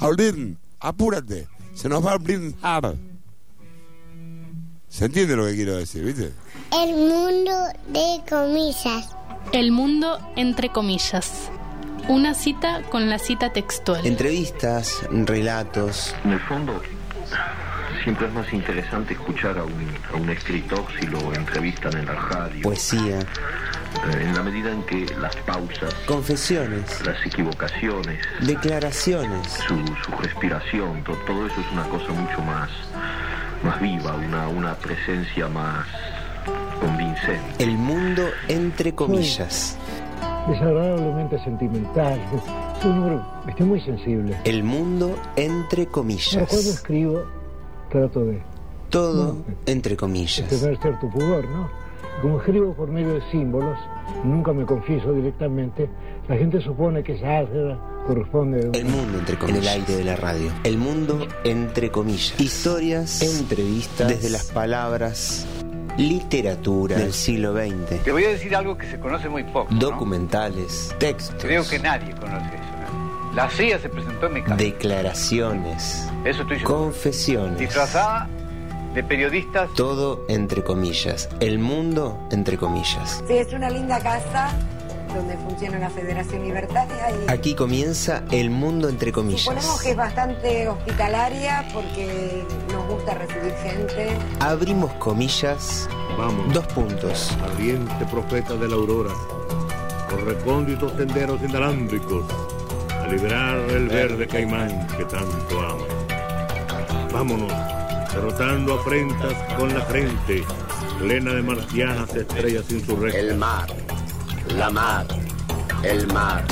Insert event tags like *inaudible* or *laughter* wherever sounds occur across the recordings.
Jaulín, apúrate, se nos va a brindar. ¿Se entiende lo que quiero decir, viste? El mundo de comillas. El mundo entre comillas. Una cita con la cita textual. Entrevistas, relatos. En el fondo, siempre es más interesante escuchar a un, a un escritor si lo entrevistan en la radio. Poesía. En la medida en que las pausas, Confesiones. las equivocaciones, Declaraciones. su, su respiración, to- todo eso es una cosa mucho más, más viva, una, una presencia más convincente. El mundo entre comillas. desagradablemente sentimental. Un estoy muy sensible. El mundo entre Ahora, cuando comillas. escribo, trato de Todo entre de comillas. tener cierto pudor, ¿no? Como escribo por medio de símbolos, nunca me confieso directamente, la gente supone que esa álgebra corresponde a El mundo entre comillas. En el aire de la radio. El mundo entre comillas. Historias, entrevistas, desde las palabras, literatura del siglo XX, Te voy a decir algo que se conoce muy poco. ¿no? documentales, textos, Creo que nadie conoce eso. ¿no? La CIA se presentó en mi casa. declaraciones, Eso confesiones. Disfrazada de periodistas. Todo entre comillas. El mundo entre comillas. Sí, es una linda casa donde funciona la Federación Libertaria y Aquí comienza el mundo entre suponemos comillas. que es bastante hospitalaria porque nos gusta recibir gente. Abrimos comillas, Vamos, dos puntos. ardiente profeta de la aurora, por recónditos senderos inalámbricos, a liberar el verde caimán que tanto amo. Vámonos, derrotando afrentas con la frente, plena de marcianas estrellas insurrectas. mar, la mar, el mar,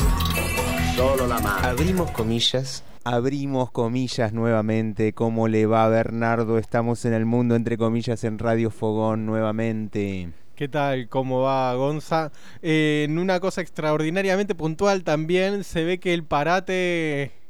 solo la mar. Abrimos comillas. Abrimos comillas nuevamente. ¿Cómo le va Bernardo? Estamos en el mundo entre comillas en Radio Fogón nuevamente. ¿Qué tal? ¿Cómo va Gonza? Eh, en una cosa extraordinariamente puntual también se ve que el parate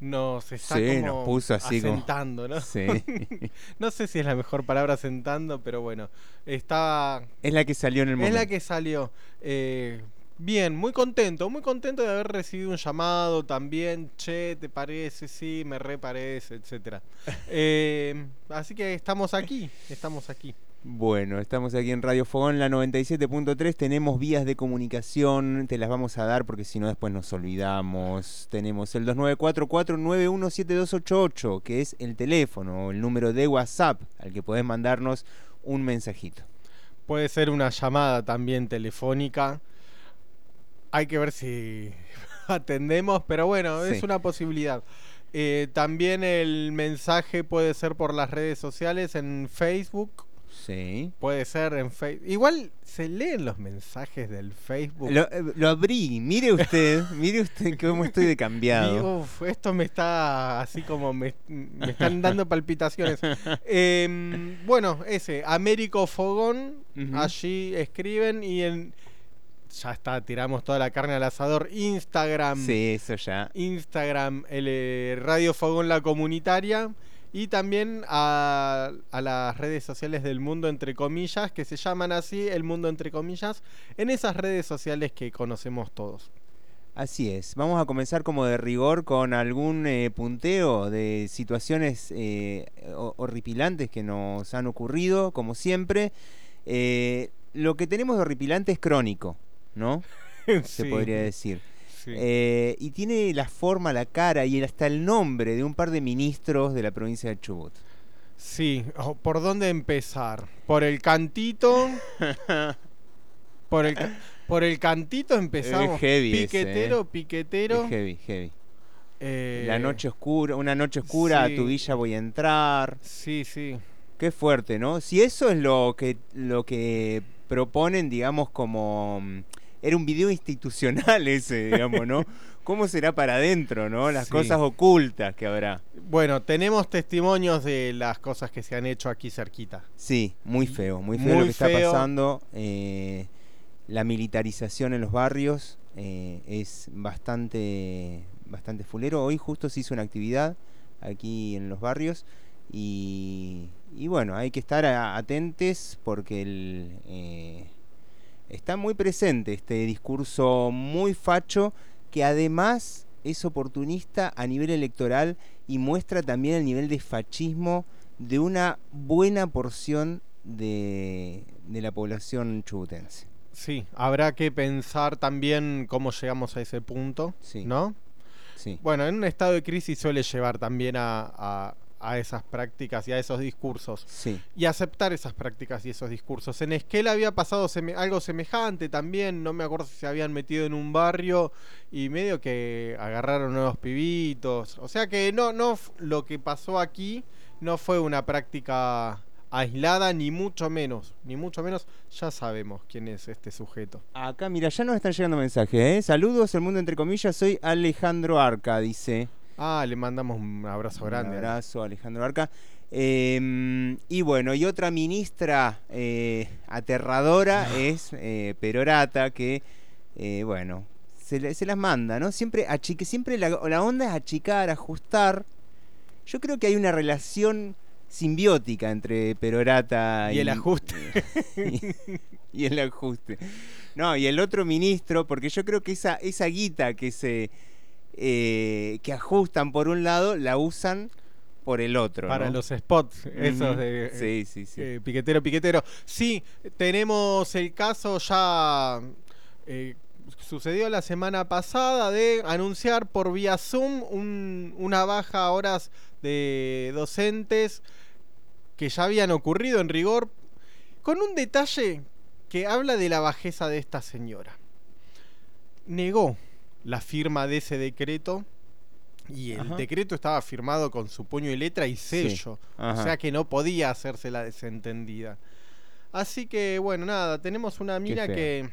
nos está Sí, como nos puso así como- asentando, ¿no? Sí. *laughs* no sé si es la mejor palabra asentando, pero bueno, está Es la que salió en el es momento. la que salió. Eh, bien, muy contento, muy contento de haber recibido un llamado también. Che, ¿te parece? Sí, me reparece, etcétera. *laughs* Eh, así que estamos aquí, estamos aquí. Bueno, estamos aquí en Radio Fogón, la 97.3. Tenemos vías de comunicación, te las vamos a dar porque si no después nos olvidamos. Tenemos el 2944-917288, que es el teléfono, el número de WhatsApp al que podés mandarnos un mensajito. Puede ser una llamada también telefónica. Hay que ver si *laughs* atendemos, pero bueno, es una posibilidad. Eh, también el mensaje puede ser por las redes sociales, en Facebook. Sí. Puede ser en Facebook. Igual se leen los mensajes del Facebook. Lo, eh, lo abrí, mire usted, *laughs* mire usted cómo estoy de cambiado. uf, esto me está así como me, me están dando palpitaciones. *laughs* Em, bueno, ese, Américo Fogón, allí escriben y en ya está, tiramos toda la carne al asador. Instagram, Sí, eso ya. Instagram, el eh, Radio Fogón la comunitaria y también a, a las redes sociales del mundo entre comillas, que se llaman así, el mundo entre comillas, en esas redes sociales que conocemos todos. Así es. Vamos a comenzar como de rigor con algún eh, punteo de situaciones eh, ho- horripilantes que nos han ocurrido, como siempre. Eh, lo que tenemos de horripilante es crónico, ¿no? *laughs* Se podría decir. Sí. Eh, y tiene la forma, la cara y hasta el nombre de un par de ministros de la provincia de Chubut. Sí, oh, ¿por dónde empezar? ¿Por el cantito? *laughs* ¿Por el, por el cantito empezamos? Es heavy ese, piquetero, eh. piquetero. Es heavy, heavy. eh, La noche oscura, una noche oscura, sí. a tu villa voy a entrar. Sí, sí. Qué fuerte, ¿no? Si eso es lo que lo que proponen, digamos, como mm, era un video institucional ese, digamos, ¿no? *laughs* ¿Cómo será para adentro, no? Las Sí. cosas ocultas que habrá. Bueno, tenemos testimonios de las cosas que se han hecho aquí cerquita. Sí, muy feo, muy feo Muy lo que está pasando. eh, la militarización en los barrios eh, es bastante bastante fulero. Hoy justo se hizo una actividad aquí en los barrios y, y bueno, hay que estar atentes porque el, eh, está muy presente este discurso muy facho que además es oportunista a nivel electoral y muestra también el nivel de fascismo de una buena porción de, de la población chubutense. Sí, habrá que pensar también cómo llegamos a ese punto, ¿no? Sí. Bueno, en un estado de crisis suele llevar también a, a- a esas prácticas y a esos discursos. Sí. Y aceptar esas prácticas y esos discursos. En Esquel había pasado seme- algo semejante también, no me acuerdo si se habían metido en un barrio y medio que agarraron nuevos pibitos. O sea que no, no, lo que pasó aquí no fue una práctica aislada, ni mucho menos, ni mucho menos, ya sabemos quién es este sujeto. Acá, mira, ya nos están llegando mensajes, ¿eh? Saludos, el mundo entre comillas, soy Alejandro Arca, dice. Ah, le mandamos un abrazo grande. Un abrazo, Alejandro Arca. Eh, y bueno, y otra ministra eh, aterradora es eh, Perorata, que, eh, bueno, se, le- se las manda, ¿no? Siempre, achique, siempre la, la onda es achicar, ajustar. Yo creo que hay una relación simbiótica entre Perorata Y el ajuste. *laughs* y, y el ajuste. No, y el otro ministro, porque yo creo que esa, esa guita que se eh, que ajustan por un lado, la usan por el otro. Para ¿no? los spots, esos de Sí, sí, sí. eh, piquetero, piquetero. Sí, tenemos el caso ya eh, sucedió la semana pasada de anunciar por vía Zoom un- una baja a horas de docentes que ya habían ocurrido en rigor, con un detalle que habla de la bajeza de esta señora. Negó la firma de ese decreto y el Ajá. decreto estaba firmado con su puño y letra y Sí. sello. O sea que no podía hacerse la desentendida. Así que, bueno, nada, tenemos una mina que,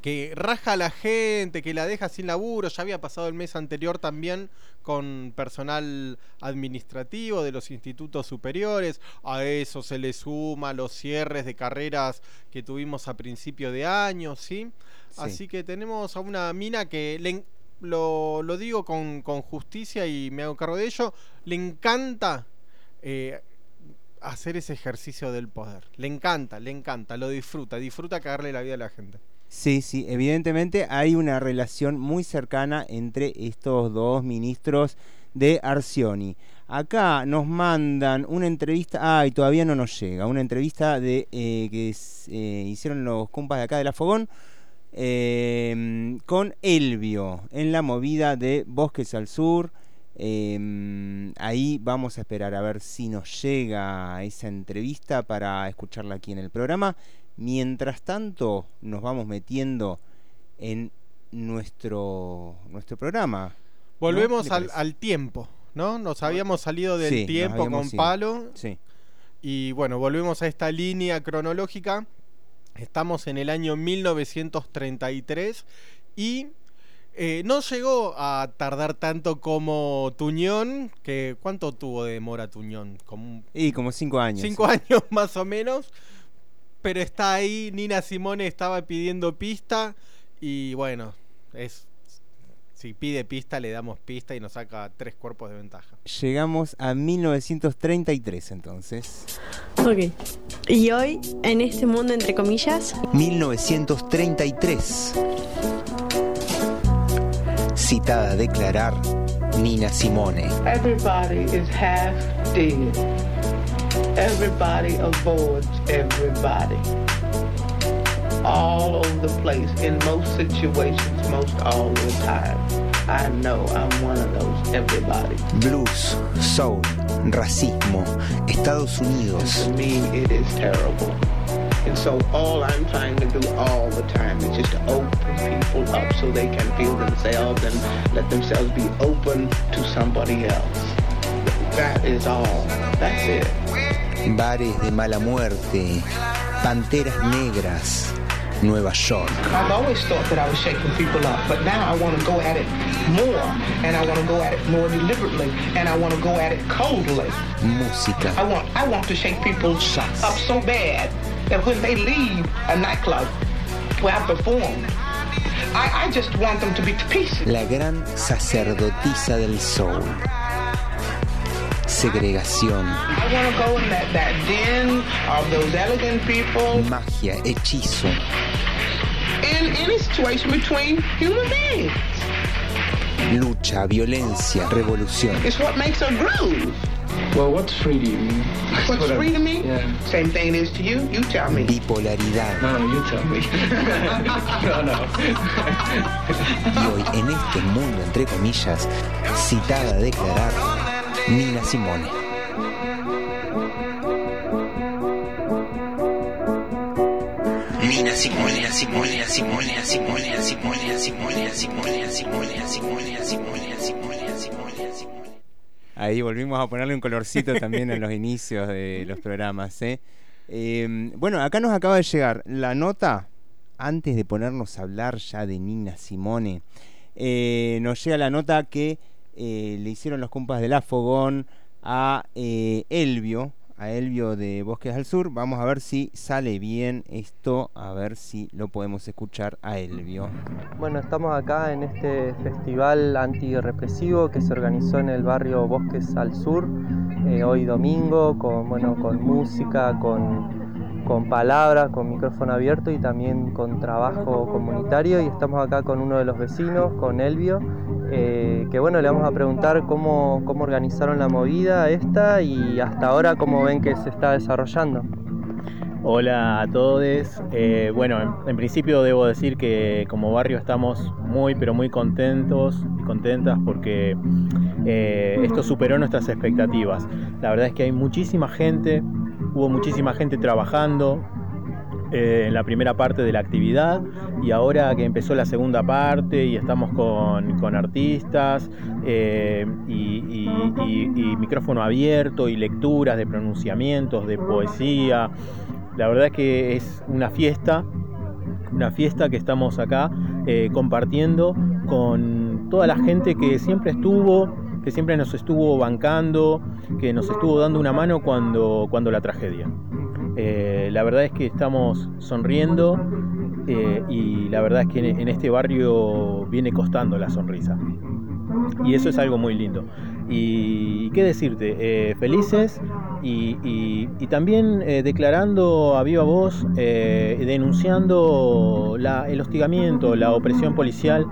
que raja a la gente, que la deja sin laburo. Ya había pasado el mes anterior también con personal administrativo de los institutos superiores. A eso se le suma los cierres de carreras que tuvimos a principio de año, ¿sí? Sí. Así que tenemos a una mina que le lo, lo digo con, con justicia y me hago cargo de ello. Le encanta eh, hacer ese ejercicio del poder. Le encanta, le encanta, lo disfruta, disfruta cagarle la vida a la gente. Sí, sí, evidentemente hay una relación muy cercana entre estos dos ministros de Arcioni. Acá nos mandan una entrevista, ay, todavía no nos llega, una entrevista de eh, que eh, hicieron los compas de acá de la Fogón eh, con Elvio en la movida de Bosques al Sur. Eh, ahí vamos a esperar a ver si nos llega esa entrevista para escucharla aquí en el programa. Mientras tanto, nos vamos metiendo en nuestro, nuestro programa. Volvemos ¿Qué le al, al tiempo, ¿no? Nos habíamos salido del Sí, tiempo con ido. palo. Sí. Y bueno, volvemos a esta línea cronológica. Estamos en el año 1933 y eh, no llegó a tardar tanto como Tuñón, que ¿cuánto tuvo de demora Tuñón? Como Y como cinco años. cinco años *laughs* más o menos. Pero está ahí, Nina Simone estaba pidiendo pista y bueno, es si pide pista le damos pista y nos saca tres cuerpos de ventaja. Llegamos a 1933 entonces. Ok. Y hoy, en este mundo entre comillas, 1933. Citada a declarar Nina Simone. Everybody is half dead. Everybody avoids everybody. All over the place, in most situations, most all the time. I know I'm one of those everybody. Blues, soul, racismo, Estados Unidos. To me, it is terrible. And so all I'm trying to do all the time is just to open people up so they can feel themselves and let themselves be open to somebody else. That is all. That's it. Bares de mala muerte, panteras negras, Nueva York. I've always thought that I was shaking people up, but now I want to go at it more, and I want to go at it more deliberately, and I want to go at it coldly. Música, I want, I want to shake people up so bad that when they leave a nightclub where I performed, I, I just want them to be to pieces. la gran sacerdotisa del soul. Segregación, I want to go in that, that den of those elegant people magia, hechizo, in any situation between human beings. lucha, violencia, revolución. It's what makes a groove. Well, what's free to you? What's free to me? Same thing it is to you. You tell me. Bipolaridad. No, you tell me. *laughs* no, no. Y hoy, en este mundo, entre comillas, citada a declarar Nina Simone. Ahí volvimos a ponerle un colorcito también en los inicios de los programas. ¿eh? Eh, bueno, acá nos acaba de llegar la nota, antes de ponernos a hablar ya de Nina Simone, eh, nos llega la nota que eh, le hicieron los compas del Afogón a eh, Elvio, a Elvio de Bosques al Sur. Vamos a ver si sale bien esto, a ver si lo podemos escuchar a Elvio. Bueno, estamos acá en este festival antirrepresivo que se organizó en el barrio Bosques al Sur, eh, hoy domingo, con, bueno, con música, con, con palabras, con micrófono abierto y también con trabajo comunitario. Y estamos acá con uno de los vecinos, con Elvio, eh, que bueno, le vamos a preguntar cómo, cómo organizaron la movida esta y hasta ahora cómo ven que se está desarrollando. Hola a todos. Eh, bueno, en, principio debo decir que como barrio estamos muy pero muy contentos y contentas porque eh, esto superó nuestras expectativas. La verdad es que hay muchísima gente, hubo muchísima gente trabajando eh, en la primera parte de la actividad y ahora que empezó la segunda parte y estamos con, con artistas eh, y, micrófono abierto y lecturas de pronunciamientos, de poesía. La verdad es que es una fiesta, una fiesta que estamos acá eh, compartiendo con toda la gente que siempre estuvo, que siempre nos estuvo bancando, que nos estuvo dando una mano cuando, cuando la tragedia. Eh, la verdad es que estamos sonriendo eh, y la verdad es que en, este barrio viene costando la sonrisa. Y eso es algo muy lindo. Y qué decirte, Eh, felices y, también declarando a viva voz, denunciando el hostigamiento, la opresión policial,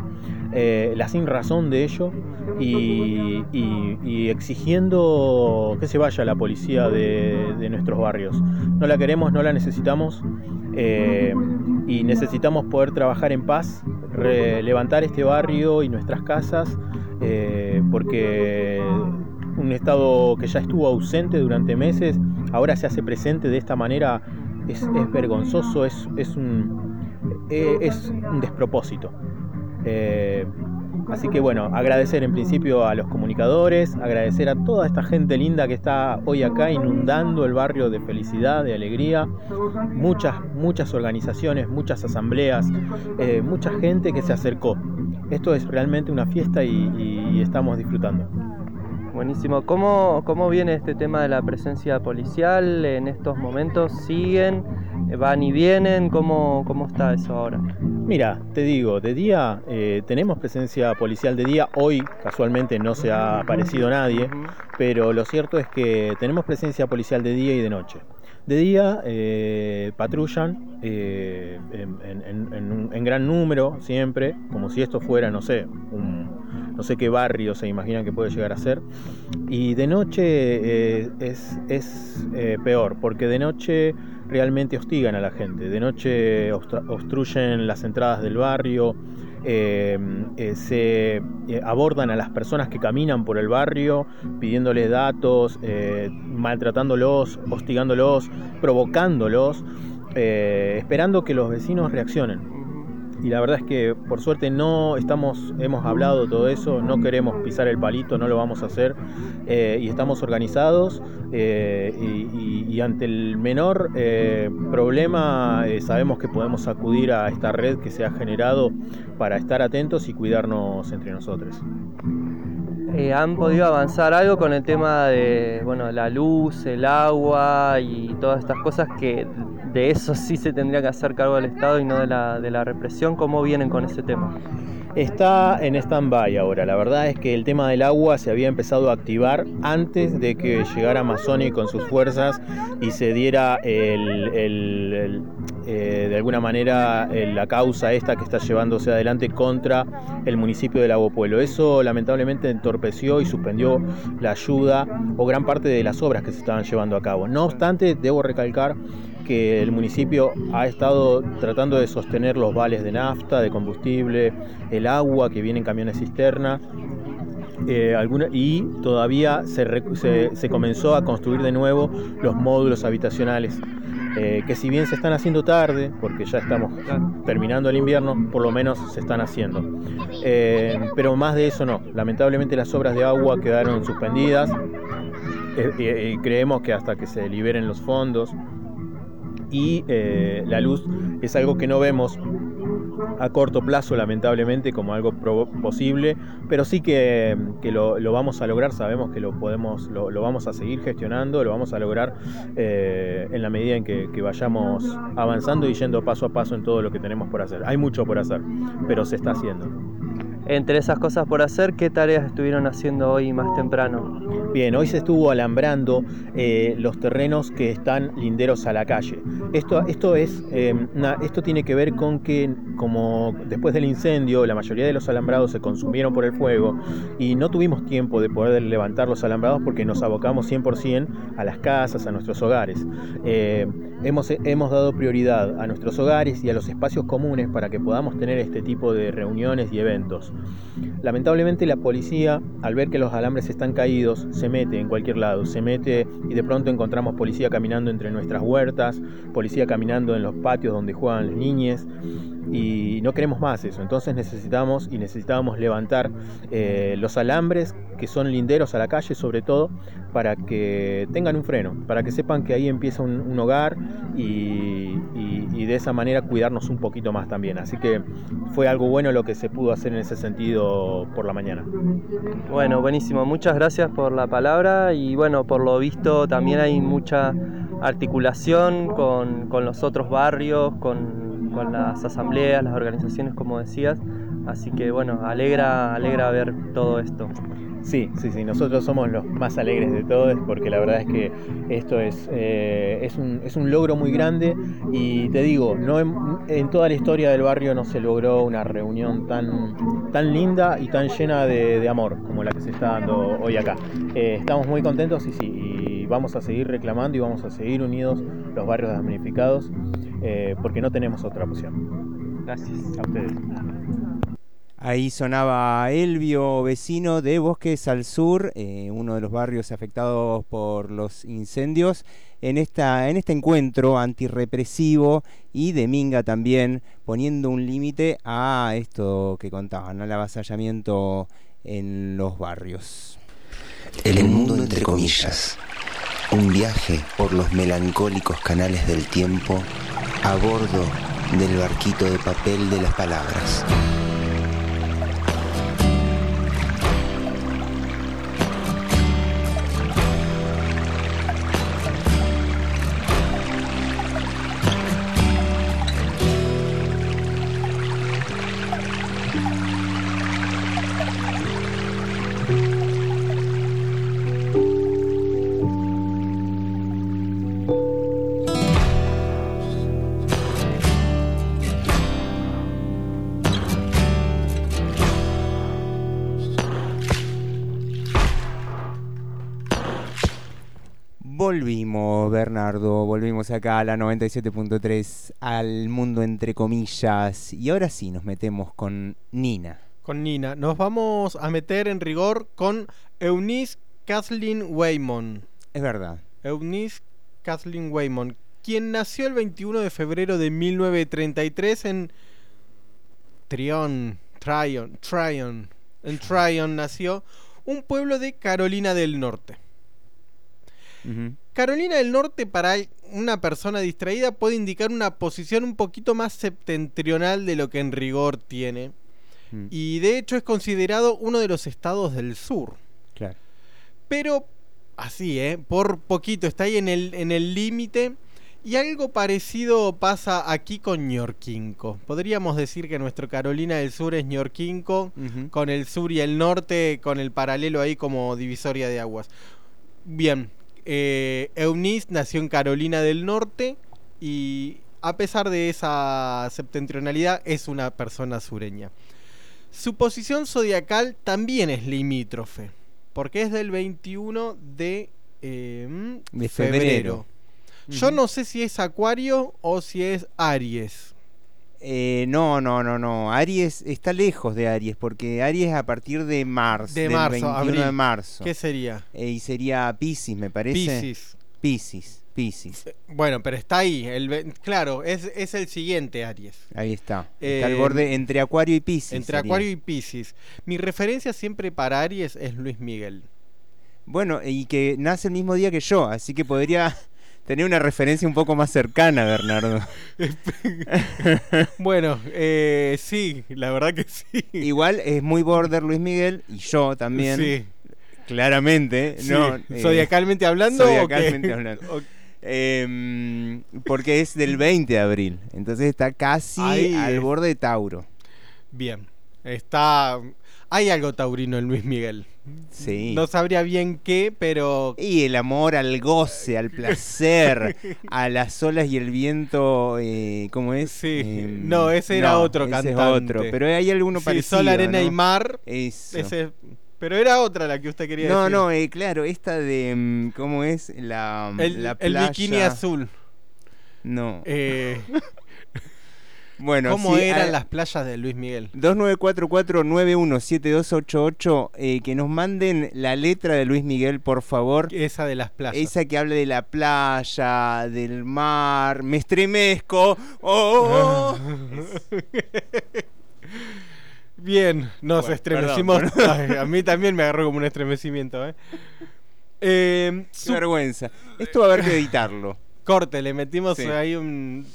la sin razón de ello y, exigiendo que se vaya la policía de, nuestros barrios. No la queremos, no la necesitamos eh, y necesitamos poder trabajar en paz, levantar este barrio y nuestras casas eh, porque un Estado que ya estuvo ausente durante meses, ahora se hace presente de esta manera, es, vergonzoso, es, es, un, eh, es un despropósito. Así que bueno, agradecer en principio a los comunicadores, agradecer a toda esta gente linda que está hoy acá inundando el barrio de felicidad, de alegría, muchas, muchas organizaciones, muchas asambleas, eh, mucha gente que se acercó. Esto es realmente una fiesta y, y estamos disfrutando. Buenísimo. ¿Cómo, ¿Cómo viene este tema de la presencia policial en estos momentos? ¿Siguen? ¿Van y vienen? ¿Cómo, cómo está eso ahora? Mira, te digo, de día eh, tenemos presencia policial de día. Hoy casualmente no se ha aparecido nadie, pero lo cierto es que tenemos presencia policial de día y de noche. De día eh, patrullan eh, en, en- en un- en gran número siempre, como si esto fuera, no sé, un, no sé qué barrio se imaginan que puede llegar a ser. Y de noche eh, es, es, eh, peor, porque de noche realmente hostigan a la gente. De noche obstruyen las entradas del barrio, eh, eh, se eh, abordan a las personas que caminan por el barrio pidiéndoles datos, eh, maltratándolos, hostigándolos, provocándolos, esperando que los vecinos reaccionen. Y la verdad es que por suerte no estamos, hemos hablado todo eso, no queremos pisar el palito, no lo vamos a hacer eh, y estamos organizados eh, y, ante el menor eh, problema sabemos que podemos acudir a esta red que se ha generado para estar atentos y cuidarnos entre nosotros. ¿Han podido avanzar algo con el tema de bueno, la luz, el agua y todas estas cosas que de eso sí se tendría que hacer cargo del Estado y no de la, de la represión? ¿Cómo vienen con ese tema? Está en stand-by ahora. La verdad es que el tema del agua se había empezado a activar antes de que llegara Mazzoni con sus fuerzas y se diera el, el- el- eh, de alguna manera la causa esta que está llevándose adelante contra el municipio de Lago Pueblo. Eso lamentablemente entorpeció y suspendió la ayuda o gran parte de las obras que se estaban llevando a cabo. No obstante, debo recalcar que el municipio ha estado tratando de sostener los vales de nafta, de combustible, el agua que viene en camiones cisterna eh, alguna, y todavía se, re- se- se comenzó a construir de nuevo los módulos habitacionales. eh, que si bien se están haciendo tarde, porque ya estamos terminando el invierno, por lo menos se están haciendo. Eh, pero más de eso no. Lamentablemente las obras de agua quedaron suspendidas y creemos que hasta que se liberen los fondos y eh, la luz es algo que no vemos a corto plazo, lamentablemente, como algo posible, pero sí que, que lo, vamos a lograr, sabemos que lo podemos, lo, vamos a seguir gestionando, lo vamos a lograr eh, en la medida en que vayamos avanzando y yendo paso a paso en todo lo que tenemos por hacer. Hay mucho por hacer, pero se está haciendo. Entre esas cosas por hacer, ¿qué tareas estuvieron haciendo hoy más temprano? Bien, hoy se estuvo alambrando eh, los terrenos que están linderos a la calle. Esto, esto, es, una- esto tiene que ver con que, como después del incendio, la mayoría de los alambrados se consumieron por el fuego y no tuvimos tiempo de poder levantar los alambrados porque nos abocamos 100% a las casas, a nuestros hogares. Eh, hemos, hemos dado prioridad a nuestros hogares y a los espacios comunes para que podamos tener este tipo de reuniones y eventos. Lamentablemente la policía, al ver que los alambres están caídos, se mete en cualquier lado, se mete y de pronto encontramos policía caminando entre nuestras huertas, policía caminando en los patios donde juegan las niñas y no queremos más eso. Entonces necesitamos y necesitábamos levantar eh, los alambres que son linderos a la calle sobre todo para que tengan un freno, para que sepan que ahí empieza un, hogar y, y- y de esa manera cuidarnos un poquito más también. Así que fue algo bueno lo que se pudo hacer en ese sentido por la mañana. Bueno, buenísimo. Muchas gracias por la palabra y bueno, por lo visto también hay mucha articulación con, con los otros barrios, con, con las asambleas, las organizaciones, como decías. Así que bueno, alegra, alegra ver todo esto. Sí, sí, sí, nosotros somos los más alegres de todos porque la verdad es que esto es, eh, es, un, es un logro muy grande y te digo, no en, toda la historia del barrio no se logró una reunión tan, tan linda y tan llena de, de amor como la que se está dando hoy acá. Eh, estamos muy contentos y sí, y vamos a seguir reclamando y vamos a seguir unidos los barrios damnificados eh, porque no tenemos otra opción. Gracias. A ustedes. Ahí sonaba Elvio, vecino de Bosques al Sur, eh, uno de los barrios afectados por los incendios, en, esta, en este encuentro antirrepresivo y de Minga también, poniendo un límite a esto que contaban, al avasallamiento en los barrios. El mundo entre comillas. Un viaje por los melancólicos canales del tiempo a bordo del barquito de papel de las palabras. Bernardo, volvimos acá a la 97.3, al mundo entre comillas, y ahora sí nos metemos con Nina. Con Nina. Nos vamos a meter en rigor con Eunice Kathleen Waymon. Es verdad. Eunice Kathleen Waymon, quien nació el 21 de febrero de 1933 en Tryon, Tryon, Tryon. En Tryon nació un pueblo de Carolina del Norte. Carolina del Norte para una persona distraída puede indicar una posición un poquito más septentrional de lo que en rigor tiene. Mm. Y de hecho es considerado uno de los estados del sur. Claro. Pero así, ¿eh? Por poquito, está ahí en el en el límite. Y algo parecido pasa aquí con Ñorquinco. Podríamos decir que nuestro Carolina del Sur es Ñorquinco, con el sur y el norte, con el paralelo ahí como divisoria de aguas. Bien, eh, Eunice nació en Carolina del Norte y a pesar de esa septentrionalidad, es una persona sureña. Su posición zodiacal también es limítrofe, porque es del 21 de, eh, De febrero. Yo no sé si es Acuario o si es Aries. Eh, no, no, no, no. Aries está lejos de Aries, porque Aries es a partir de marzo. De del marzo, 21 abril. de marzo. ¿Qué sería? Eh, y sería Piscis, me parece. Piscis. Piscis, Piscis. Bueno, pero está ahí. El, claro, es, es el siguiente Aries. Ahí está. está al Eh, borde entre Acuario y Piscis. Entre sería. Acuario y Piscis. Mi referencia siempre para Aries es Luis Miguel. Bueno, y que nace el mismo día que yo, así que podría tener una referencia un poco más cercana, Bernardo. *laughs* bueno, eh, sí, la verdad que sí. Igual es muy border Luis Miguel y yo también. Sí. Claramente, Sí. ¿no? Eh, ¿Zodiacalmente hablando o qué? Zodiacalmente *laughs* hablando. O- Em, porque es del 20 de abril, entonces está casi Ahí al es. borde de Tauro. Bien. Está. Hay algo taurino en Luis Miguel. Sí. No sabría bien qué, pero. Y el amor al goce, al placer, *laughs* a las olas y el viento, eh, ¿cómo es? Sí. Em, no, ese era otro ese cantante. Es otro, pero hay alguno Sí, parecido. Sol, arena ¿no? y mar. Eso. Ese- pero era otra la que usted quería No, decir. no, eh, claro, esta de. mm, ¿Cómo es? La, El, la el bikini azul. No. Eh, *laughs* Bueno, ¿Cómo sí, eran a- las playas de Luis Miguel? 2944-917288, eh, que nos manden la letra de Luis Miguel, por favor. Esa de las playas. Esa que habla de la playa, del mar, me estremezco. Oh. *laughs* Bien, nos Bueno, estremecimos. perdón, perdón. *laughs* Ay, a mí también me agarró como un estremecimiento. ¿eh? Eh, Qué su- vergüenza. Esto va a haber que editarlo. Corte, le metimos Sí. ahí un.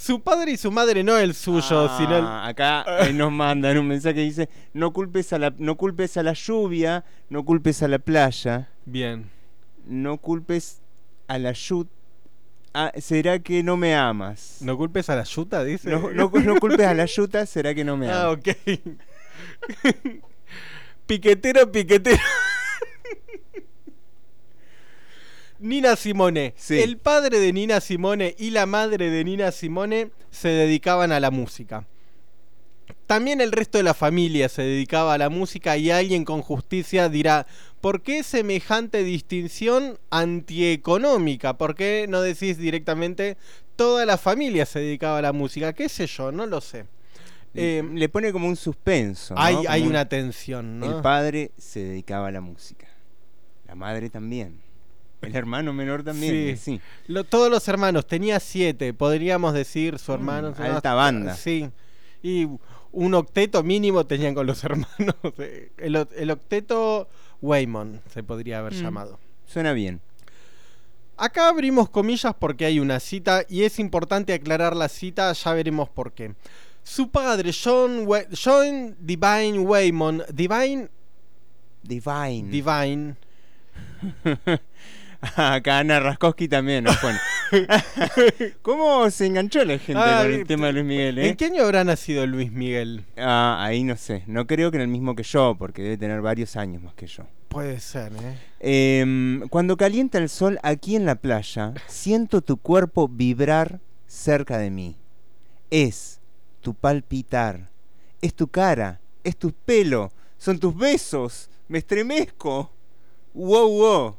Su padre y su madre, no el suyo, Ah, sino el. Acá eh, nos mandan un mensaje que dice: no culpes, a la, no culpes a la lluvia, no culpes a la playa, Bien. no culpes a la yut. Ah, ¿Será que no me amas? ¿No culpes a la yuta, dice? No, no, no culpes a la yuta, ¿será que no me *laughs* amas? Ah, ok. *laughs* piquetero, piquetero. Nina Simone. Sí. El padre de Nina Simone y la madre de Nina Simone se dedicaban a la música. También el resto de la familia se dedicaba a la música y alguien con justicia dirá, ¿por qué semejante distinción antieconómica? ¿Por qué no decís directamente toda la familia se dedicaba a la música? ¿Qué sé yo? No lo sé. Eh, Le pone como un suspenso. ¿no? hay, Como hay un- una tensión, ¿no? El padre se dedicaba a la música. La madre también. El hermano menor también. Sí. Sí. Lo- todos los hermanos, tenía siete, podríamos decir, su hermano. su- Mm, alta banda. Sí. Y un octeto mínimo tenían con los *laughs* hermanos. El, o- el octeto Waymon se podría haber Mm. llamado. Suena bien. Acá abrimos comillas porque hay una cita y es importante aclarar la cita, ya veremos por qué. Su padre, John, Wa- John Divine Waymon, Divine, Divine. Divine, *laughs* *laughs* Acá Ana Raskowski también nos *laughs* pone. ¿Cómo se enganchó la gente Ah, con el eh, tema de Luis Miguel? eh? ¿en qué año habrá nacido Luis Miguel? Ah, ahí no sé. No creo que en el mismo que yo, porque debe tener varios años más que yo. Puede ser, ¿eh? Em, cuando calienta el sol aquí en la playa, siento tu cuerpo vibrar cerca de mí. Es tu palpitar, es tu cara, es tu pelo, son tus besos, me estremezco. Wow, wow.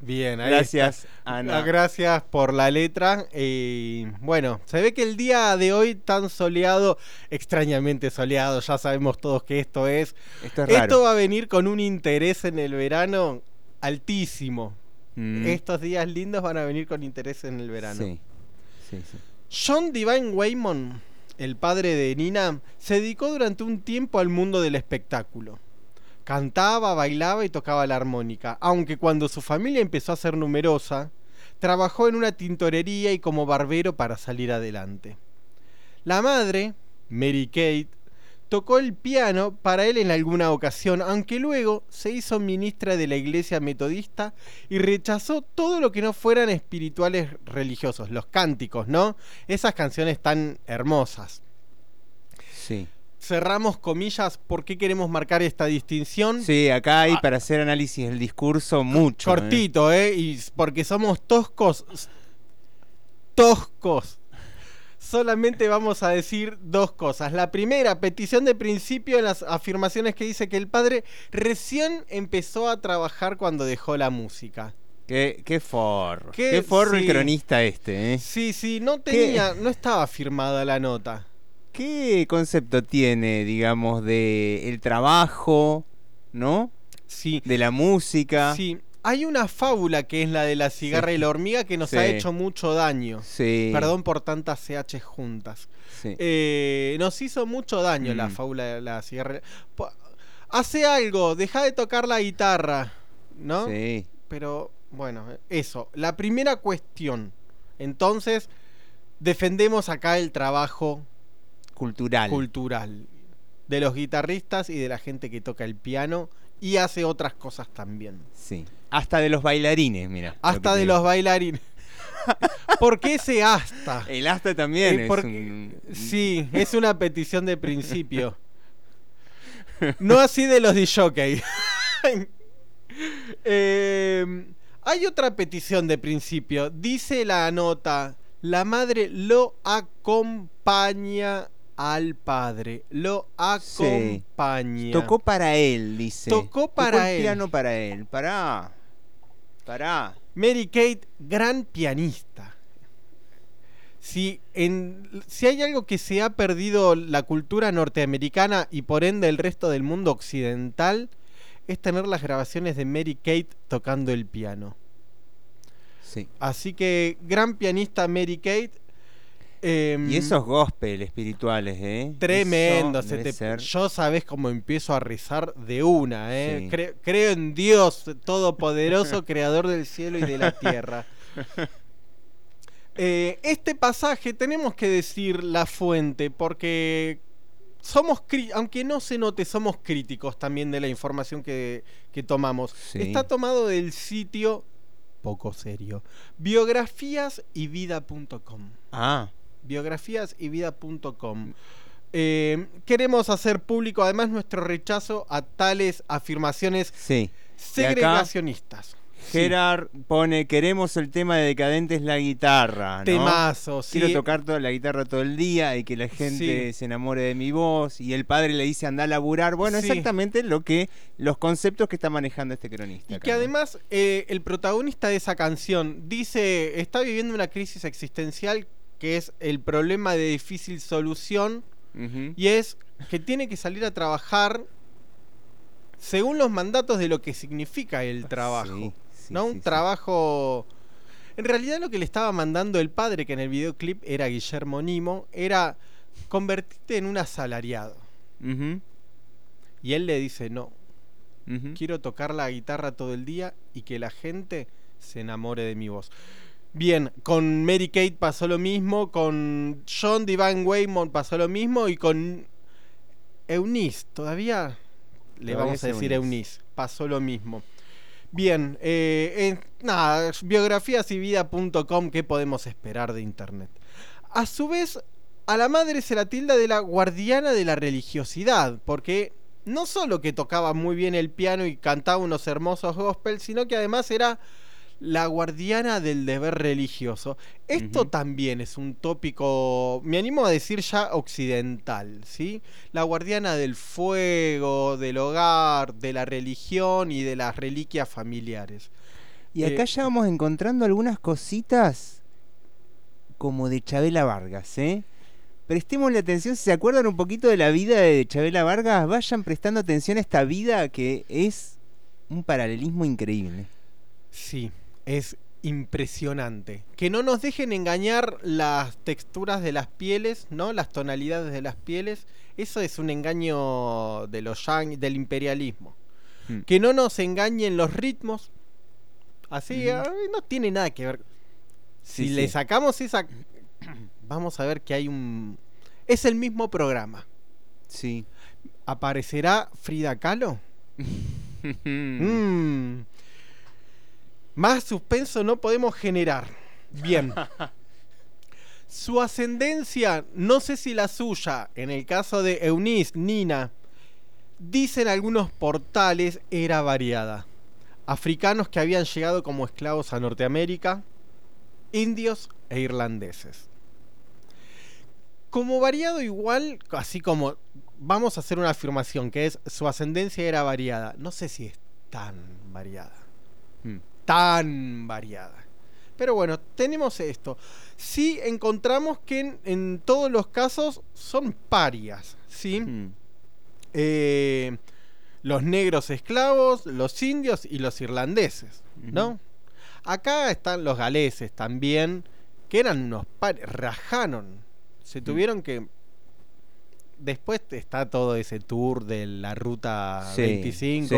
Bien, ahí Gracias, está. Ana. Ah, Gracias por la letra. Y bueno, se ve que el día de hoy tan soleado, extrañamente soleado, ya sabemos todos que esto es. Esto es Esto raro. va a venir con un interés en el verano altísimo. Mm, Estos días lindos van a venir con interés en el verano. sí, sí, sí. John Divine Waymon, el padre de Nina, se dedicó durante un tiempo al mundo del espectáculo. Cantaba, bailaba y tocaba la armónica, aunque cuando su familia empezó a ser numerosa, trabajó en una tintorería y como barbero para salir adelante. La madre, Mary Kate, tocó el piano para él en alguna ocasión, aunque luego se hizo ministra de la iglesia metodista y rechazó todo lo que no fueran espirituales religiosos, los cánticos, ¿no? Esas canciones tan hermosas. Sí. Cerramos comillas, ¿por qué queremos marcar esta distinción? Sí, acá hay Ah. para hacer análisis del discurso mucho. ¿eh? Cortito, ¿eh? Y porque somos toscos. toscos. Solamente vamos a decir dos cosas. La primera, petición de principio en las afirmaciones que dice que el padre recién empezó a trabajar cuando dejó la música. Qué, qué forro. Qué- Qué, forro el cronista este, ¿eh? Sí, sí, no tenía, no estaba firmada la nota. ¿Qué concepto tiene, digamos, de el trabajo, ¿no? Sí. De la música. Sí, hay una fábula que es la de la cigarra Sí. y la hormiga que nos Sí. ha hecho mucho daño. Sí. Perdón por tantas CH juntas. Sí. Eh, nos hizo mucho daño la Mm. fábula de la cigarra. Hace algo, deja de tocar la guitarra, ¿no? Sí. Pero bueno, eso. La primera cuestión. Entonces, defendemos acá el trabajo Cultural. cultural de los guitarristas y de la gente que toca el piano y hace otras cosas también. sí. Hasta de los bailarines, mira. Hasta de digo. los bailarines. *laughs* ¿Por qué ese hasta? El hasta también Eh, es porque- un- Sí, es una petición de principio. No así de los de *laughs* hay otra petición de principio. Dice la nota, la madre lo acompaña al padre. Lo Sí. acompaña. Tocó para él, dice. Tocó para el él. piano para él. Pará. Pará. Mary Kate, gran pianista. Si, en, si hay algo que se ha perdido la cultura norteamericana y por ende el resto del mundo occidental, es tener las grabaciones de Mary Kate tocando el piano. Sí. Así que, gran pianista Mary Kate. Em, Y esos gospel espirituales, ¿eh? Tremendo. Se te- Yo sabes cómo empiezo a rezar de una, ¿eh? Sí. Cre- creo en Dios Todopoderoso, *laughs* Creador del cielo y de la tierra. Eh, este pasaje tenemos que decir la fuente porque somos, aunque no se note, somos críticos también de la información que, que tomamos. Sí. Está tomado del sitio poco serio, biografiasyvida.com Ah. biografiasyvida.com. Eh, queremos hacer público además nuestro rechazo a tales afirmaciones Sí. Segregacionistas. Gerard pone, queremos el tema de decadentes la guitarra, ¿no? Temazo, sí. Quiero tocar toda la guitarra todo el día y que la gente Sí. se enamore de mi voz. Y el padre le dice, anda a laburar. Bueno, exactamente lo que, los conceptos que está manejando este cronista. Y acá, que ¿no? además eh, el protagonista de esa canción dice, está viviendo una crisis existencial que es el problema de difícil solución y es que tiene que salir a trabajar según los mandatos de lo que significa el trabajo. Sí, sí, ¿No? sí, Un trabajo... En realidad lo que le estaba mandando el padre, que en el videoclip era Guillermo Nimo, era convertirte en un asalariado. Y él le dice, no, quiero tocar la guitarra todo el día y que la gente se enamore de mi voz. Bien, con Mary Kate pasó lo mismo, con John Divine Waymon pasó lo mismo y con Eunice, todavía le Todavía vamos a decir Eunice. Eunice, pasó lo mismo. Bien, eh, en- nada, biografíasyvida.com, ¿qué podemos esperar de Internet? A su vez, a la madre se la tilda de la guardiana de la religiosidad, porque no solo que tocaba muy bien el piano y cantaba unos hermosos gospel, sino que además era la guardiana del deber religioso. Esto también es un tópico, me animo a decir ya occidental, ¿sí? La guardiana del fuego, del hogar, de la religión y de las reliquias familiares. Y acá Eh, ya vamos encontrando algunas cositas como de Chabela Vargas, ¿eh? Prestémosle atención, si se acuerdan un poquito de la vida de Chabela Vargas, vayan prestando atención a esta vida que es un paralelismo increíble. Sí, es impresionante. Que no nos dejen engañar las texturas de las pieles, ¿no? Las tonalidades de las pieles. Eso es un engaño de los yang- del imperialismo. Mm. Que no nos engañen los ritmos. Así, no tiene nada que ver. Si Sí, le sacamos esa... *clears throat* Vamos a ver que hay un... Es el mismo programa. Sí. ¿Aparecerá Frida Kahlo? *laughs* Mm. Más suspenso no podemos generar. Bien. *laughs* Su ascendencia, no sé si la suya, en el caso de Eunice, Nina, dicen algunos portales, era variada. Africanos que habían llegado como esclavos a Norteamérica, indios e irlandeses. Como variado igual, así como vamos a hacer una afirmación que es su ascendencia era variada. No sé si es tan variada. Mm. Tan variada. Pero bueno, tenemos esto. Sí encontramos que en, en todos los casos son parias, ¿sí? Mm. Eh, los negros esclavos, los indios y los irlandeses, ¿no? Acá están los galeses también, que eran unos pares, rajaron. Se tuvieron que... Después está todo ese tour de la ruta Sí, 25, sí,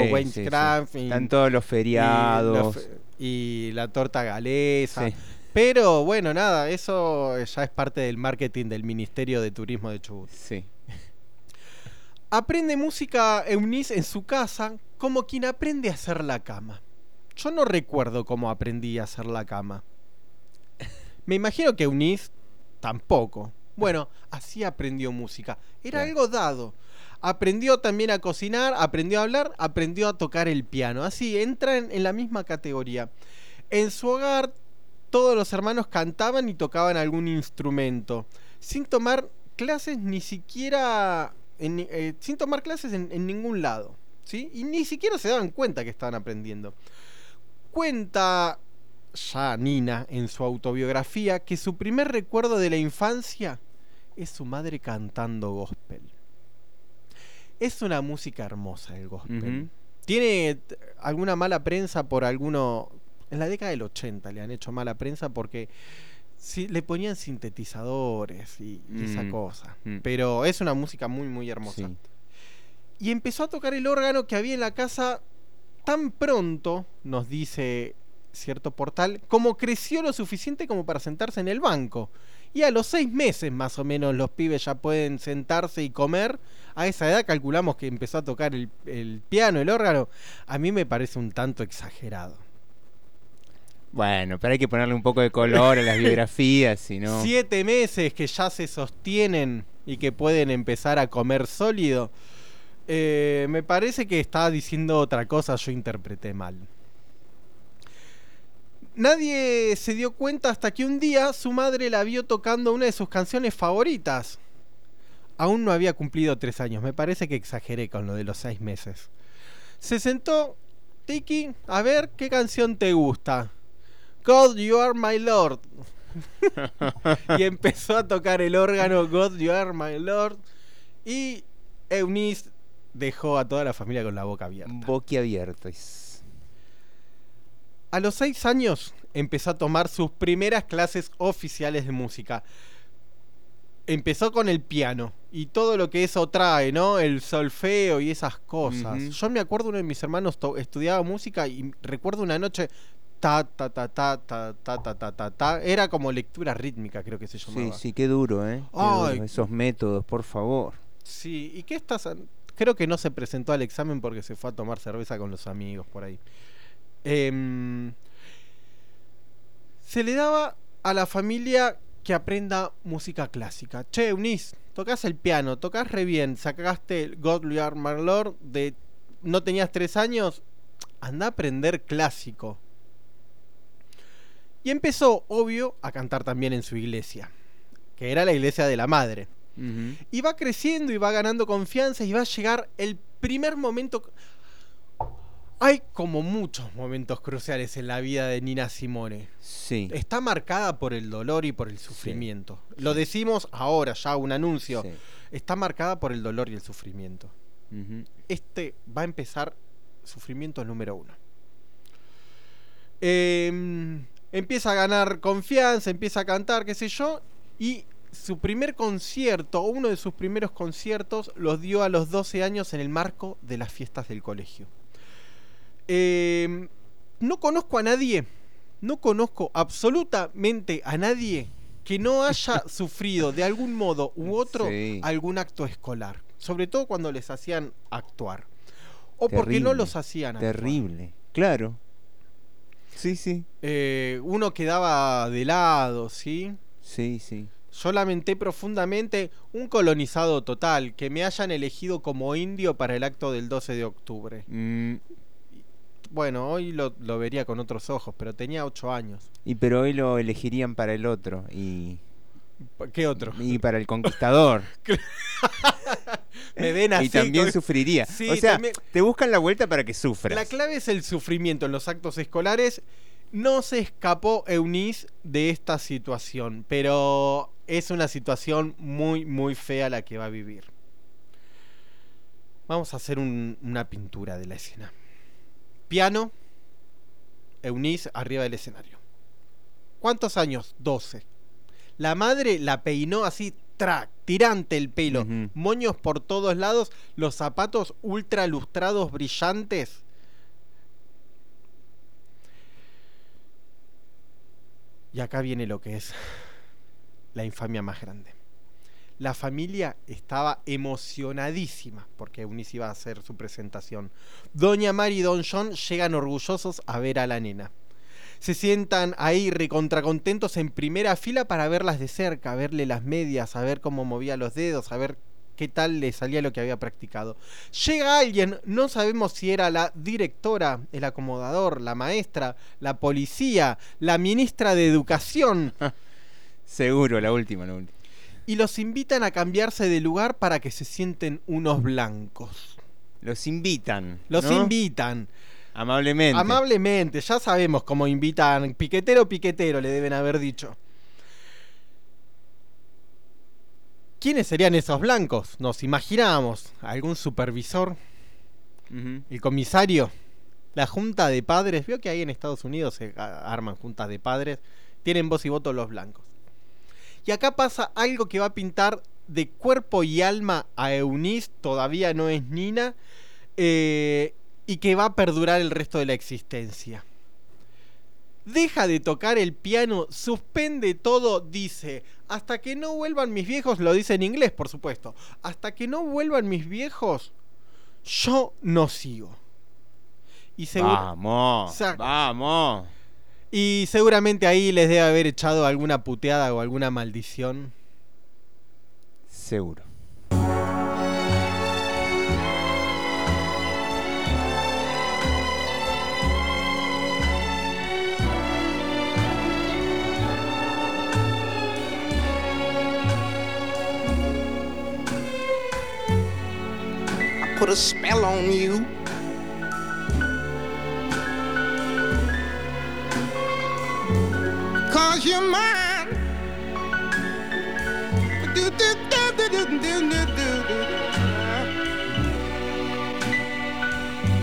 sí, y- Están todos los y feriados. fe- Y, la torta galesa. Pero bueno, nada, eso ya es parte del marketing del Ministerio de Turismo de Chubut. Sí. *laughs* Aprende música Eunice en su casa como quien aprende a hacer la cama. Yo no recuerdo cómo aprendí a hacer la cama. Me imagino que Eunice tampoco. Bueno, así aprendió música. Era algo dado. Aprendió también a cocinar, aprendió a hablar, aprendió a tocar el piano. Así, entra en, en la misma categoría. En su hogar, todos los hermanos cantaban y tocaban algún instrumento. Sin tomar clases ni siquiera... en eh, sin tomar clases en, en ningún lado. ¿sí? Y ni siquiera se daban cuenta que estaban aprendiendo. Cuenta ya Nina en su autobiografía que su primer recuerdo de la infancia es su madre cantando gospel. Es una música hermosa el gospel. Tiene alguna mala prensa por alguno... En la década del 80 le han hecho mala prensa porque sí, le ponían sintetizadores y, y esa Mm, cosa. mm. Pero es una música muy, muy hermosa. Sí. Y empezó a tocar el órgano que había en la casa tan pronto, nos dice cierto portal, como creció lo suficiente como para sentarse en el banco. Y a los seis meses más o menos los pibes ya pueden sentarse y comer. A esa edad calculamos que empezó a tocar el, el piano, el órgano. A mí me parece un tanto exagerado. Bueno, pero hay que ponerle un poco de color a las *laughs* biografías, si no. Siete meses que ya se sostienen y que pueden empezar a comer sólido. Eh, me parece que estaba diciendo otra cosa, yo interpreté mal. Nadie se dio cuenta hasta que un día su madre la vio tocando una de sus canciones favoritas. Aún no había cumplido tres años, me parece que exageré con lo de los seis meses. Se sentó, Tiki, a ver qué canción te gusta. God, you are my Lord. *laughs* y empezó a tocar el órgano God, you are my Lord. Y Eunice dejó a toda la familia con la boca abierta. Boquiabiertos. A los seis años empezó a tomar sus primeras clases oficiales de música. Empezó con el piano y todo lo que eso trae, ¿no? El solfeo y esas cosas. Yo me acuerdo uno de mis hermanos estudiaba música y recuerdo una noche ta ta ta ta ta ta ta ta ta era como lectura rítmica creo que se Sí, llamaba. sí, qué duro, ¿eh? Qué duro. Esos métodos, por favor. Sí, ¿y qué estás? Creo que no se presentó al examen porque se fue a tomar cerveza con los amigos por ahí. Em, se le daba a la familia que aprenda música clásica. Che, Eunice, tocas el piano, tocas re bien, sacaste el God You Are My Lord de... No tenías tres años, anda a aprender clásico. Y empezó, obvio, a cantar también en su iglesia, que era la iglesia de la madre. Y va creciendo y va ganando confianza y va a llegar el primer momento. Hay como muchos momentos cruciales en la vida de Nina Simone. Sí. Está marcada por el dolor y por el sufrimiento. Lo decimos ahora, ya un anuncio. Sí. Está marcada por el dolor y el sufrimiento. Este va a empezar sufrimiento número uno. Em, empieza a ganar confianza, empieza a cantar, qué sé yo, y su primer concierto, uno de sus primeros conciertos, los dio a los 12 años en el marco de las fiestas del colegio. Em, no conozco a nadie, no conozco absolutamente a nadie que no haya *laughs* sufrido de algún modo u otro Sí. algún acto escolar, sobre todo cuando les hacían actuar. O porque no los hacían actuar. Terrible. Claro. Sí, sí. Eh, uno quedaba de lado, ¿sí? Sí, sí. Yo lamenté profundamente un colonizado total, que me hayan elegido como indio para el acto del 12 de octubre. Mm, Bueno, hoy lo, lo vería con otros ojos, pero tenía ocho años. Y pero hoy lo elegirían para el otro y ¿Qué otro? y para el conquistador. *laughs* *laughs* Me ven así. y también con- sufriría. Sí, o sea, también- te buscan la vuelta para que sufras. La clave es el sufrimiento en los actos escolares. No se escapó Eunice de esta situación, pero es una situación muy, muy fea la que va a vivir. Vamos a hacer un- una pintura de la escena. Piano, Eunice arriba del escenario. ¿Cuántos años? 12. La madre la peinó así, track, tirante el pelo, moños por todos lados, los zapatos ultra lustrados, brillantes. Y acá viene lo que es la infamia más grande. La familia estaba emocionadísima porque Eunice iba a hacer su presentación. Doña Mari y Don John llegan orgullosos a ver a la nena. Se sientan ahí recontracontentos en primera fila para verlas de cerca, verle las medias, a ver cómo movía los dedos, a ver qué tal le salía lo que había practicado. Llega alguien, no sabemos si era la directora, el acomodador, la maestra, la policía, la ministra de Educación. *laughs* Seguro, la última, la última. Y los invitan a cambiarse de lugar para que se sienten unos blancos. Los invitan. Los ¿no? invitan. Amablemente. Amablemente, ya sabemos cómo invitan. Piquetero, piquetero, le deben haber dicho. ¿Quiénes serían esos blancos? Nos imaginamos. ¿Algún supervisor? ¿El comisario? ¿La junta de padres? Veo que ahí en Estados Unidos se arman juntas de padres. Tienen voz y voto los blancos. Y acá pasa algo que va a pintar de cuerpo y alma a Eunice, todavía no es Nina, eh, y que va a perdurar el resto de la existencia. Deja de tocar el piano, suspende todo, dice, hasta que no vuelvan mis viejos, lo dice en inglés, por supuesto, hasta que no vuelvan mis viejos, yo no sigo. Y seguro- Vamos. Vamos. Y seguramente ahí les debe haber echado alguna puteada o alguna maldición. Seguro. Put a spell on you. cause you're mine. Do, do, do, do, do, do, do, do.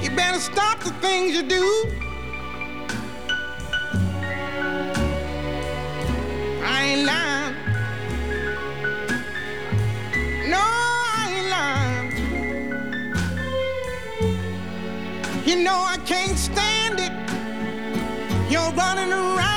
You better stop the things you do. I ain't lying. No, I ain't lying. You know I can't stand it. You're running around.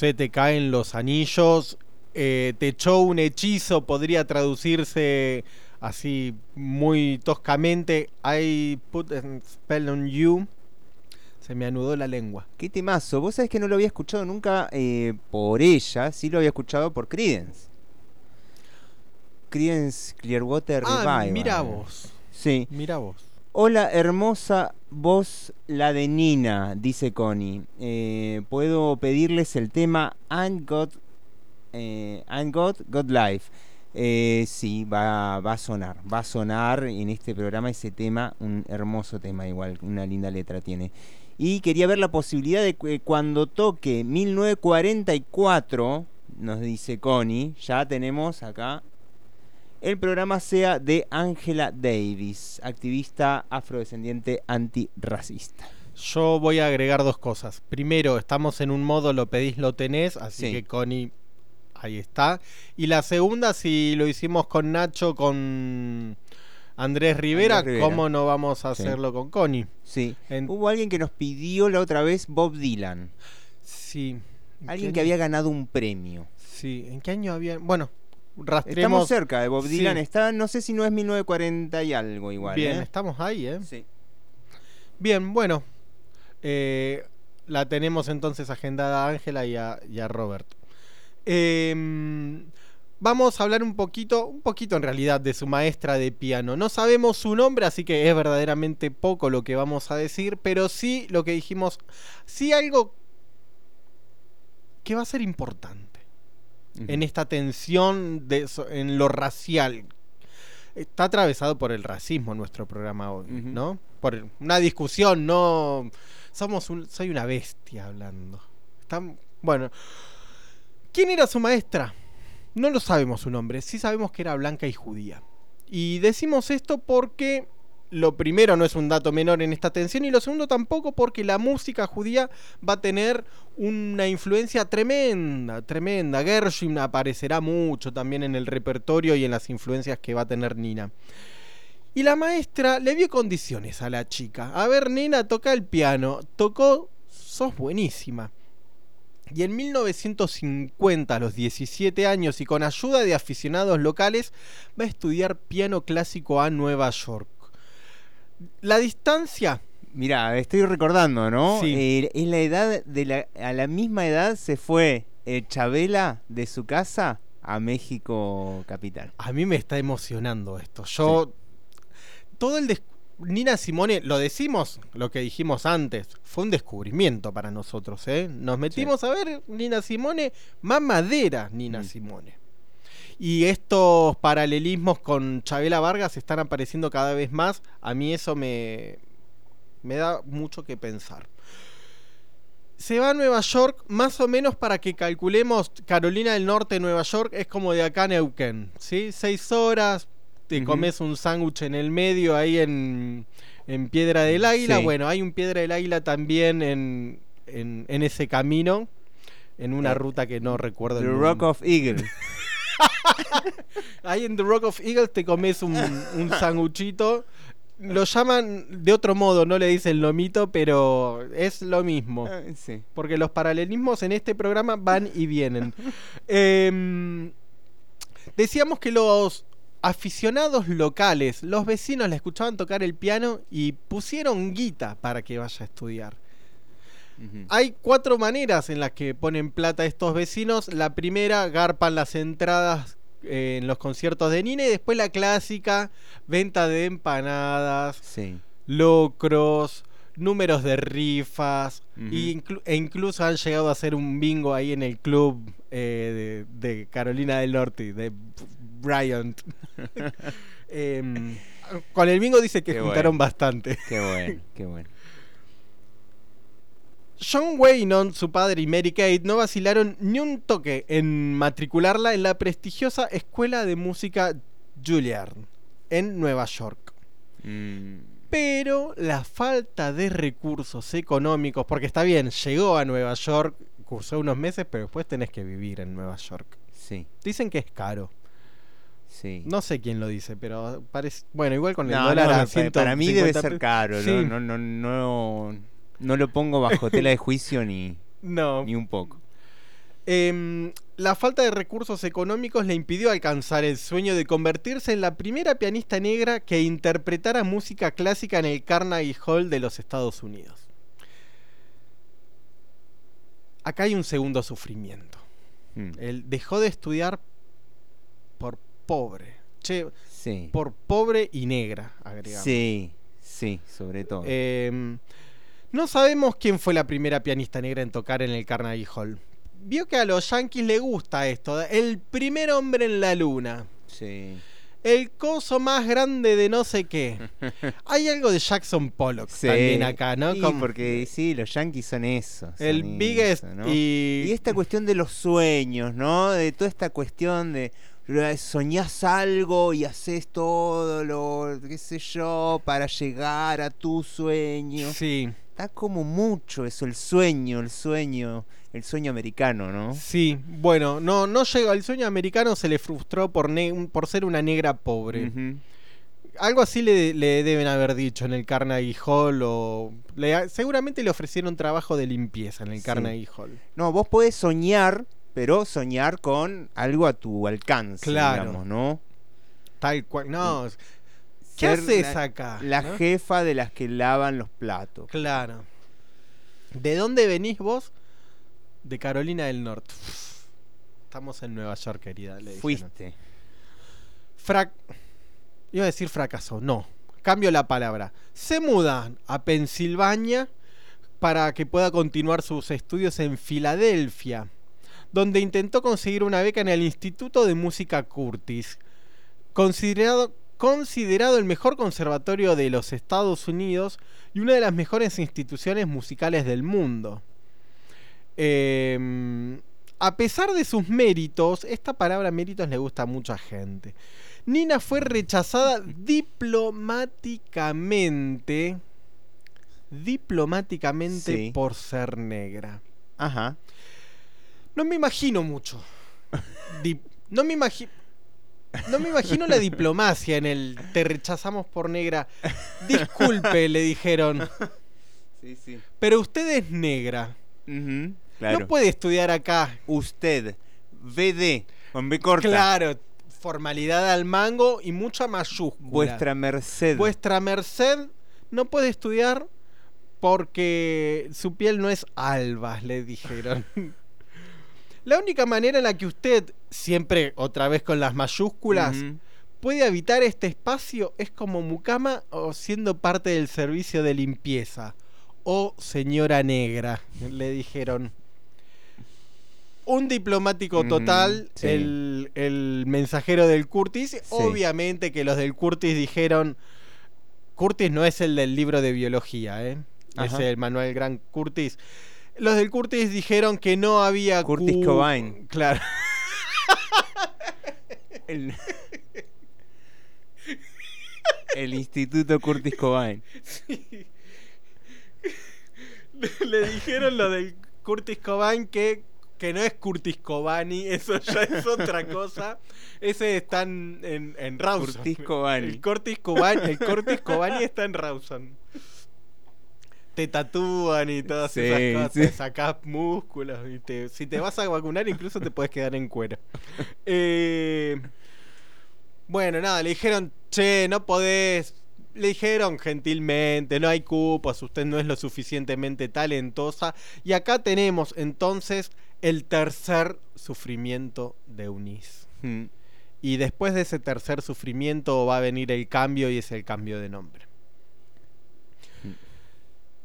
Se te caen los anillos eh, te echó un hechizo, podría traducirse así muy toscamente. I put a spell on you. Se me anudó la lengua. Qué temazo. Vos sabés que no lo había escuchado nunca eh, por ella, sí lo había escuchado por Credence. Credence Clearwater Ah, Revival. mira vos. Sí. Mira vos. Hola, hermosa voz, la de Nina, dice Connie. Eh, Puedo pedirles el tema And God, eh, And God, God Life. Eh, sí, va, va a sonar. Va a sonar en este programa ese tema, un hermoso tema igual, una linda letra tiene. Y quería ver la posibilidad de que cuando toque 1944, nos dice Connie, ya tenemos acá el programa sea de Angela Davis, activista afrodescendiente antirracista. Yo voy a agregar dos cosas. Primero, estamos en un modo lo pedís, lo tenés, así Sí. que Connie, ahí está. Y la segunda, si lo hicimos con Nacho, con Andrés Rivera, Andrés Rivera. ¿cómo no vamos a Sí. hacerlo con Connie? Sí. En- Hubo alguien que nos pidió la otra vez Bob Dylan. Sí. Alguien ¿Qué que había ganado un premio. Sí, ¿en qué año había? Bueno, rastremos. Estamos cerca de Bob Sí. Dylan. Está, no sé si no es 1940 y algo igual. Bien, ¿eh? estamos ahí, ¿eh? Sí. Bien, bueno. eh, la tenemos entonces agendada a Ángela y a, y a Robert. Em, vamos a hablar un poquito, un poquito en realidad, de su maestra de piano. No sabemos su nombre, así que es verdaderamente poco lo que vamos a decir, pero sí lo que dijimos, sí algo que va a ser importante en esta tensión de, en lo racial. Está atravesado por el racismo nuestro programa hoy, ¿no? Por una discusión, no. Somos un. Soy una bestia hablando. Está- bueno. ¿Quién era su maestra? No lo sabemos su nombre, sí sabemos que era blanca y judía. Y decimos esto porque lo primero no es un dato menor en esta tensión y lo segundo tampoco porque la música judía va a tener una influencia tremenda, tremenda. Gershwin aparecerá mucho también en el repertorio y en las influencias que va a tener Nina. Y la maestra le vio condiciones a la chica. A ver, nena, toca el piano. Tocó, sos buenísima. Y en 1950, a los 17 años y con ayuda de aficionados locales, va a estudiar piano clásico a Nueva York. La distancia Mira, estoy recordando, ¿no? Sí. Eh, es la edad de la, a la misma edad se fue eh, Chabela de su casa a México capital. A mí me está emocionando esto. Yo. Todo el. des- Nina Simone, lo decimos, lo que dijimos antes, fue un descubrimiento para nosotros, ¿eh? Nos metimos a ver Nina Simone, más madera Nina Simone. Y estos paralelismos con Chabela Vargas están apareciendo cada vez más. A mí eso me, me da mucho que pensar. Se va a Nueva York más o menos para que calculemos Carolina del Norte, Nueva York, es como de acá a Neuquén, ¿sí? Seis horas, te comes un sándwich en el medio ahí en, en Piedra del Águila. Sí. Bueno, hay un Piedra del Águila también en, en, en ese camino, en una Eh, ruta que no recuerdo el The nombre. Rock of Eagle. *laughs* Ahí en The Rock of Eagles te comes un, un sanguchito. Lo llaman de otro modo, no le dicen lomito, pero es lo mismo. Ah, sí. Porque los paralelismos en este programa van y vienen. *laughs* Em, decíamos que los aficionados locales, los vecinos le escuchaban tocar el piano y pusieron guita para que vaya a estudiar. Hay cuatro maneras en las que ponen plata estos vecinos. La primera, garpan las entradas eh, en los conciertos de Nina y después la clásica, venta de empanadas, Sí. locros, números de rifas inclu- e incluso han llegado a hacer un bingo ahí en el club eh, de, de Carolina del Norte, de Bryant. *laughs* *laughs* Em, con el bingo dice que Qué juntaron bueno. bastante. Qué bueno, qué bueno. John Waynon, su padre y Mary Kate no vacilaron ni un toque en matricularla en la prestigiosa Escuela de Música Juilliard en Nueva York. Mm, Pero la falta de recursos económicos, porque está bien, llegó a Nueva York, cursó unos meses, pero después tenés que vivir en Nueva York. sí, Dicen que es caro. sí. No sé quién lo dice, pero parece. Bueno, igual con el No, dólar no, a pa- 150 para mí debe ser caro, Sí. ¿no? No, no, no, no lo pongo bajo tela de juicio ni, *laughs* No. ni un poco. Em, la falta de recursos económicos le impidió alcanzar el sueño de convertirse en la primera pianista negra que interpretara música clásica en el Carnegie Hall de los Estados Unidos. Acá hay un segundo sufrimiento. Mm. Él dejó de estudiar por pobre. Che, Sí. por pobre y negra, agregamos. Sí, sí, sobre todo. Eh, no sabemos quién fue la primera pianista negra en tocar en el Carnegie Hall. Vio que a los yankees le gusta esto. El primer hombre en la luna. sí. El coso más grande de no sé qué. *laughs* Hay algo de Jackson Pollock Sí. también acá, ¿no? Sí, Como- porque sí, los yankees son eso. son El biggest eso, ¿no? y- Y esta cuestión de los sueños, ¿no? De toda esta cuestión de soñás algo y haces todo lo, qué sé yo, para llegar a tu sueño. Sí. Está como mucho eso, el sueño, el sueño, el sueño americano, ¿no? Sí, bueno, no, no llegó. El sueño americano se le frustró por, ne- por ser una negra pobre. Algo así le, le deben haber dicho en el Carnegie Hall o... le- seguramente le ofrecieron trabajo de limpieza en el Sí. Carnegie Hall. No, vos podés soñar, pero soñar con algo a tu alcance, Claro. digamos, ¿no? Tal cual. No, ¿qué haces la- acá? La no? jefa de las que lavan los platos. Claro. ¿De dónde venís vos? De Carolina del Norte. Estamos en Nueva York, querida. le. Frac... Iba a decir fracasó, no. Cambio la palabra. Se mudan a Pensilvania para que pueda continuar sus estudios en Filadelfia, donde intentó conseguir una beca en el Instituto de Música Curtis, considerado, considerado el mejor conservatorio de los Estados Unidos y una de las mejores instituciones musicales del mundo. Eh, a pesar de sus méritos, esta palabra méritos le gusta a mucha gente. Nina fue rechazada diplomáticamente. Diplomáticamente Sí. por ser negra. Ajá. No me imagino mucho. Di- no me imagino. No me imagino la diplomacia en el te rechazamos por negra. Disculpe, *laughs* le dijeron. Sí, sí. Pero usted es negra. Claro. No puede estudiar acá. Usted, VD, con B corta. Claro, formalidad al mango y mucha mayúscula. Vuestra merced. Vuestra merced no puede estudiar porque su piel no es alba, le dijeron. *laughs* La única manera en la que usted, siempre otra vez con las mayúsculas, puede habitar este espacio es como mucama o siendo parte del servicio de limpieza. O señora negra, le dijeron. Un diplomático total, sí. el, el mensajero del Curtis. Obviamente que los del Curtis dijeron. Curtis no es el del libro de biología, ¿eh? Es el Manuel Gran Curtis. Los del Curtis dijeron que no había. Curtis cu- Cobain. Claro. El, el Instituto Curtis Cobain. Sí. Le, le dijeron lo del Curtis Cobain que, que no es Curtis Cobani, eso ya es otra cosa. Ese está en, en, en Rawson. Curtis Cobani. El Curtis Cobani, el Curtis Cobani está en Rawson. Te tatúan y todas Sí, esas cosas, sí. te sacás músculos. Y te- si te vas a vacunar, incluso te puedes quedar en cuero. *laughs* Eh, bueno, nada, le dijeron, che, no podés. Le dijeron gentilmente, no hay cupos, usted no es lo suficientemente talentosa. Y acá tenemos entonces el tercer sufrimiento de Eunice. Mm. Y después de ese tercer sufrimiento va a venir el cambio y es el cambio de nombre.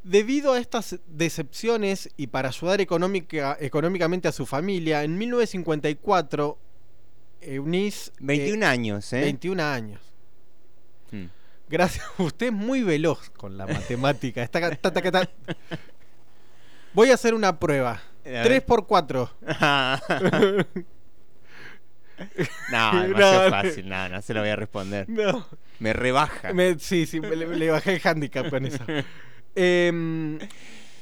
Debido a estas decepciones y para ayudar económica- económicamente a su familia, en 1954 Eunice... 21 eh, años, ¿eh? 21 años. Mm. Gracias, *laughs* usted es muy veloz con la matemática. Está ta, ta, ta. Voy a hacer una prueba. A ver. 3 por 4. *laughs* No, demasiado No, fácil. No, no se lo voy a responder. No. Me rebaja. Me- sí, sí, me- le, le bajé el handicap con eso. Em,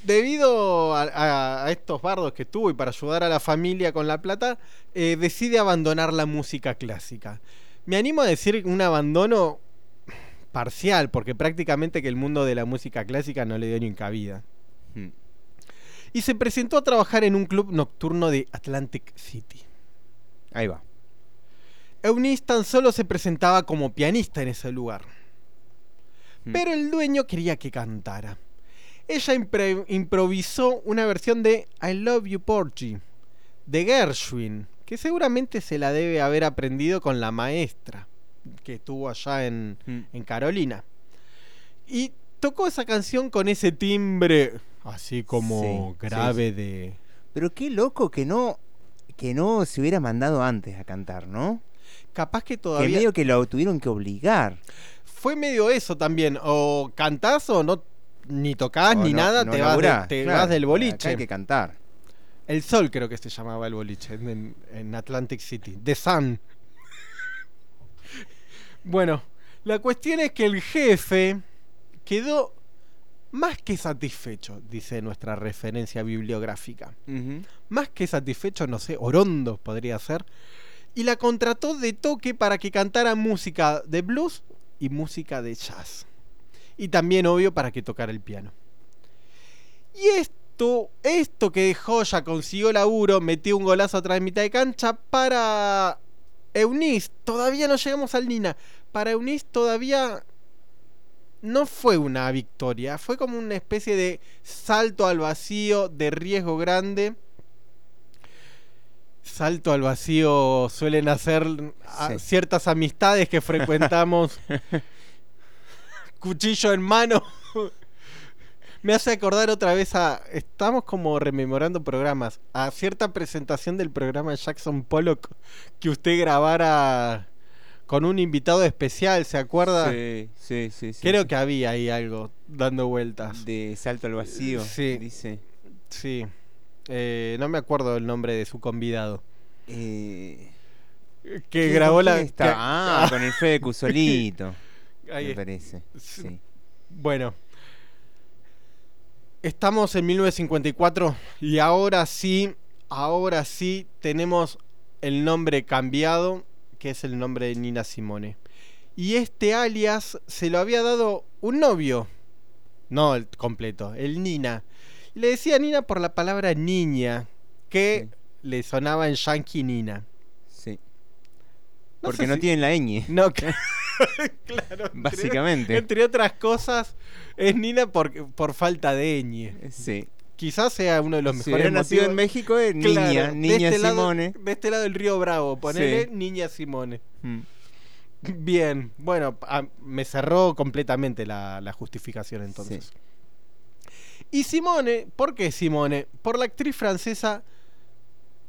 debido a, a- a estos bardos que tuvo y para ayudar a la familia con la plata, eh, decide abandonar la música clásica. Me animo a decir un abandono parcial, porque prácticamente que el mundo de la música clásica no le dio ni cabida. Mm. Y se presentó a trabajar en un club nocturno de Atlantic City. Ahí va. Eunice tan solo se presentaba como pianista en ese lugar. Mm. Pero el dueño quería que cantara. Ella impre- improvisó una versión de I Love You Porgy de Gershwin, que seguramente se la debe haber aprendido con la maestra que estuvo allá en, Mm. en Carolina. Y tocó esa canción con ese timbre así como Sí, grave sí, sí. de... Pero qué loco que no que no se hubiera mandado antes a cantar, ¿no? Capaz que Que todavía... medio que lo tuvieron que obligar. Fue medio eso también. O cantás o no ni tocás O ni no- nada, no te, vas, de- te claro, vas del boliche. hay que cantar. El Sol creo que se llamaba el boliche en, en Atlantic City. The Sun. bueno, la cuestión es que el jefe quedó más que satisfecho, dice nuestra referencia bibliográfica. Más que satisfecho, no sé, Orondo podría ser. Y la contrató de toque para que cantara música de blues y música de jazz. Y también, obvio, para que tocara el piano. Y esto, esto que dejó ya consiguió laburo, metió un golazo atrás de mitad de cancha para Eunice. Todavía no llegamos al Nina. Para Eunice todavía no fue una victoria, fue como una especie de salto al vacío de riesgo grande. Salto al vacío suelen hacer a- Sí. ciertas amistades que frecuentamos. *laughs* Cuchillo en mano. *laughs* Me hace acordar otra vez a. Estamos como rememorando programas. A cierta presentación del programa de Jackson Pollock que usted grabara con un invitado especial, ¿se acuerda? Sí, sí, sí. sí, Creo que había ahí algo dando vueltas. De salto al vacío, Sí. dice. Sí. Eh, no me acuerdo el nombre de su convidado. Eh, Que ¿qué- grabó la. quién está? que- Ah, con el Fede Cusolito. *laughs* Ahí me es- parece. Sí. Bueno. Estamos en 1954 y ahora sí, ahora sí tenemos el nombre cambiado, que es el nombre de Nina Simone. Y este alias se lo había dado un novio. No el completo, el Nina. Le decía Nina por la palabra niña, que le sonaba en Yankee Nina. Sí. No Porque no tienen la ñ. No, *laughs* *laughs* claro. Básicamente. Entre otras cosas, es Nina por, por falta de ñ. Sí. Quizás sea uno de los Si mejores hubiera nacido en México, es niña, Claro, de niña este lado- Simone. de este lado del río Bravo, ponele Sí. Niña Simone. Mm. Bien, bueno, a- me cerró completamente la, la justificación entonces. Y Simone, ¿por qué Simone? Por la actriz francesa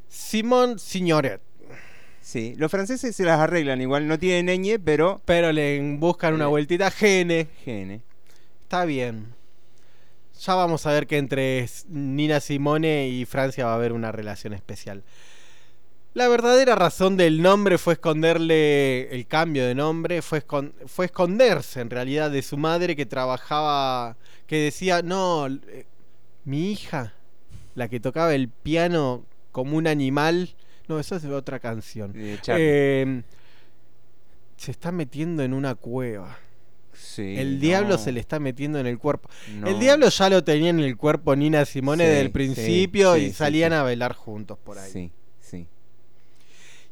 Simone Signoret. Sí, los franceses se las arreglan, igual no tienen ñ, pero... Pero le buscan una vueltita gene. Gene. Está bien. Ya vamos a ver que entre Nina Simone y Francia va a haber una relación especial. La verdadera razón del nombre fue esconderle el cambio de nombre, fue, escon- fue esconderse en realidad de su madre que trabajaba, que decía, no, eh, mi hija, la que tocaba el piano como un animal, no, eso es de otra canción. De. Eh, se está metiendo en una cueva. Sí, El diablo no. se le está metiendo en el cuerpo. No. El diablo ya lo tenía en el cuerpo Nina Simone Sí, desde el principio sí, y salían a bailar juntos por ahí. Sí, sí.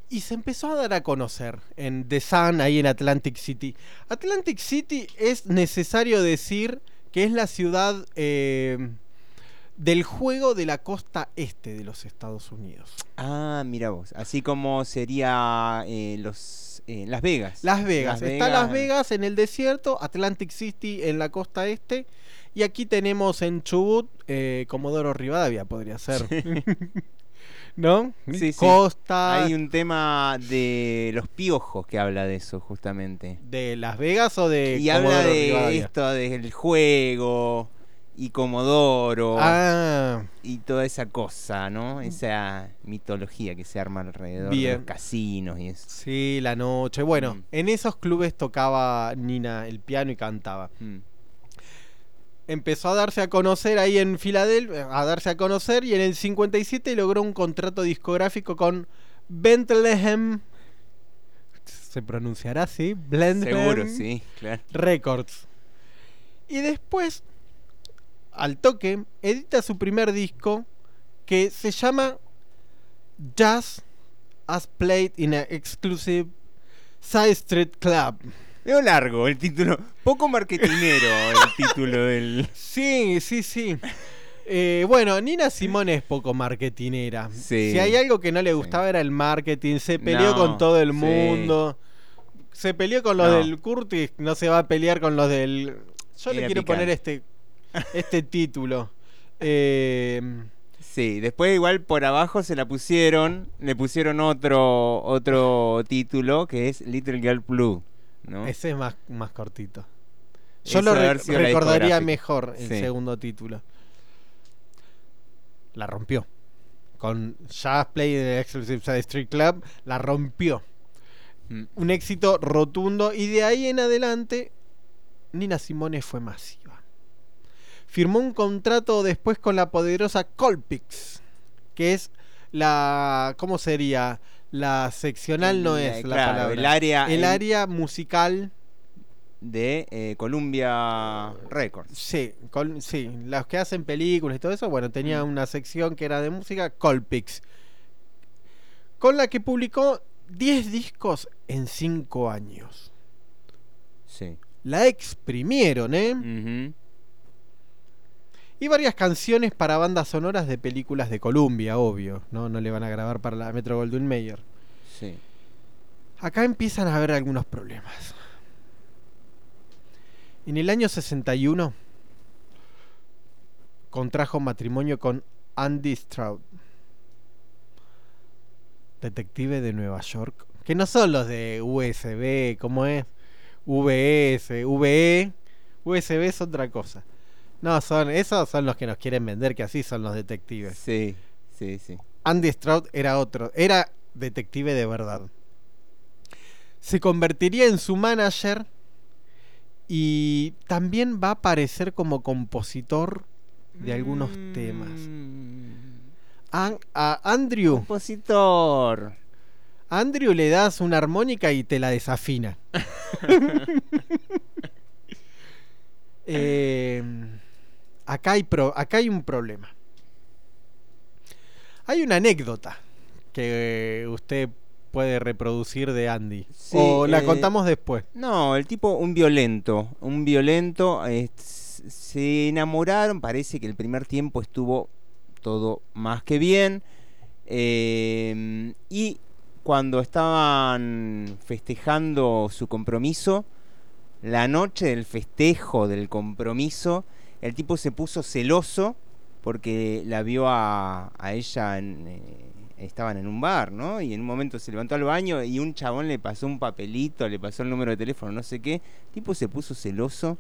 Y se empezó a dar a conocer en The Sun, ahí en Atlantic City. Atlantic City es necesario decir que es la ciudad eh, del juego de la costa este de los Estados Unidos. Ah, mira vos. Así como sería eh, los eh, Las Vegas. Las Vegas. Está Las Vegas en el desierto, Atlantic City en la costa este. Y aquí tenemos en Chubut, eh, Comodoro Rivadavia podría ser. *laughs* ¿No? Sí, sí. Costa Hay un tema de los piojos que habla de eso, justamente. de Las Vegas o de y habla de Rivadavia? esto, del juego y Comodoro Ah. y toda esa cosa, ¿no? Esa mitología que se arma alrededor de los casinos y eso. Sí, la noche. Bueno, Mm. en esos clubes tocaba Nina el piano y cantaba. Mm. Empezó a darse a conocer ahí en Filadelfia, a darse a conocer y en el 57 logró un contrato discográfico con Bethlehem. ¿Se pronunciará así? Bethlehem Seguro, sí, claro. Records. Y después, al toque, edita su primer disco que se llama Jazz as played in an exclusive Side Street Club. Veo largo el título, poco marketinero el *laughs* título del... Sí, sí, sí. Eh, bueno, Nina Simone es poco marketinera. Sí. Si hay algo que no le gustaba era el marketing, se peleó No, con todo el sí. mundo. Se peleó con los No. del Curtis, no se va a pelear con los del... Yo le quiero poner este, *laughs* este título. Eh, Sí, después igual por abajo se la pusieron, le pusieron otro otro título que es Little Girl Blue, ¿no? Ese es más, más cortito. Yo Esa lo re- recordaría mejor el Sí. segundo título. La rompió. Con Jazz Play de Exclusive Side Street Club, la rompió. Mm. Un éxito rotundo y de ahí en adelante Nina Simone fue masiva. Firmó un contrato después con la poderosa Colpix, que es la ¿cómo sería? La seccional no es la claro, palabra. el área- el el- área musical de eh, Columbia Records. Sí, col- sí, los que hacen películas y todo eso, bueno, tenía una sección que era de música, Colpix, con la que publicó 10 discos en 5 años. Sí. La exprimieron, ¿eh? Y varias canciones para bandas sonoras de películas de Columbia, obvio, ¿no? No le van a grabar para la Metro Goldwyn Mayer. Sí. Acá empiezan a haber algunos problemas. En el año 61 contrajo matrimonio con Andy Stroud, detective de Nueva York, que no son los de USB, como es VS, VE, USB es otra cosa. No, son esos son los que nos quieren vender, que así son los detectives. Sí, sí, sí. Andy Stroud era otro, era detective de verdad. Se convertiría en su manager y también va a aparecer como compositor de algunos temas. A, a Andrew. Compositor. Andrew le das una armónica y te la desafina. *laughs* *laughs* Eh, acá, hay pro- acá hay un problema. Hay una anécdota que usted puede reproducir de Andy. Sí, o la eh, contamos después. No, el tipo, un violento. Un violento. eh, se enamoraron. Parece que el primer tiempo estuvo todo más que bien. eh, y cuando estaban festejando su compromiso, la noche del festejo del compromiso, el tipo se puso celoso porque la vio a, ella en, eh, estaban en un bar, ¿no? Y en un momento se levantó al baño y un chabón le pasó un papelito, le pasó el número de teléfono, no sé qué. El tipo se puso celoso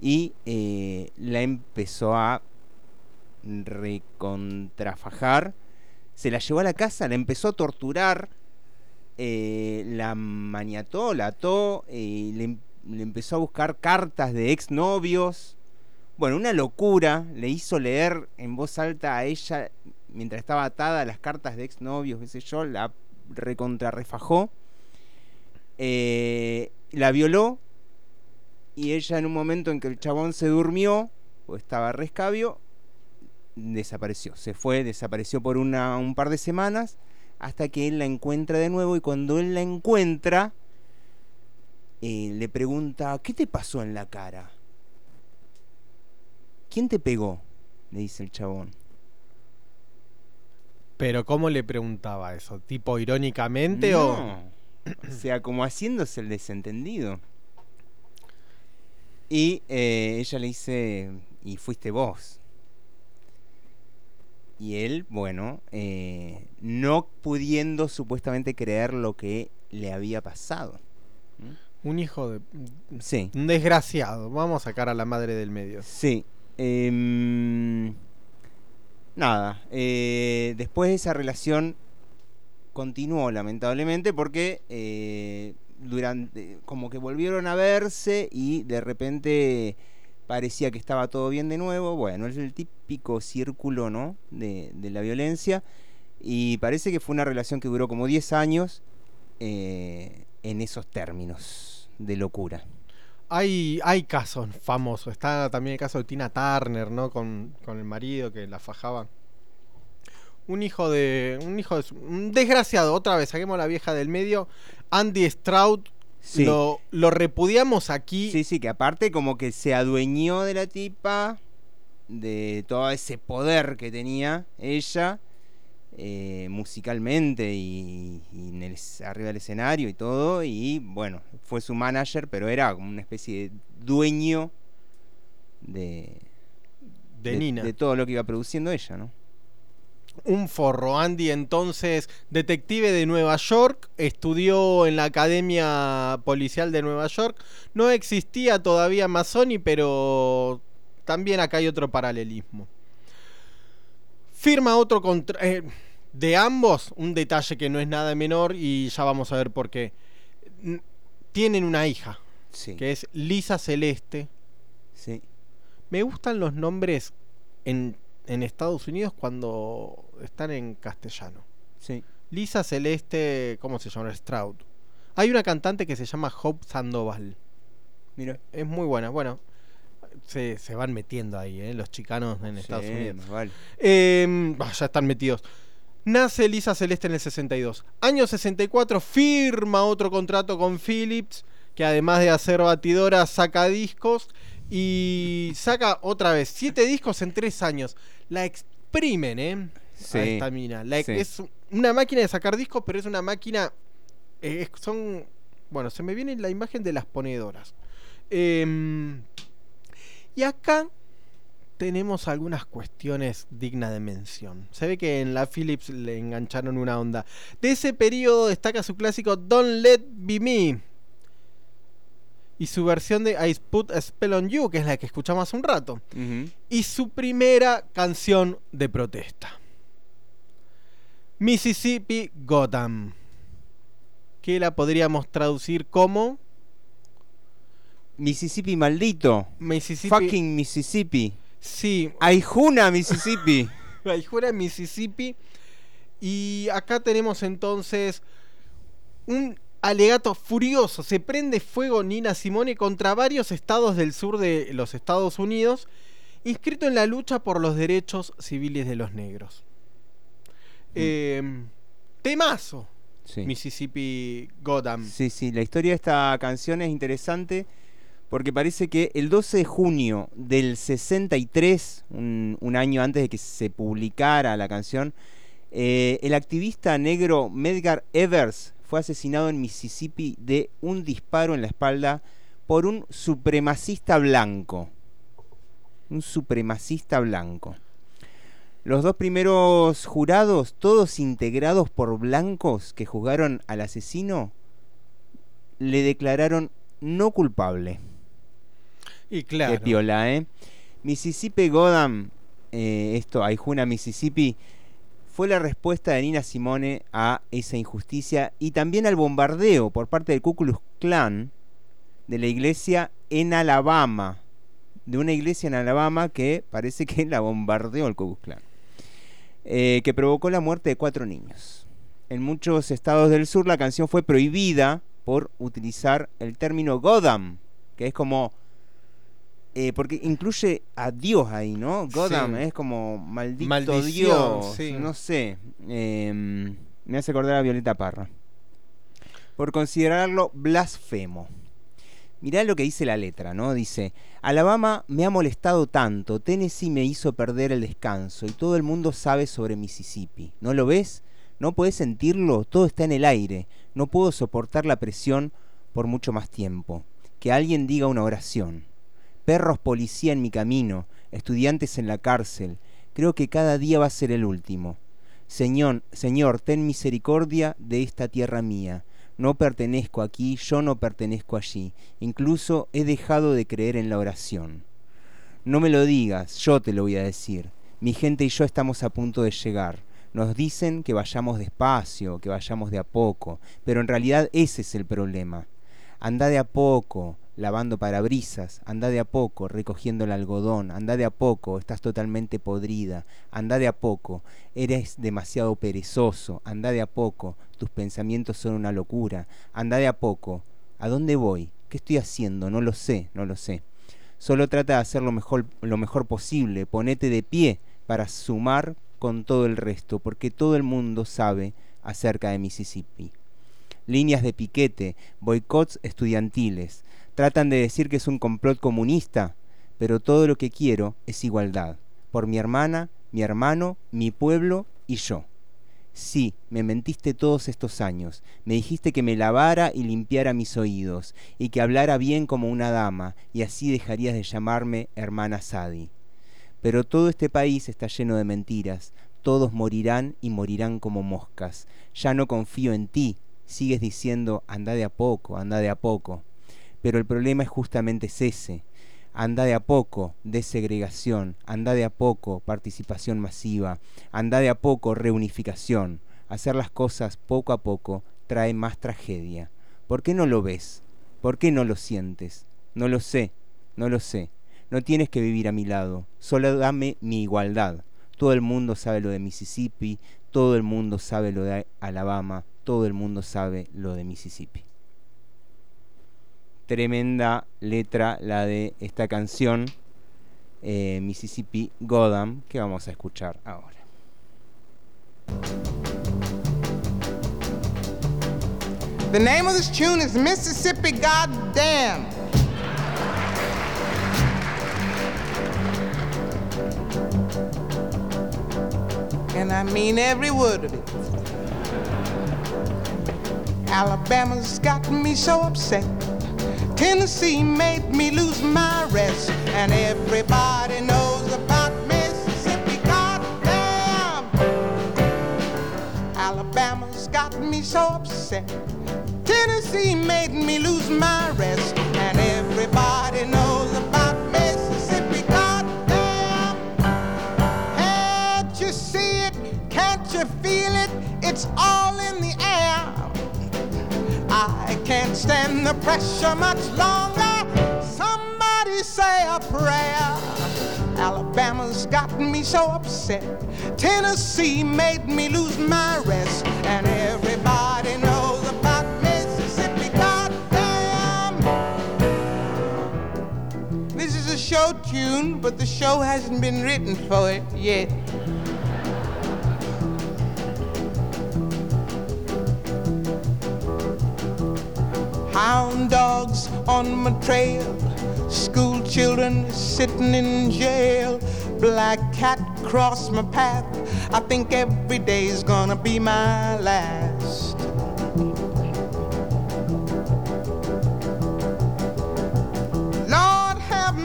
y eh, la empezó a recontrafajar. Se la llevó a la casa, la empezó a torturar, eh, la maniató, la ató, le, le empezó a buscar cartas de exnovios. Bueno, una locura. Le hizo leer en voz alta a ella mientras estaba atada las cartas de exnovios, qué sé yo, la recontrarrefajó. Eh, la violó y ella en un momento en que el chabón se durmió o estaba rescabio, desapareció. Se fue, desapareció por una, un par de semanas hasta que él la encuentra de nuevo y cuando él la encuentra eh, le pregunta, ¿qué te pasó en la cara? ¿Quién te pegó? Le dice el chabón. Pero ¿cómo le preguntaba eso? ¿Tipo irónicamente o...? No. O sea, como haciéndose el desentendido. Y eh, ella le dice, y fuiste vos. Y él, bueno, eh, no pudiendo supuestamente creer lo que le había pasado. Un hijo de... Sí. Un desgraciado. Vamos a sacar a la madre del medio. Sí. Em, nada. eh, después esa relación continuó lamentablemente porque eh, durante como que volvieron a verse y de repente parecía que estaba todo bien de nuevo. Bueno, es el típico círculo, ¿no? De, la violencia. Y parece que fue una relación que duró como 10 años eh, en esos términos de locura. Hay, hay casos famosos. Está también el caso de Tina Turner, ¿no? Con, con el marido que la fajaba. Un hijo de. Un hijo de. Un desgraciado, otra vez, saquemos la vieja del medio. Andy Stroud. Sí. Lo, lo repudiamos aquí. Sí, sí, que aparte como que se adueñó de la tipa, de todo ese poder que tenía ella, eh, musicalmente y, y en el, arriba del escenario y todo, y bueno, fue su manager, pero era como una especie de dueño de, De Nina. de todo lo que iba produciendo ella, ¿no? Un forro. Andy, entonces, detective de Nueva York, estudió en la Academia Policial de Nueva York. No existía todavía Mazzoni, pero también acá hay otro paralelismo. Firma otro eh, de ambos, un detalle que no es nada menor y ya vamos a ver por qué. Tienen una hija, Sí. que es Lisa Celeste. Sí. Me gustan los nombres en, en Estados Unidos cuando están en castellano. Sí. Lisa Celeste, ¿cómo se llama? Stroud. Hay una cantante que se llama Hope Sandoval. Mira. Es muy buena. Bueno, se, se van metiendo ahí, ¿eh? los chicanos en Estados Sí, Unidos. vale. Eh, bah, ya están metidos. Nace Lisa Celeste en el 62. Año 64 firma otro contrato con Philips, que además de hacer batidoras saca discos y saca otra vez siete discos en tres años. La exprimen, ¿eh? Sí, A esta mina. La ex- sí. Es una máquina de sacar discos, pero es una máquina... eh, son... Bueno, se me viene la imagen de las ponedoras. Em, y acá tenemos algunas cuestiones dignas de mención. Se ve que en la Philips le engancharon una onda. De ese periodo destaca su clásico Don't Let Be Me. Y su versión de I Put a Spell on You, que es la que escuchamos hace un rato. Y su primera canción de protesta. Mississippi Gotham. Que la podríamos traducir como Mississippi maldito. Mississippi. Fucking Mississippi. Sí. Aijuna, Mississippi. *laughs* Aijuna, Mississippi. Y acá tenemos entonces un alegato furioso. Se prende fuego Nina Simone contra varios estados del sur de los Estados Unidos, inscrito en la lucha por los derechos civiles de los negros. Eh, temazo. Sí. Mississippi Gotham. Sí, sí, la historia de esta canción es interesante porque parece que el 12 de junio del 63, un, año antes de que se publicara la canción, eh, el activista negro Medgar Evers fue asesinado en Mississippi de un disparo en la espalda por un supremacista blanco. Un supremacista blanco. Los dos primeros jurados, todos integrados por blancos que juzgaron al asesino, le declararon no culpable. Y claro. Qué piola, ¿eh? Mississippi Gotham, eh, esto, Aijuna, Mississippi, fue la respuesta de Nina Simone a esa injusticia y también al bombardeo por parte del Ku Klux Klan de la iglesia en Alabama. De una iglesia en Alabama que parece que la bombardeó el Ku Klux Klan. eh, que provocó la muerte de cuatro niños. En muchos estados del sur la canción fue prohibida por utilizar el término Gotham, que es como eh, porque incluye a Dios ahí, ¿no? Gotham Sí. es como maldito Maldición, Dios, sí. no sé. em, me hace acordar a Violeta Parra. Por considerarlo blasfemo. Mirá lo que dice la letra, ¿no? Dice, Alabama me ha molestado tanto, Tennessee me hizo perder el descanso y todo el mundo sabe sobre Mississippi. ¿No lo ves? ¿No puedes sentirlo? Todo está en el aire. No puedo soportar la presión por mucho más tiempo. Que alguien diga una oración. Perros policía en mi camino, estudiantes en la cárcel. Creo que cada día va a ser el último. Señor, Señor, ten misericordia de esta tierra mía. No pertenezco aquí, yo no pertenezco allí. Incluso he dejado de creer en la oración. No me lo digas, yo te lo voy a decir. Mi gente y yo estamos a punto de llegar. Nos dicen que vayamos despacio, que vayamos de a poco, pero en realidad ese es el problema. Anda de a poco, lavando parabrisas, anda de a poco, recogiendo el algodón, anda de a poco, estás totalmente podrida, anda de a poco, eres demasiado perezoso, anda de a poco, tus pensamientos son una locura, anda de a poco. ¿A dónde voy? ¿Qué estoy haciendo? No lo sé, no lo sé. Solo trata de hacer lo mejor, lo mejor posible, ponete de pie para sumar con todo el resto, porque todo el mundo sabe acerca de Mississippi. Líneas de piquete, boicots estudiantiles. Tratan de decir que es un complot comunista, pero todo lo que quiero es igualdad, por mi hermana, mi hermano, mi pueblo y yo. Sí, me mentiste todos estos años. Me dijiste que me lavara y limpiara mis oídos, y que hablara bien como una dama, y así dejarías de llamarme hermana Sadi. Pero todo este país está lleno de mentiras. Todos morirán y morirán como moscas. Ya no confío en ti. Sigues diciendo, anda de a poco, anda de a poco. Pero el problema es justamente ese anda de a poco desegregación, anda de a poco participación masiva, anda de a poco reunificación. Hacer las cosas poco a poco trae más tragedia. ¿Por qué no lo ves? ¿Por qué no lo sientes? No lo sé, no lo sé. No tienes que vivir a mi lado, solo dame mi igualdad. Todo el mundo sabe lo de Mississippi, todo el mundo sabe lo de Alabama, todo el mundo sabe lo de Mississippi tremenda letra la de esta canción eh, Mississippi Goddam que vamos a escuchar ahora. The name of this tune is Mississippi Goddamn. And I mean every word of it. Alabama's got me so upset. Tennessee made me lose my rest, and everybody knows about Mississippi. Goddamn, Alabama's got me so upset. Tennessee made me lose my rest, and everybody knows about Mississippi. Goddamn, can't you see it? Can't you feel it? It's all in. I can't stand the pressure much longer. Somebody say a prayer. Alabama's got me so upset. Tennessee made me lose my rest. And everybody knows about Mississippi. Goddamn. This is a show tune, but the show hasn't been written for it yet. Hound dogs on my trail, school children sitting in jail, black cat cross my path. I think every day's gonna be my last.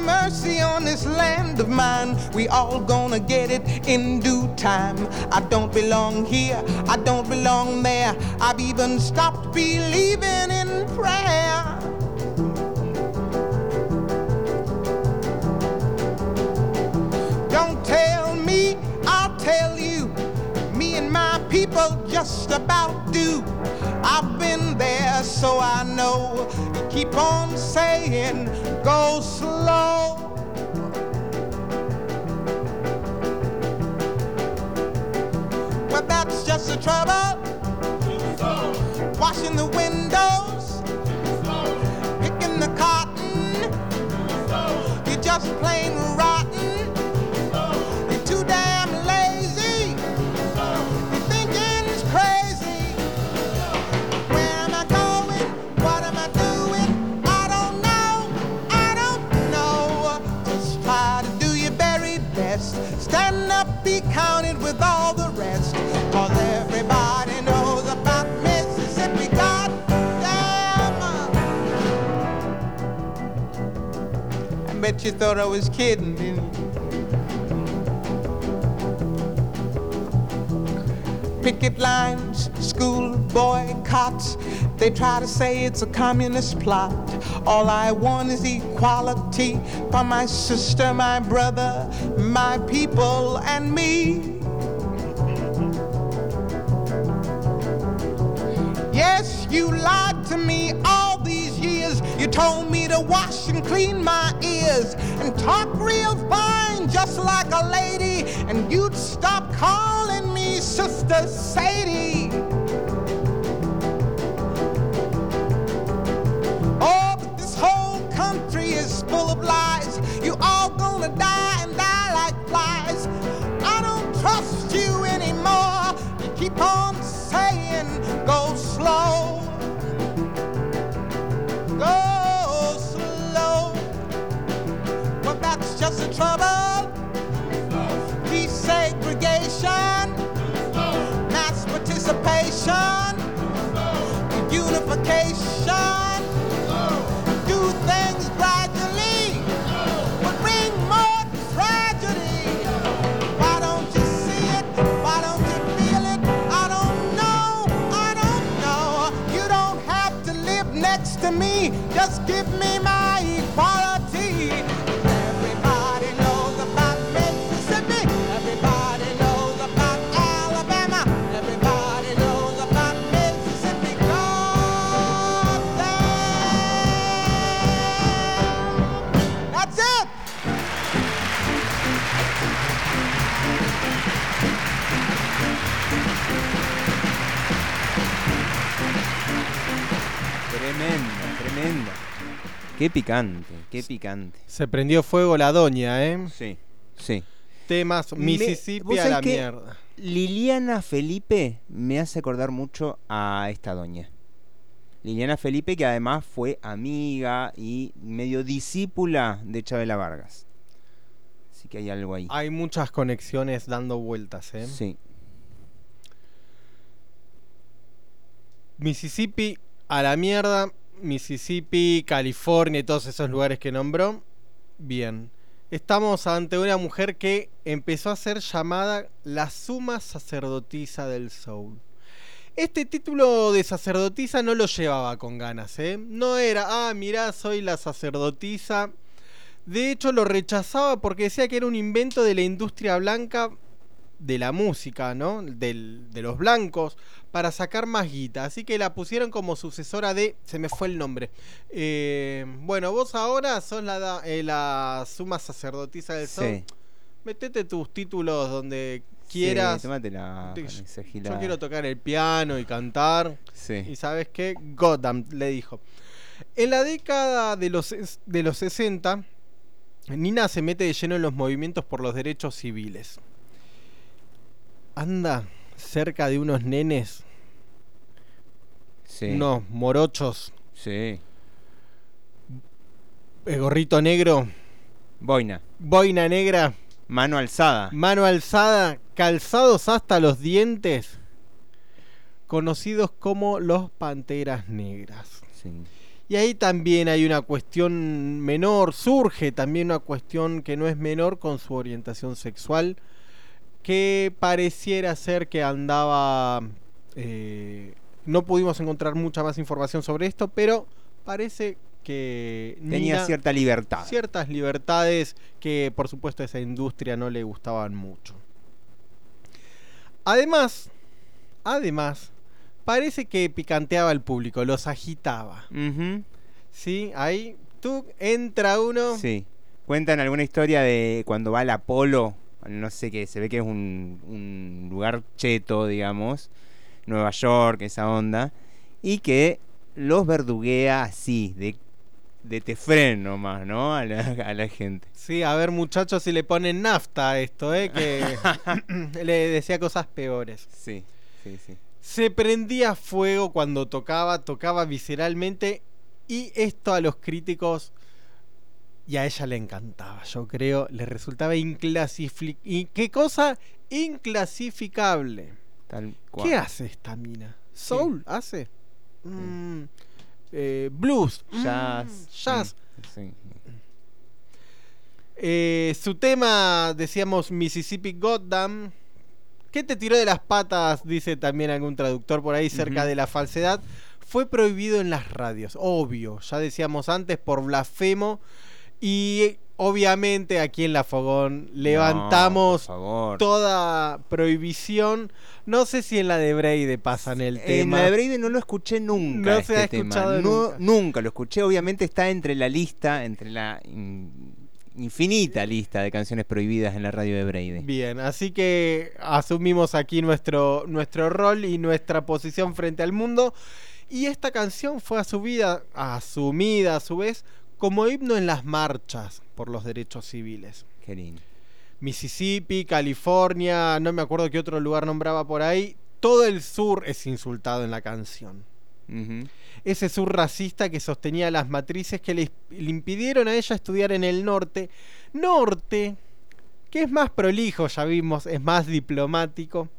Mercy on this land of mine. We all gonna get it in due time. I don't belong here, I don't belong there. I've even stopped believing in prayer. Don't tell me, I'll tell you. Me and my people just about do. I've been there, so I know. You keep on saying, go slow. But that's just the trouble. Washing the windows, picking the cotton. You're just plain rotten. Counted with all the rest. Cause everybody knows about Mississippi. Goddamn. I bet you thought I was kidding, didn't you? Picket lines, school boycotts. They try to say it's a communist plot. All I want is equality for my sister, my brother, my people, and me. Yes, you lied to me all these years. You told me to wash and clean my ears and talk real fine, just like a lady. And you'd stop calling me Sister Sadie. is full of lies. You all gonna die and die like flies. I don't trust you anymore. You keep on saying, go slow. Go slow. But well, that's just the trouble. Just give me Qué picante, qué picante. Se prendió fuego la doña, ¿eh? Sí, sí. Temas Mississippi ¿vos a la mierda. Liliana Felipe me hace acordar mucho a esta doña. Liliana Felipe, que además fue amiga y medio discípula de Chabela Vargas. Así que hay algo ahí. Hay muchas conexiones dando vueltas, ¿eh? Sí. Mississippi a la mierda. Mississippi, California y todos esos lugares que nombró. Bien. Estamos ante una mujer que empezó a ser llamada la suma sacerdotisa del soul. Este título de sacerdotisa no lo llevaba con ganas, ¿eh? No era, ah, mirá, soy la sacerdotisa. De hecho, lo rechazaba porque decía que era un invento de la industria blanca de la música, ¿no? Del- de los blancos, para sacar más guita. Así que la pusieron como sucesora de. Se me fue el nombre. Eh, bueno, vos ahora sos la, eh, la suma sacerdotisa del soul. Sí. Metete tus títulos donde quieras. Sí, Yo quiero tocar el piano y cantar. Sí. Y sabes qué? Goddamn, le dijo. En la década de los, de los 60, Nina se mete de lleno en los movimientos por los derechos civiles. Anda cerca de unos nenes, Sí. unos morochos, Sí. el gorrito negro, Boina. boina negra, Mano alzada. mano alzada, calzados hasta los dientes, conocidos como los panteras negras. Sí. Y ahí también hay una cuestión menor, surge también una cuestión que no es menor con su orientación sexual, que pareciera ser que andaba... eh, no pudimos encontrar mucha más información sobre esto, pero parece que... Tenía Nina- cierta libertad. Ciertas libertades que por supuesto a esa industria no le gustaban mucho. Además, además, parece que picanteaba al público, los agitaba. Ujú. Sí, ahí tú entra uno. Sí. Cuentan alguna historia de cuando va al Apolo, no sé qué, se ve que es un, un lugar cheto, digamos, Nueva York, esa onda, y que los verduguea así, de, de tefren nomás, ¿no? A la, a la gente. Sí, a ver muchachos si le ponen nafta a esto, ¿eh? que *laughs* le decía cosas peores. Sí, sí, sí. Se prendía fuego cuando tocaba, tocaba visceralmente y esto a los críticos y a ella le encantaba, yo creo, le resultaba inclasificable. ¿Y qué cosa? Inclasificable. Tal ¿Qué cual. hace esta mina? ¿Soul hace? Mm, eh, blues. mm, Jazz. jazz. Sí. Eh, su tema, decíamos Mississippi Goddamn. ¿Qué te tiró de las patas? Dice también algún traductor por ahí cerca de la falsedad. Fue prohibido en las radios, obvio. Ya decíamos antes por blasfemo. Y obviamente aquí en La Fogón levantamos toda prohibición. No sé si en la de Breide pasan el En tema. la de Brady no lo escuché nunca. No se este ha tema. escuchado No- nunca. lo escuché. Obviamente está entre la lista, entre la in- infinita lista de canciones prohibidas en la radio de Brady. Bien, así que asumimos aquí nuestro, nuestro rol y nuestra posición frente al mundo. Y esta canción fue asumida, asumida a su vez como himno en las marchas por los derechos civiles. Qué lindo. Mississippi, California, no me acuerdo qué otro lugar nombraba por ahí. Todo el sur es insultado en la canción. Ese sur racista que sostenía las matrices que le, le impidieron a ella estudiar en el norte, Norte, que es más prolijo, ya vimos, es más diplomático,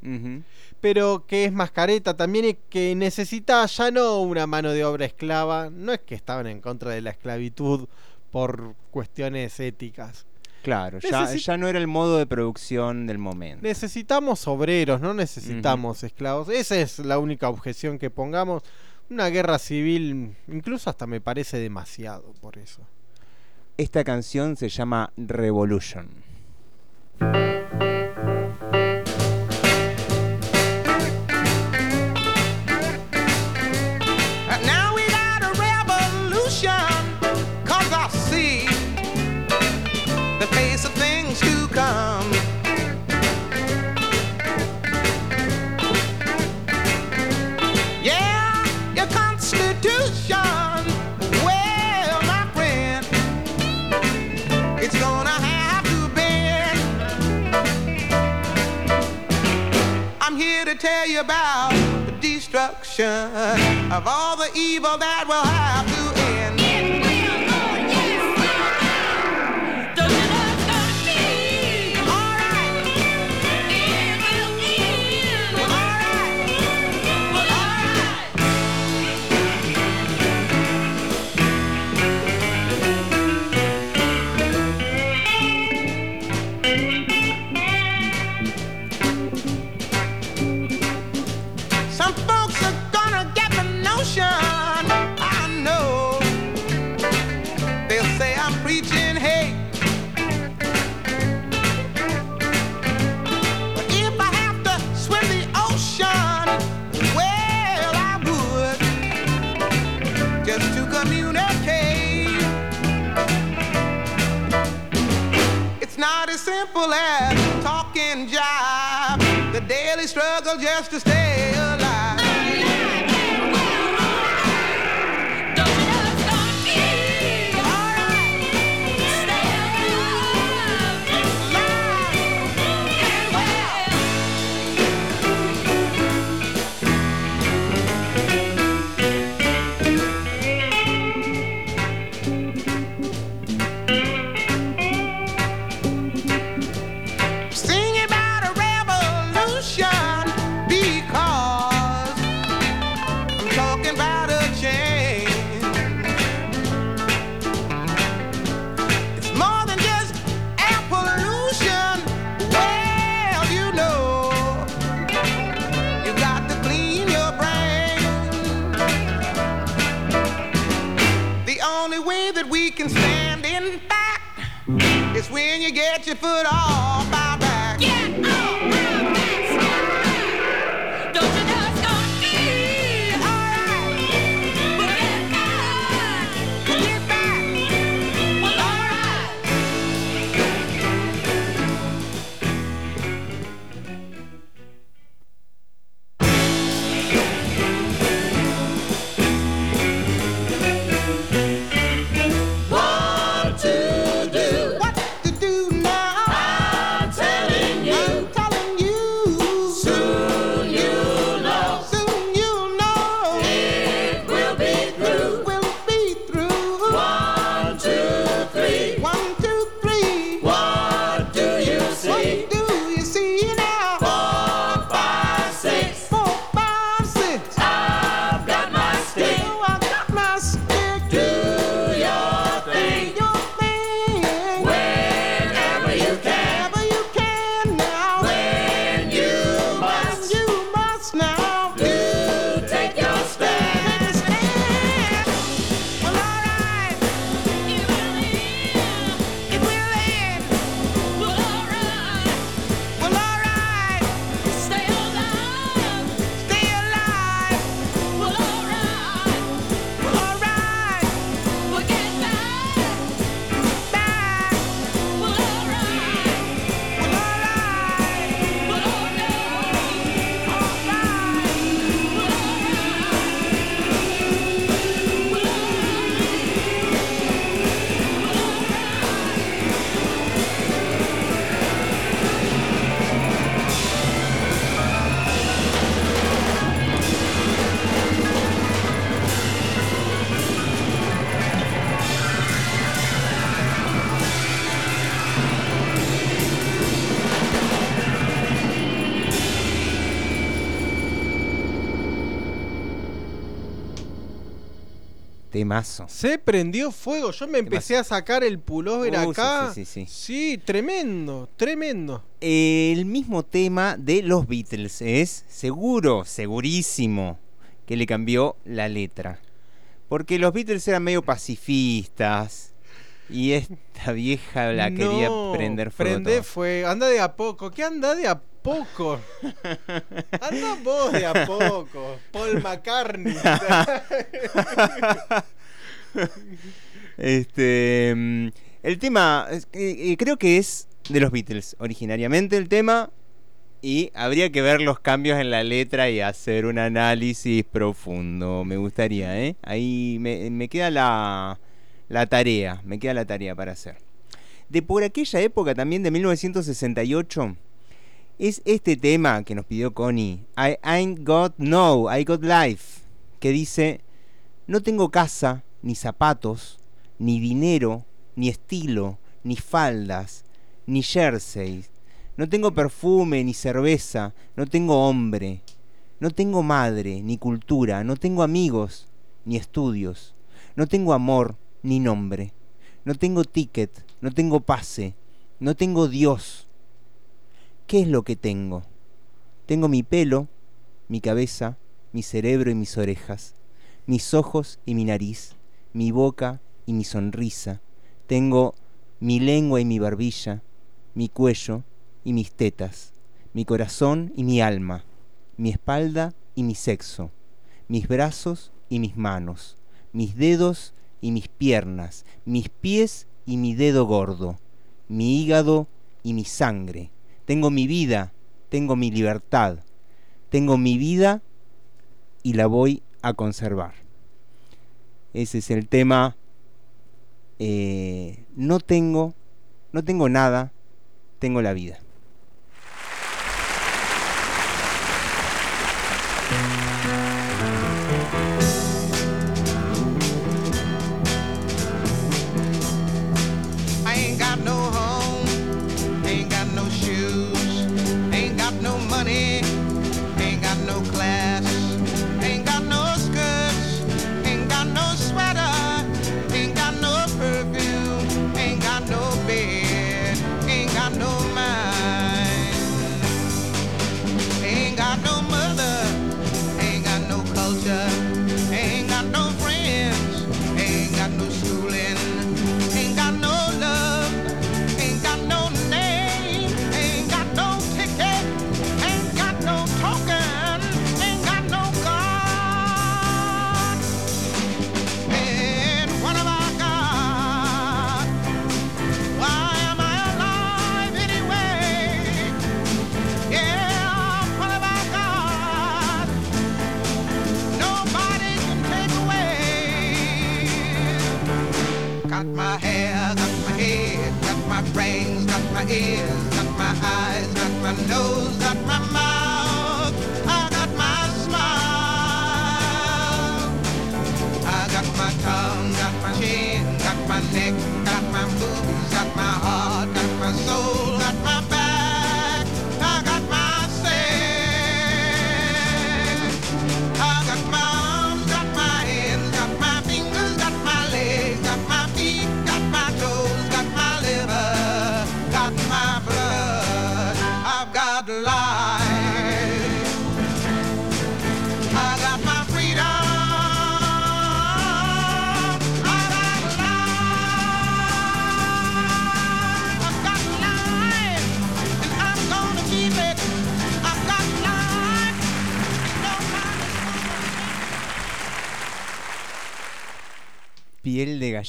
pero que es más careta también y que necesita ya no una mano de obra esclava, no es que estaban en contra de la esclavitud por cuestiones éticas. Claro, ya, ya no era el modo de producción del momento. Necesitamos obreros, no necesitamos esclavos. Esa es la única objeción que pongamos. Una guerra civil, incluso hasta me parece demasiado por eso. Esta canción se llama Revolution. And here to tell you about the destruction of all the evil that will have not as simple as talking jive. The daily struggle just to stay alive. Can stand in fact is when you get your foot off our back. Get off Temazo. Se prendió fuego. Yo me empecé a sacar el pullover Uh, acá. sí, sí, sí. Sí, tremendo, tremendo. El mismo tema de los Beatles es seguro, segurísimo, que le cambió la letra. Porque los Beatles eran medio pacifistas y esta *laughs* vieja la quería prender fuego. Prende fuego. Anda de a poco. ¿Qué anda de a poco? *laughs* Anda vos de a poco. Paul McCartney. *laughs* *laughs* Este, mm, el tema, eh, creo que es de los Beatles originariamente el tema y habría que ver los cambios en la letra y hacer un análisis profundo. Me gustaría, ¿eh? Ahí me, me queda la, la tarea, me queda la tarea para hacer. De por aquella época también de 1968 es este tema que nos pidió Connie, I Ain't Got No, I Got Life, que dice, no tengo casa, ni zapatos, ni dinero, ni estilo, ni faldas, ni jerseys. No tengo perfume, ni cerveza, no tengo hombre. No tengo madre, ni cultura, no tengo amigos, ni estudios. No tengo amor, ni nombre. No tengo ticket, no tengo pase, no tengo Dios. ¿Qué es lo que tengo? Tengo mi pelo, mi cabeza, mi cerebro y mis orejas, mis ojos y mi nariz, mi boca y mi sonrisa. Tengo mi lengua y mi barbilla, mi cuello y mis tetas, mi corazón y mi alma, mi espalda y mi sexo, mis brazos y mis manos, mis dedos y mis piernas, mis pies y mi dedo gordo, mi hígado y mi sangre. Tengo mi vida, tengo mi libertad, tengo mi vida y la voy a conservar. Ese es el tema. Eh, no tengo, no tengo nada, tengo la vida.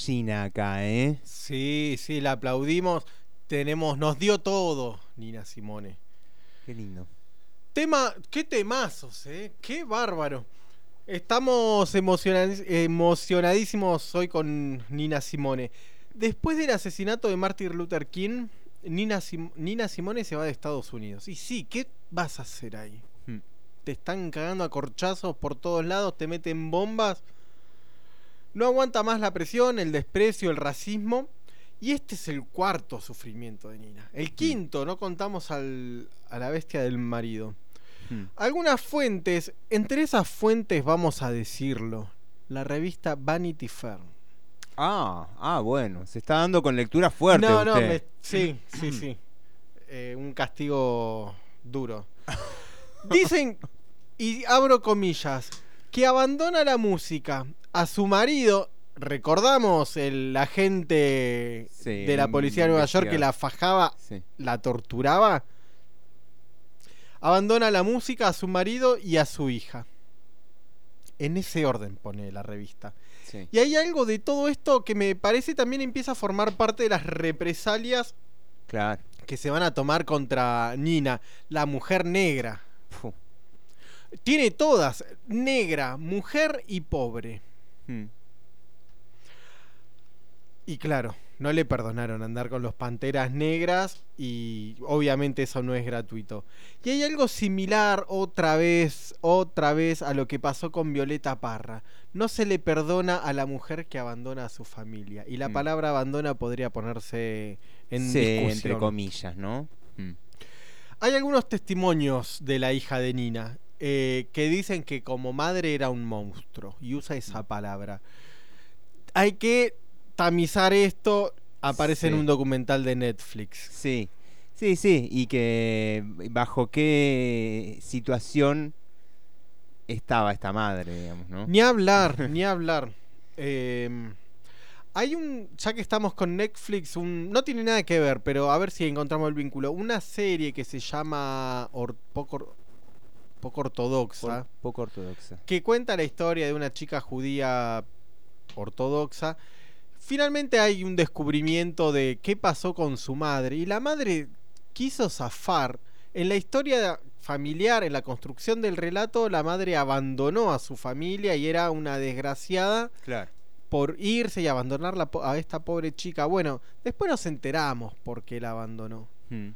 Gallina acá, ¿eh? Sí, sí, la aplaudimos. Tenemos, nos dio todo, Nina Simone. Qué lindo. Tema, qué temazos, eh. Qué bárbaro. Estamos emocionadísimos hoy con Nina Simone. Después del asesinato de Martin Luther King, Nina, Sim- Nina Simone se va de Estados Unidos. Y sí, ¿qué vas a hacer ahí? Hmm. Te están cagando a corchazos por todos lados, te meten bombas. No aguanta más la presión, el desprecio, el racismo. Y este es el cuarto sufrimiento de Nina. El quinto, no contamos al- a la bestia del marido. Hmm. Algunas fuentes, entre esas fuentes vamos a decirlo, la revista Vanity Fair. Ah, ah, bueno, se está dando con lectura fuerte. No, no, me- sí, *clears throat* sí, sí. Eh, un castigo duro. *laughs* Dicen, y abro comillas, que abandona la música a su marido. Recordamos el agente Sí, de la policía de Nueva York que la fajaba, Sí. la torturaba. Abandona la música a su marido y a su hija. En ese orden pone la revista. Sí. Y hay algo de todo esto que me parece también empieza a formar parte de las represalias Claro. que se van a tomar contra Nina, la mujer negra. Tiene todas, negra, mujer y pobre. Hmm. Y claro, no le perdonaron andar con los panteras negras y obviamente eso no es gratuito. Y hay algo similar otra vez, otra vez a lo que pasó con Violeta Parra. No se le perdona a la mujer que abandona a su familia. Y la Mm. palabra abandona podría ponerse en Sí, discusión. entre comillas, ¿no? Hmm. Hay algunos testimonios de la hija de Nina eh, que dicen que como madre era un monstruo y usa esa palabra. Hay que tamizar esto. Aparece en un documental de Netflix. Sí, sí, sí, y que bajo qué situación estaba esta madre, digamos, ¿no? Ni hablar, *laughs* ni hablar. Eh, hay un, ya que estamos con Netflix, un, no tiene nada que ver, pero a ver si encontramos el vínculo. Una serie que se llama or- poco, poco ortodoxa. Poco ortodoxa. que cuenta la historia de una chica judía ortodoxa. Finalmente hay un descubrimiento de qué pasó con su madre y la madre quiso zafar. En la historia familiar, en la construcción del relato, la madre abandonó a su familia y era una desgraciada Claro. por irse y abandonar a esta pobre chica. Bueno, después nos enteramos por qué la abandonó. Hmm.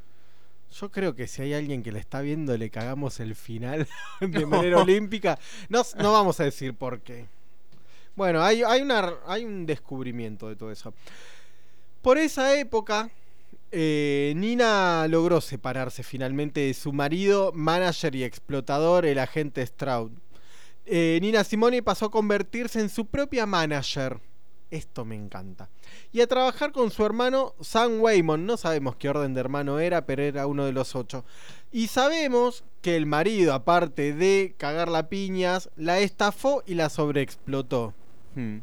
Yo creo que si hay alguien que la está viendo, le cagamos el final *laughs* de manera olímpica. No, no vamos a decir por qué. Bueno, hay, hay, una, hay un descubrimiento de todo eso. Por esa época, eh, Nina logró separarse finalmente de su marido, manager y explotador, el agente Stroud. Eh, Nina Simone pasó a convertirse en su propia manager. Esto me encanta. Y a trabajar con su hermano Sam Waymon. No sabemos qué orden de hermano era, pero era uno de los ocho. Y sabemos que el marido, aparte de cagarla a piñas, la estafó y la sobreexplotó. Hmm.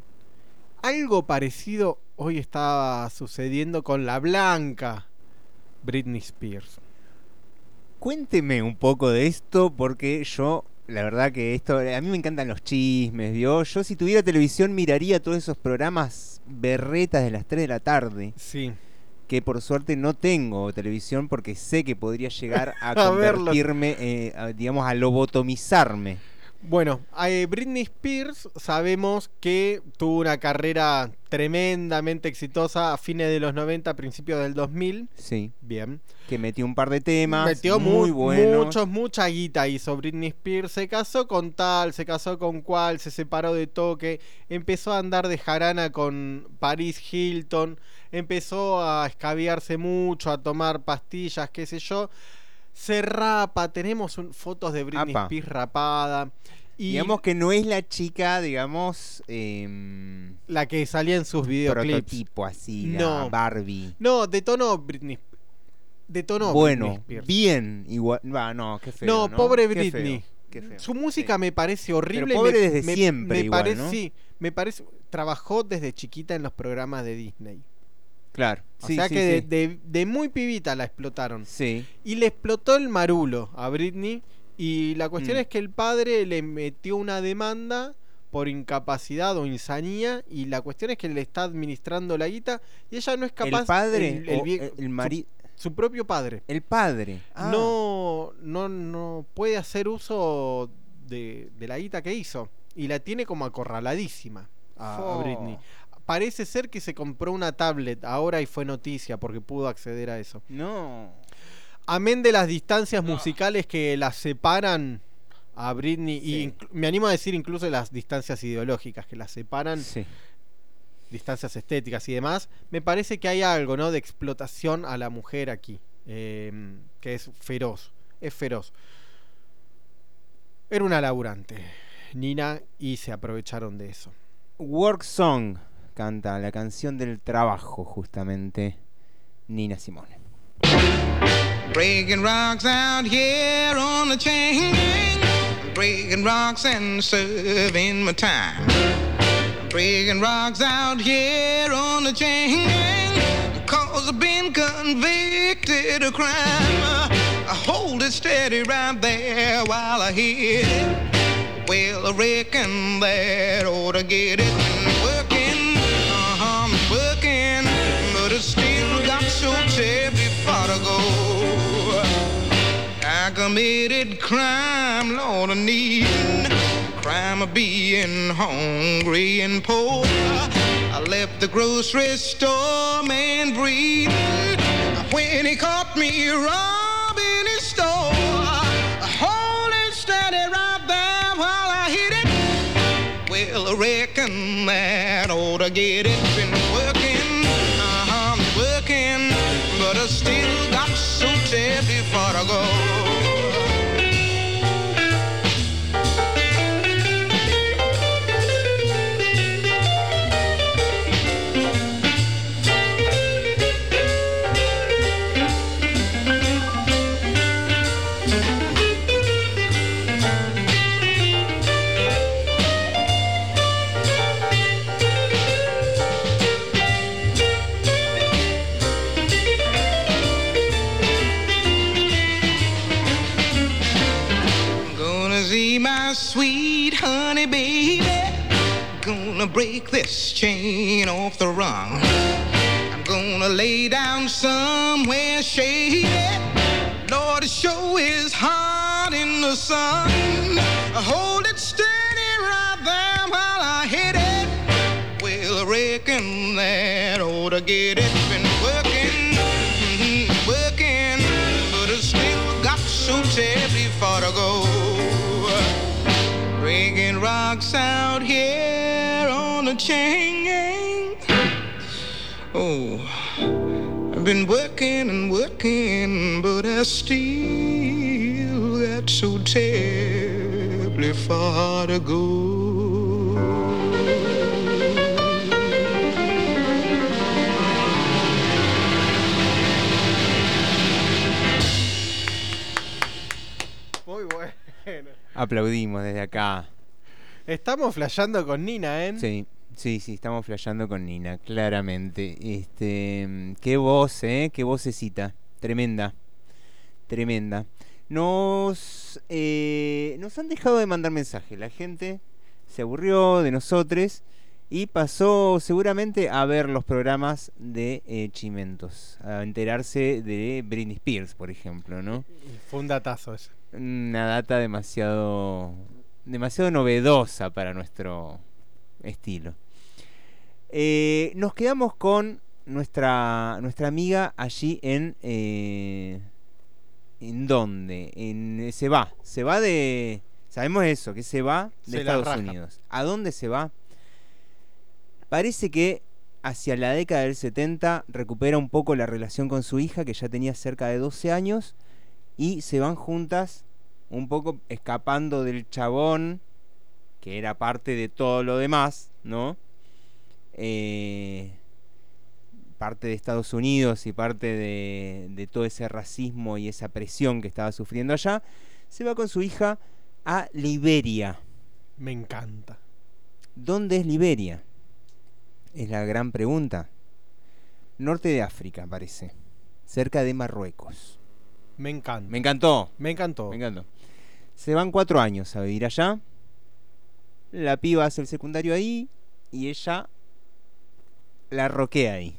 Algo parecido hoy estaba sucediendo con la blanca Britney Spears. Cuénteme un poco de esto porque yo, la verdad que esto, a mí me encantan los chismes, ¿vio? Yo si tuviera televisión miraría todos esos programas berretas de las 3 de la tarde. Sí. Que por suerte no tengo televisión porque sé que podría llegar a, *laughs* convertirme, eh, a, digamos, a lobotomizarme. Bueno, eh, Britney Spears sabemos que tuvo una carrera tremendamente exitosa a fines de los 90, principios del 2000. Sí. Bien. Que metió un par de temas Metió muy mu- buenos. muchos, mucha guita hizo Britney Spears. Se casó con tal, se casó con cual, se separó de toque. Empezó a andar de jarana con Paris Hilton. Empezó a escabiarse mucho, a tomar pastillas, qué sé yo. Se rapa, tenemos un- fotos de Britney Apa. Spears rapada. Y Digamos que no es la chica, digamos, em, la que salía en sus videoclips. prototipo así, la No. Barbie. No, detonó Britney. Detonó bueno, Britney Spears. bien, igual, va, no, qué feo. No, No, pobre Qué Britney. feo, qué feo. Su música me parece horrible. Pero pobre me- desde me- siempre me igual, parece, ¿no? Sí, me parece. Trabajó desde chiquita en los programas de Disney. Claro. O sí, sea sí, que de, sí. de- de muy pibita la explotaron. Sí. Y le explotó el marulo a Britney. Y la cuestión Mm. es que el padre le metió una demanda por incapacidad o insanía. Y la cuestión es que le está administrando la guita. Y ella no es capaz. ¿El padre el, el o vie- el su- propio padre. El padre. Ah. no, no, no puede hacer uso de, de la guita que hizo. Y la tiene como acorraladísima a, a. Britney. Parece ser que se compró una tablet ahora y fue noticia porque pudo acceder a eso. No. Amén de las distancias musicales que las separan a Britney, y Sí. me animo a decir incluso las distancias ideológicas que las separan, Sí. distancias estéticas y demás, me parece que hay algo, ¿no? De explotación a la mujer aquí, eh, que es feroz, es feroz. Era una laburante, Nina, y se aprovecharon de eso. Work Song canta la canción del trabajo, justamente Nina Simone. Breaking rocks out here on the chain gang. Breaking rocks and serving my time. Breaking rocks out here on the chain gang. Cause I've been convicted of crime. I hold it steady right there while I hit it. Well, I reckon that ought to get it committed crime, Lord, I need crime of being hungry and poor. I left the grocery store man breathing when he caught me robbing his store. Hold it steady right there while I hit it. Well, I reckon that ought to get it. Chain off the rung. I'm gonna lay down somewhere shady. Lord, show is hot in the sun. I Hold it steady right there while I hit it. Well, reckon that ought to get gang. Oh, I've been working and working, but I still got so terribly far to go. Muy bueno. Aplaudimos desde acá. Estamos flasheando con Nina, ¿eh? Sí, sí, sí, estamos flasheando con Nina, claramente. Este, qué voz, ¿eh? Qué vocecita. Tremenda. Tremenda. Nos, eh, nos han dejado de mandar mensajes. La gente se aburrió de nosotros y pasó seguramente a ver los programas de eh, Chimentos, a enterarse de Britney Spears, por ejemplo, ¿no? Fue un datazo ese. Una data demasiado demasiado novedosa para nuestro estilo. Eh, nos quedamos con nuestra nuestra amiga allí en eh, en dónde en se va se va de sabemos eso que se va de Se Estados. Unidos a dónde se va parece que hacia la década del 70 recupera un poco la relación con su hija que ya tenía cerca de 12 años y se van juntas un poco escapando del chabón que era parte de todo lo demás, ¿no? Eh, parte de Estados Unidos y parte de, de todo ese racismo y esa presión que estaba sufriendo allá, se va con su hija a Liberia. Me encanta. ¿Dónde es Liberia? Es la gran pregunta. Norte de África, parece. Cerca de Marruecos. Me encanta. Me encantó. Me encantó. Me encantó. Se van cuatro años a vivir allá. La piba hace el secundario ahí y ella la roquea ahí.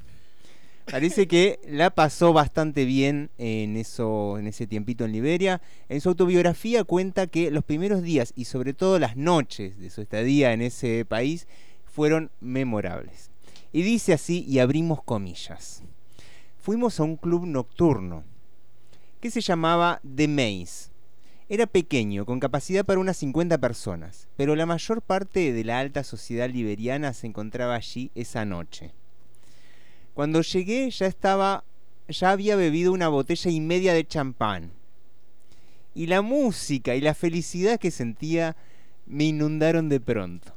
Parece que la pasó bastante bien en eso, en ese tiempito en Liberia. En su autobiografía cuenta que los primeros días y sobre todo las noches de su estadía en ese país fueron memorables. Y dice así, y abrimos comillas. Fuimos a un club nocturno que se llamaba The Maze. Era pequeño, con capacidad para unas 50 personas, pero la mayor parte de la alta sociedad liberiana se encontraba allí esa noche. Cuando llegué ya estaba, ya había bebido una botella y media de champán. Y la música y la felicidad que sentía me inundaron de pronto.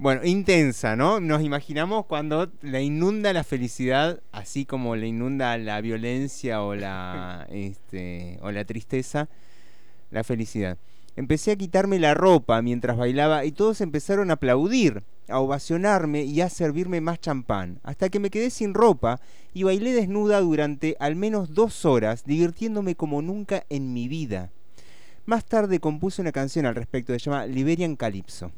Bueno, intensa, ¿no? Nos imaginamos cuando la inunda la felicidad, así como la inunda la violencia o la, *laughs* este, o la tristeza, la felicidad. Empecé a quitarme la ropa mientras bailaba y todos empezaron a aplaudir, a ovacionarme y a servirme más champán, hasta que me quedé sin ropa y bailé desnuda durante al menos dos horas, divirtiéndome como nunca en mi vida. Más tarde compuse una canción al respecto, se llama Liberian Calypso.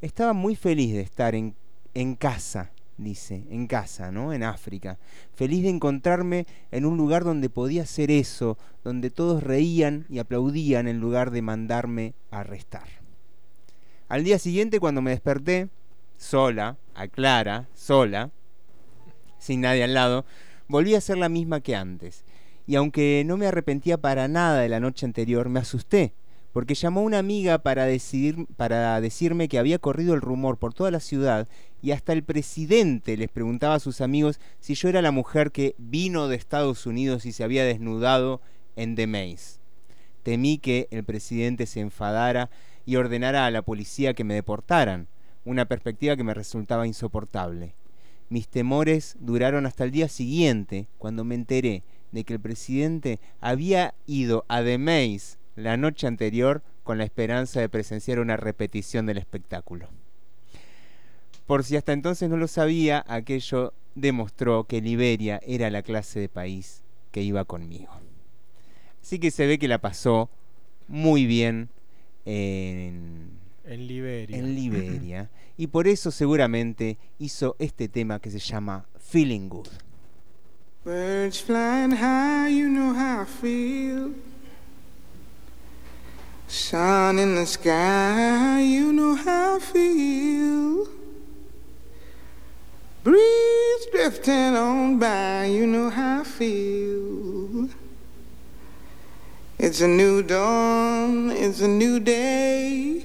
Estaba muy feliz de estar en, en casa, dice, en casa, ¿no? En África. Feliz de encontrarme en un lugar donde podía hacer eso, donde todos reían y aplaudían en lugar de mandarme a arrestar. Al día siguiente, cuando me desperté, sola, a Clara, sola, sin nadie al lado, volví a ser la misma que antes. Y aunque no me arrepentía para nada de la noche anterior, me asusté porque llamó una amiga para, decidir, para decirme que había corrido el rumor por toda la ciudad y hasta el presidente les preguntaba a sus amigos si yo era la mujer que vino de Estados Unidos y se había desnudado en The Maze. Temí que el presidente se enfadara y ordenara a la policía que me deportaran, una perspectiva que me resultaba insoportable. Mis temores duraron hasta el día siguiente, cuando me enteré de que el presidente había ido a The Maze la noche anterior con la esperanza de presenciar una repetición del espectáculo. Por si hasta entonces no lo sabía, aquello demostró que Liberia era la clase de país que iba conmigo. Así que se ve que la pasó muy bien en, en Liberia. En *laughs* Liberia. y por eso seguramente hizo este tema que se llama Feeling Good. Birds flying high, you know how I feel. Sun in the sky, you know how I feel. Breeze drifting on by, you know how I feel. It's a new dawn, it's a new day.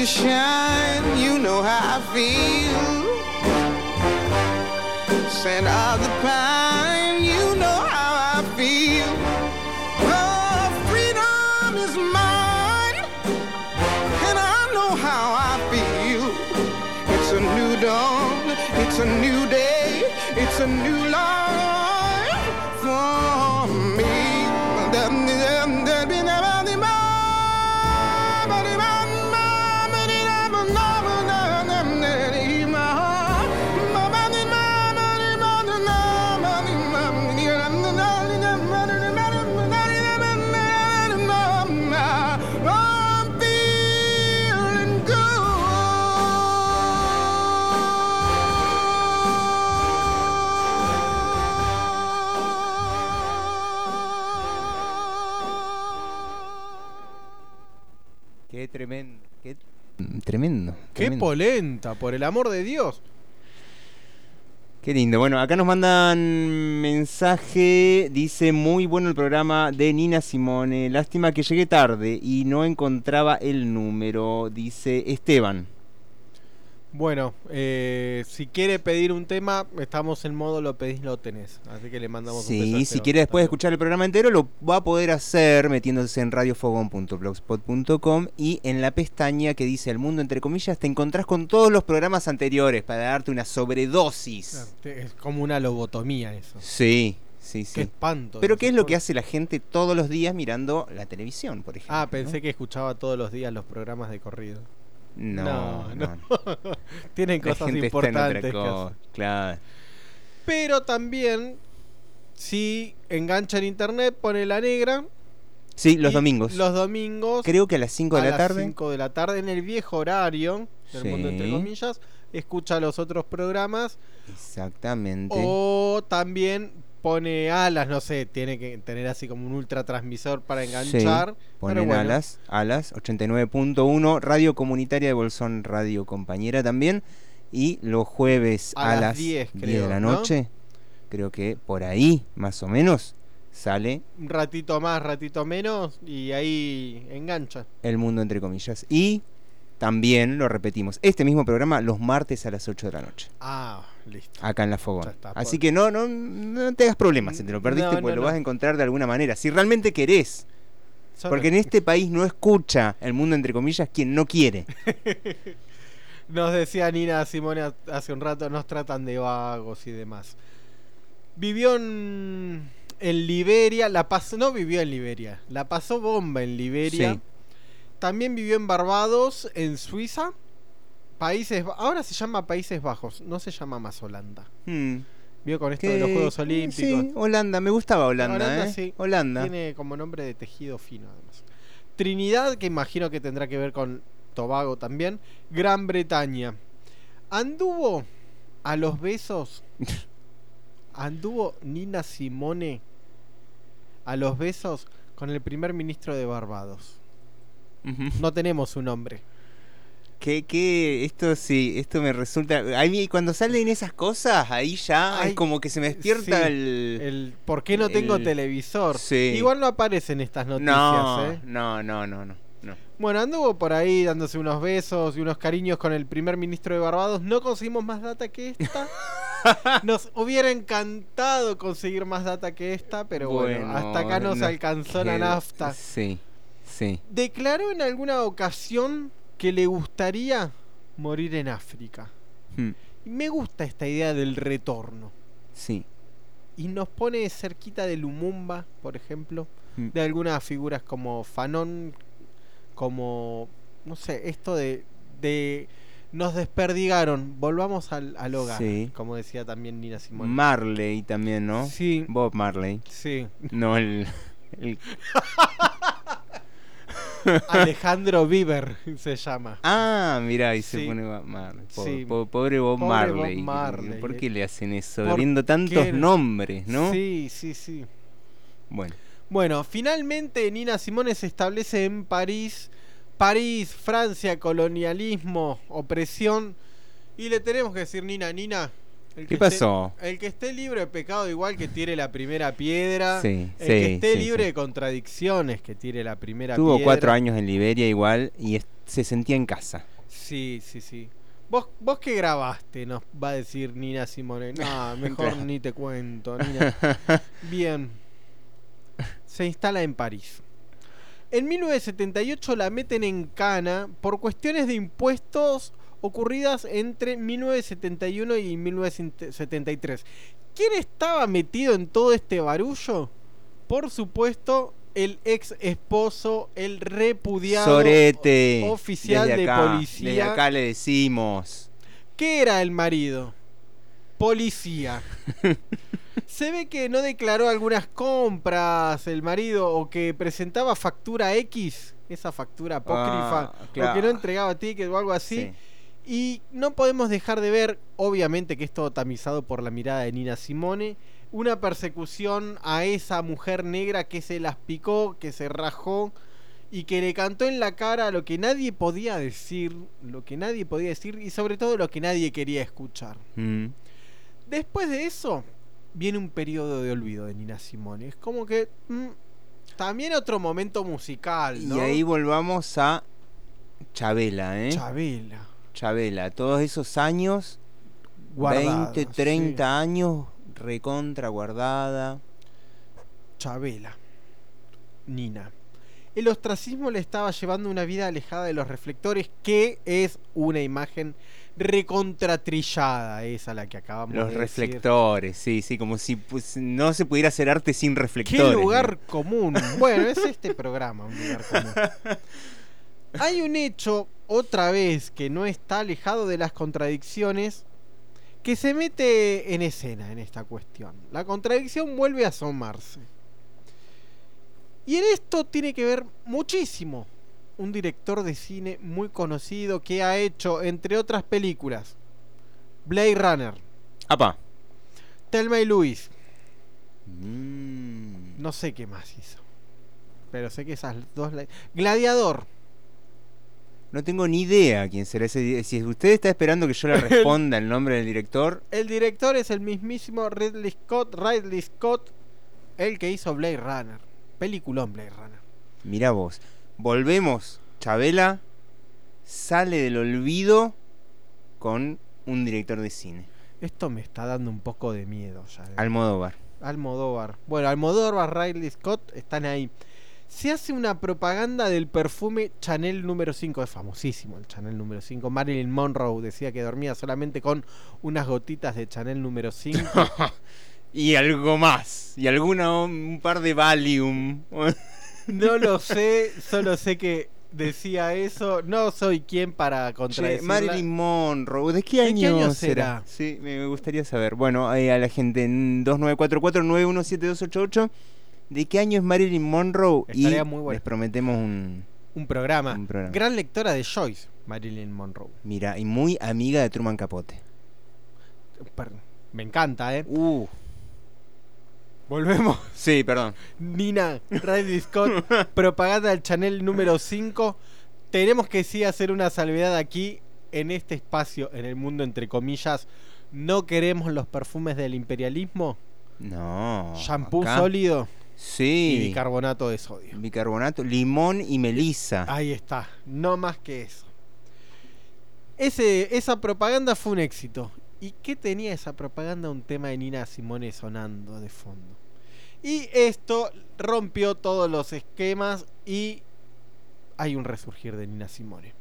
you shine, you know how I feel. Scent of the pine, polenta, por el amor de Dios! Qué lindo. Bueno, acá nos mandan mensaje. Dice, muy bueno el programa de Nina Simone. Lástima que llegué tarde y no encontraba el número. Dice Esteban. Bueno, eh, si quiere pedir un tema, estamos en modo lo pedís, lo tenés. Así que le mandamos un beso. a Sí, si quiere después escuchar el programa entero, lo va a poder hacer metiéndose en radiofogón.blogspot.com y en la pestaña que dice El Mundo entre comillas te encontrás con todos los programas anteriores para darte una sobredosis. Te- Es como una lobotomía eso. Sí, sí, sí. Qué espanto. Pero ¿qué es lo que hace la gente todos los días mirando la televisión, por ejemplo? Ah, pensé que escuchaba todos los días los programas de corrido. No, no. *laughs* Tienen La cosas gente está en otra importantes. cosa. Claro. Pero también, si engancha en internet, pone la negra. Sí, los domingos. Los domingos. Creo que a las 5 de a la las tarde. 5 de la tarde, en el viejo horario del mundo entre comillas. Escucha los otros programas. Exactamente. O también pone alas, no sé, tiene que tener así como un ultra transmisor para enganchar. Sí, ponen bueno. alas, alas, 89.1, Radio Comunitaria de Bolsón, Radio Compañera también. Y los jueves A a, las las 10 10, creo, de la ¿no? noche, creo que por ahí, más o menos, sale Un ratito más, ratito menos, y ahí engancha. El Mundo entre comillas. Y también lo repetimos, este mismo programa los martes a las 8 de la noche. Ah, listo. Acá en la Fogón. Está, Así por- que no, no, no te hagas problemas si te lo perdiste, No, porque no, lo no. vas a encontrar de alguna manera. Si realmente querés. Solo- Porque en este país no escucha el mundo entre comillas quien no quiere. *laughs* Nos decía Nina Simone ha- hace un rato, nos tratan de vagos y demás. Vivió en, en Liberia, la pasó, no vivió en Liberia, la pasó bomba en Liberia. Sí. También vivió en Barbados, en Suiza, Países, ahora se llama Países Bajos, no se llama más Holanda. Hmm. Vio con esto Que- de los Juegos Olímpicos. Sí, Holanda, me gustaba Holanda, ¿eh? sí. Holanda. Tiene como nombre de tejido fino, además. Trinidad, que imagino que tendrá que ver con Tobago también. Gran Bretaña. Anduvo a los besos. *laughs* Anduvo Nina Simone a los besos con el primer ministro de Barbados. No tenemos su nombre. Que, que esto sí, esto me resulta. A mí cuando salen esas cosas, ahí ya Ay, es como que se me despierta sí, el. el ¿Por qué no tengo el- televisor? Sí. Igual no aparecen estas noticias, no, ¿eh? no, no, no, no, no. Bueno, anduvo por ahí dándose unos besos y unos cariños con el primer ministro de Barbados. No conseguimos más data que esta. *laughs* Nos hubiera encantado conseguir más data que esta, pero bueno, Bueno, hasta acá nos nos alcanzó la nafta. Sí, sí. Declaró en alguna ocasión que le gustaría morir en África. Hmm, Y me gusta esta idea del retorno. Sí. Y nos pone cerquita de Lumumba, por ejemplo, Mm. de algunas figuras como Fanon, como, no sé, esto de, de nos desperdigaron, volvamos al, al hogar, Sí. como decía también Nina Simone. Marley también, ¿no? Sí. Bob Marley. Sí. No el. el- *laughs* *laughs* Alejandro Bieber se llama. Ah, mira, y se pone Bob Marley. Po- Sí. po- pobre Bob Pobre Marley. Bob Marley. ¿Por qué le hacen eso? ¿Por Viendo tantos qué? nombres, ¿no? Sí, sí, sí. Bueno. Bueno, finalmente Nina Simone se establece en París. París, Francia, colonialismo, opresión. Y le tenemos que decir, Nina, Nina. El ¿Qué que pasó? Esté, el que esté libre de pecado, igual que tire la primera piedra. Sí, el sí, que esté sí, libre de contradicciones, que tire la primera Tuvo piedra. cuatro años en Liberia igual y es- se sentía en casa. Sí, sí, sí. ¿Vos, vos qué grabaste? Nos va a decir Nina Simone. No, *laughs* mejor ni te cuento, Nina. *laughs* Bien. Se instala en París. En 1978 la meten en cana por cuestiones de impuestos ocurridas entre 1971 y 1973. ¿Quién estaba metido en todo este barullo? Por supuesto, el ex esposo, el repudiado Sorete. oficial desde de policía. Desde acá le decimos. ¿Qué era el marido? Policía. *laughs* Se ve que no declaró algunas compras el marido o que presentaba factura X, esa factura apócrifa, Ah, o que no entregaba tickets o algo así. Sí. Y no podemos dejar de ver, obviamente que es todo tamizado por la mirada de Nina Simone, una persecución a esa mujer negra que se las picó, que se rajó y que le cantó en la cara lo que nadie podía decir, lo que nadie podía decir y sobre todo lo que nadie quería escuchar. Mm. Después de eso, viene un periodo de olvido de Nina Simone. Es como que. mm, también otro momento musical, ¿no? Y ahí volvamos a Chabela, ¿eh? Chabela. Chabela, todos esos años, Guardada, 20, 30 años, recontra guardada. Chabela. Nina. El ostracismo le estaba llevando una vida alejada de los reflectores, que es una imagen recontratrillada, esa la que acabamos Los de decir. reflectores, sí, sí, como si pues, no se pudiera hacer arte sin reflectores. ¿Qué lugar común? Bueno, es este programa, un lugar común. *laughs* Hay un hecho, otra vez, que no está alejado de las contradicciones, que se mete en escena en esta cuestión. La contradicción vuelve a asomarse. Y en esto tiene que ver muchísimo un director de cine muy conocido que ha hecho, entre otras películas, Blade Runner, Apa. Thelma y Louise. Mm. No sé qué más hizo. Pero sé que esas dos... la- Gladiador. No tengo ni idea quién será ese. Si usted está esperando que yo le *laughs* responda el nombre del director, El director es el mismísimo Ridley Scott, Ridley Scott, el que hizo Blade Runner. Peliculón Blade Runner. mira vos. Volvemos. Chabela sale del olvido con un director de cine. Esto me está dando un poco de miedo ya. eh. Almodóvar. Almodóvar. Bueno, Almodóvar, Ridley Scott están ahí. Se hace una propaganda del perfume Chanel número 5. Es famosísimo el Chanel número 5. Marilyn Monroe decía que dormía solamente con unas gotitas de Chanel número 5. *laughs* Y algo más. Y alguna un par de Valium. *laughs* no lo sé, solo sé que decía eso. No soy quien para Che, contradecirla. Marilyn Monroe, ¿de qué ¿De año, qué año será? será? Sí, me gustaría saber. Bueno, eh, a la gente en 2944-917288, ¿de qué año es Marilyn Monroe? Estaría y muy bueno. les prometemos un, Un programa. un programa. Gran lectora de Joyce, Marilyn Monroe. Mira, y muy amiga de Truman Capote. Me encanta, ¿eh? Uh. Volvemos. *laughs* Sí, perdón. Nina, Ridley Scott, *laughs* propaganda del Chanel número 5. Tenemos que sí hacer una salvedad aquí, en este espacio, en el mundo entre comillas. No queremos los perfumes del imperialismo. No. Shampoo acá. sólido Sí. y bicarbonato de sodio. Bicarbonato, limón y melisa. Ahí está, no más que eso. Ese, esa propaganda fue un éxito. ¿Y qué tenía esa propaganda? Un tema de Nina Simone sonando de fondo. Y esto rompió todos los esquemas y hay un resurgir de Nina Simone.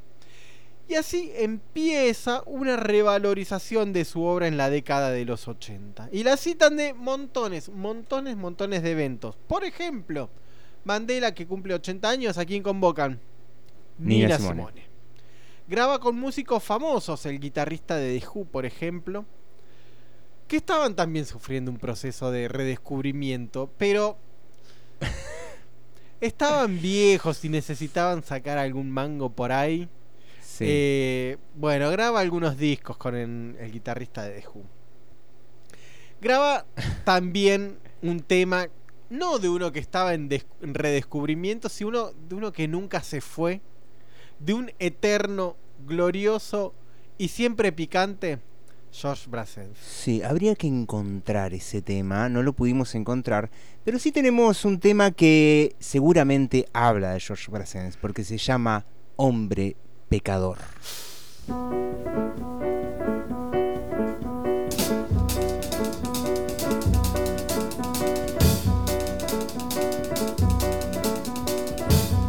Y así empieza una revalorización de su obra en la década de los 80. Y la citan de montones, montones, montones de eventos. Por ejemplo, Mandela que cumple 80 años, ¿a quién convocan? Nina Nina, Simone. Simone. Graba con músicos famosos, el guitarrista de The Who, por ejemplo, que estaban también sufriendo un proceso de redescubrimiento, pero *laughs* estaban viejos y necesitaban sacar algún mango por ahí. Sí. Eh, bueno, graba algunos discos con el, el guitarrista de The Who. Graba *laughs* también un tema, no de uno que estaba en, en redescubrimiento, sino de uno que nunca se fue, de un eterno, glorioso y siempre picante George Brassens. Sí, habría que encontrar ese tema, no lo pudimos encontrar, pero sí tenemos un tema que seguramente habla de George Brassens, porque se llama Hombre Pecador.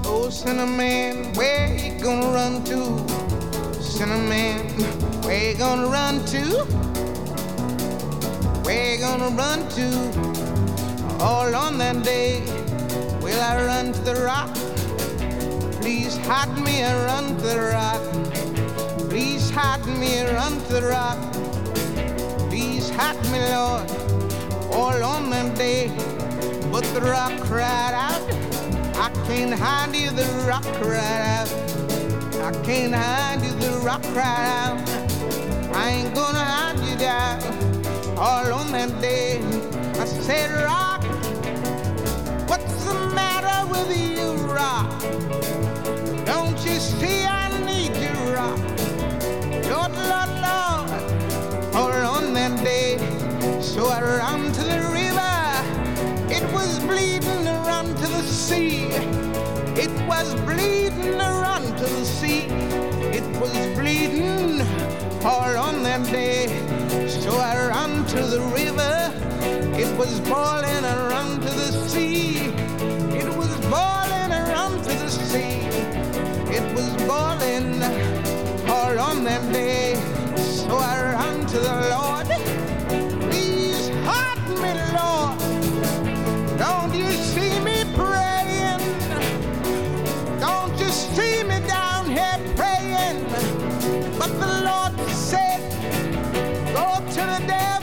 Oh, Cinnamon, where you gonna run to? Cinnamon, where you gonna run to? Where you gonna run to? All on that day, will I run to the rock? Please hide me to the rock. Please hide me to the rock. Please hide me, Lord, all on that day. But the rock cried out. I can't hide you, the rock cried out. I can't hide you, the rock cried out. I ain't gonna hide you down all on that day. I said, Rock, What's the matter with you, Rock? Don't you see I need you, Rock? Lord, Lord, Lord. For on that day, so I ran to the river. It was bleeding around to the sea. It was bleeding around to the sea. It was bleeding all on that day. So I ran to the river. It was boiling around to the sea. It was boiling around to the sea. It was boiling hard on them day. So I ran to the Lord. to the devil.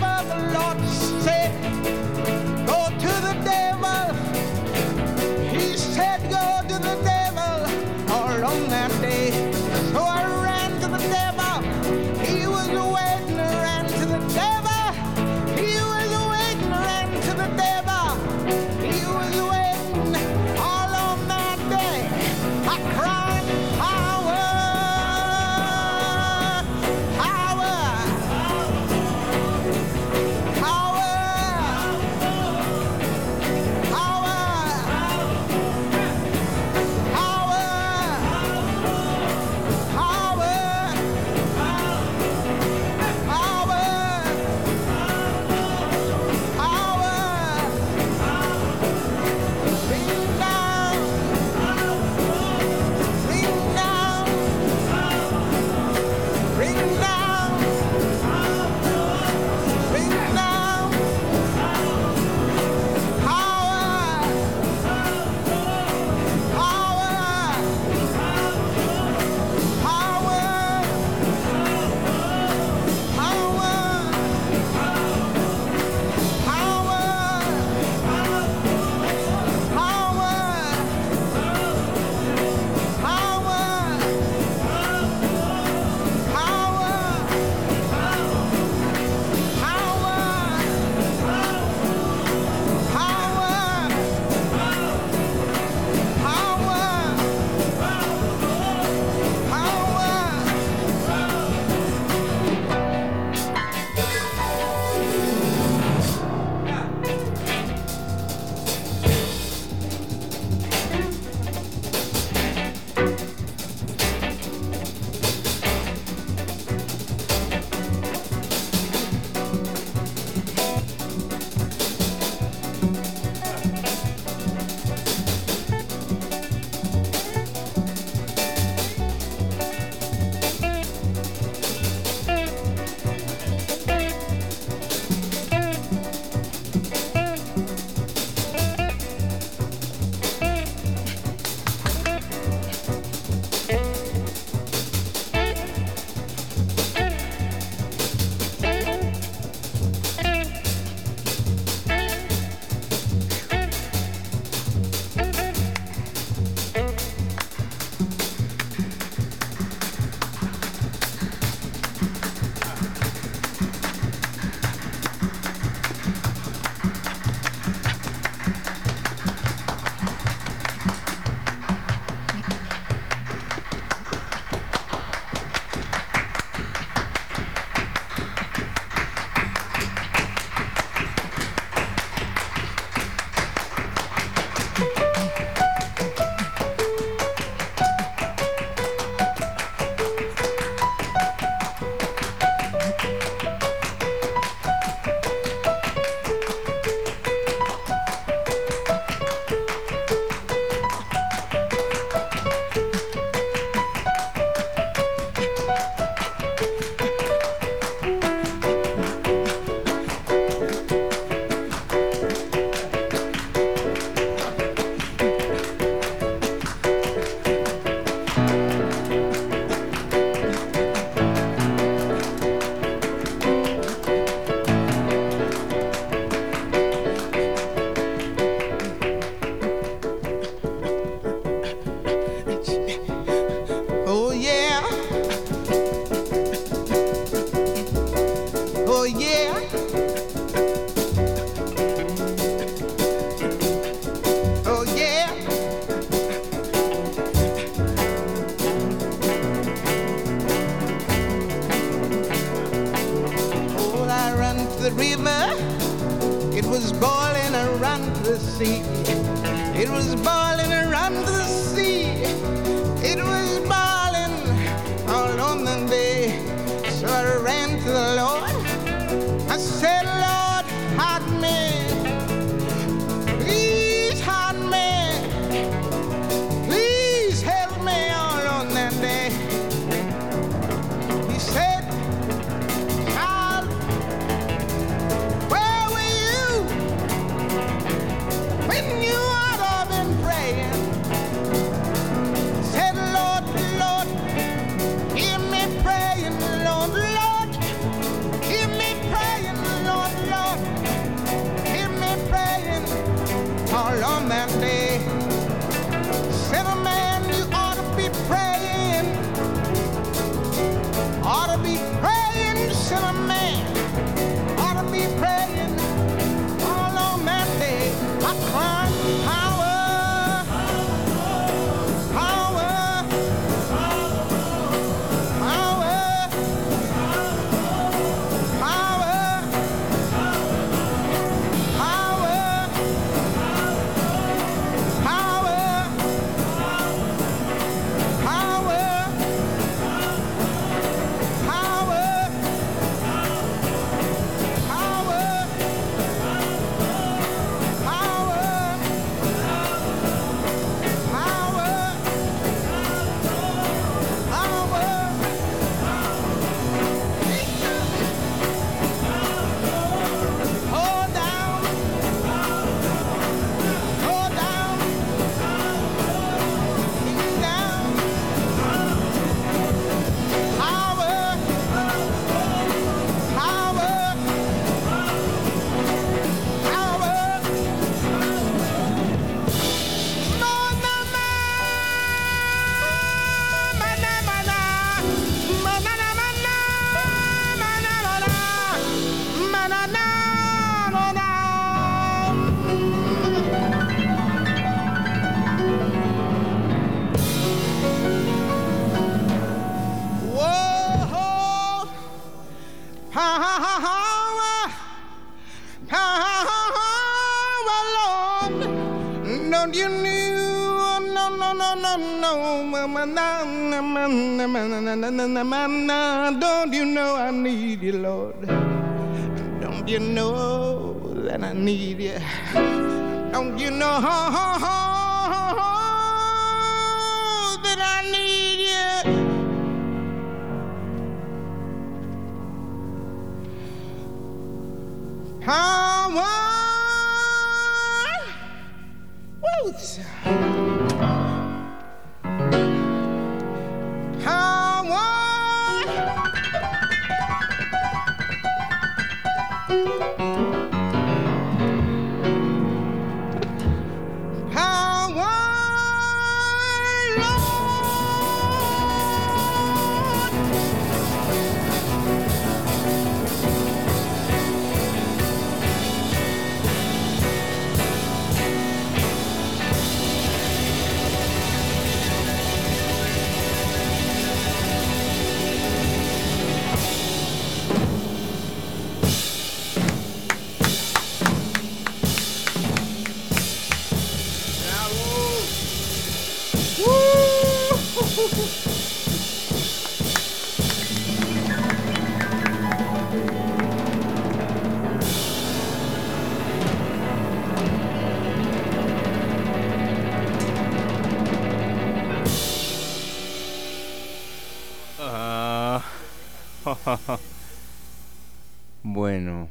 *laughs* bueno,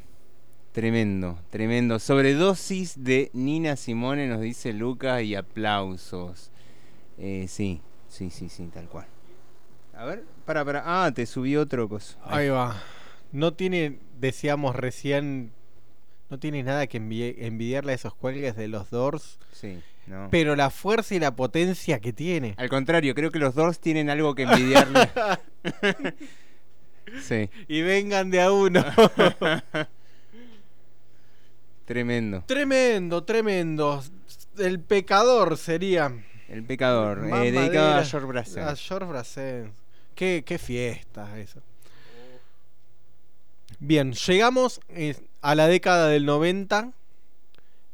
tremendo, tremendo. Sobredosis de Nina Simone, nos dice Lucas, y aplausos. Eh, sí, sí, sí, sí, tal cual. A ver, para, para. Ah, te subí otro cosa. Ahí va. No tiene, decíamos recién, no tiene nada que envi- envidiarle a esos cuelgues de los Doors. Sí, no. Pero la fuerza y la potencia que tiene. Al contrario, creo que los Doors tienen algo que envidiarle. *laughs* sí. *laughs* Y vengan de a uno. *laughs* Tremendo. tremendo, tremendo. El pecador sería. El pecador, eh, dedicado a George Brassens. A George Brassens. Qué, qué fiesta eso. Bien, llegamos a la década del 90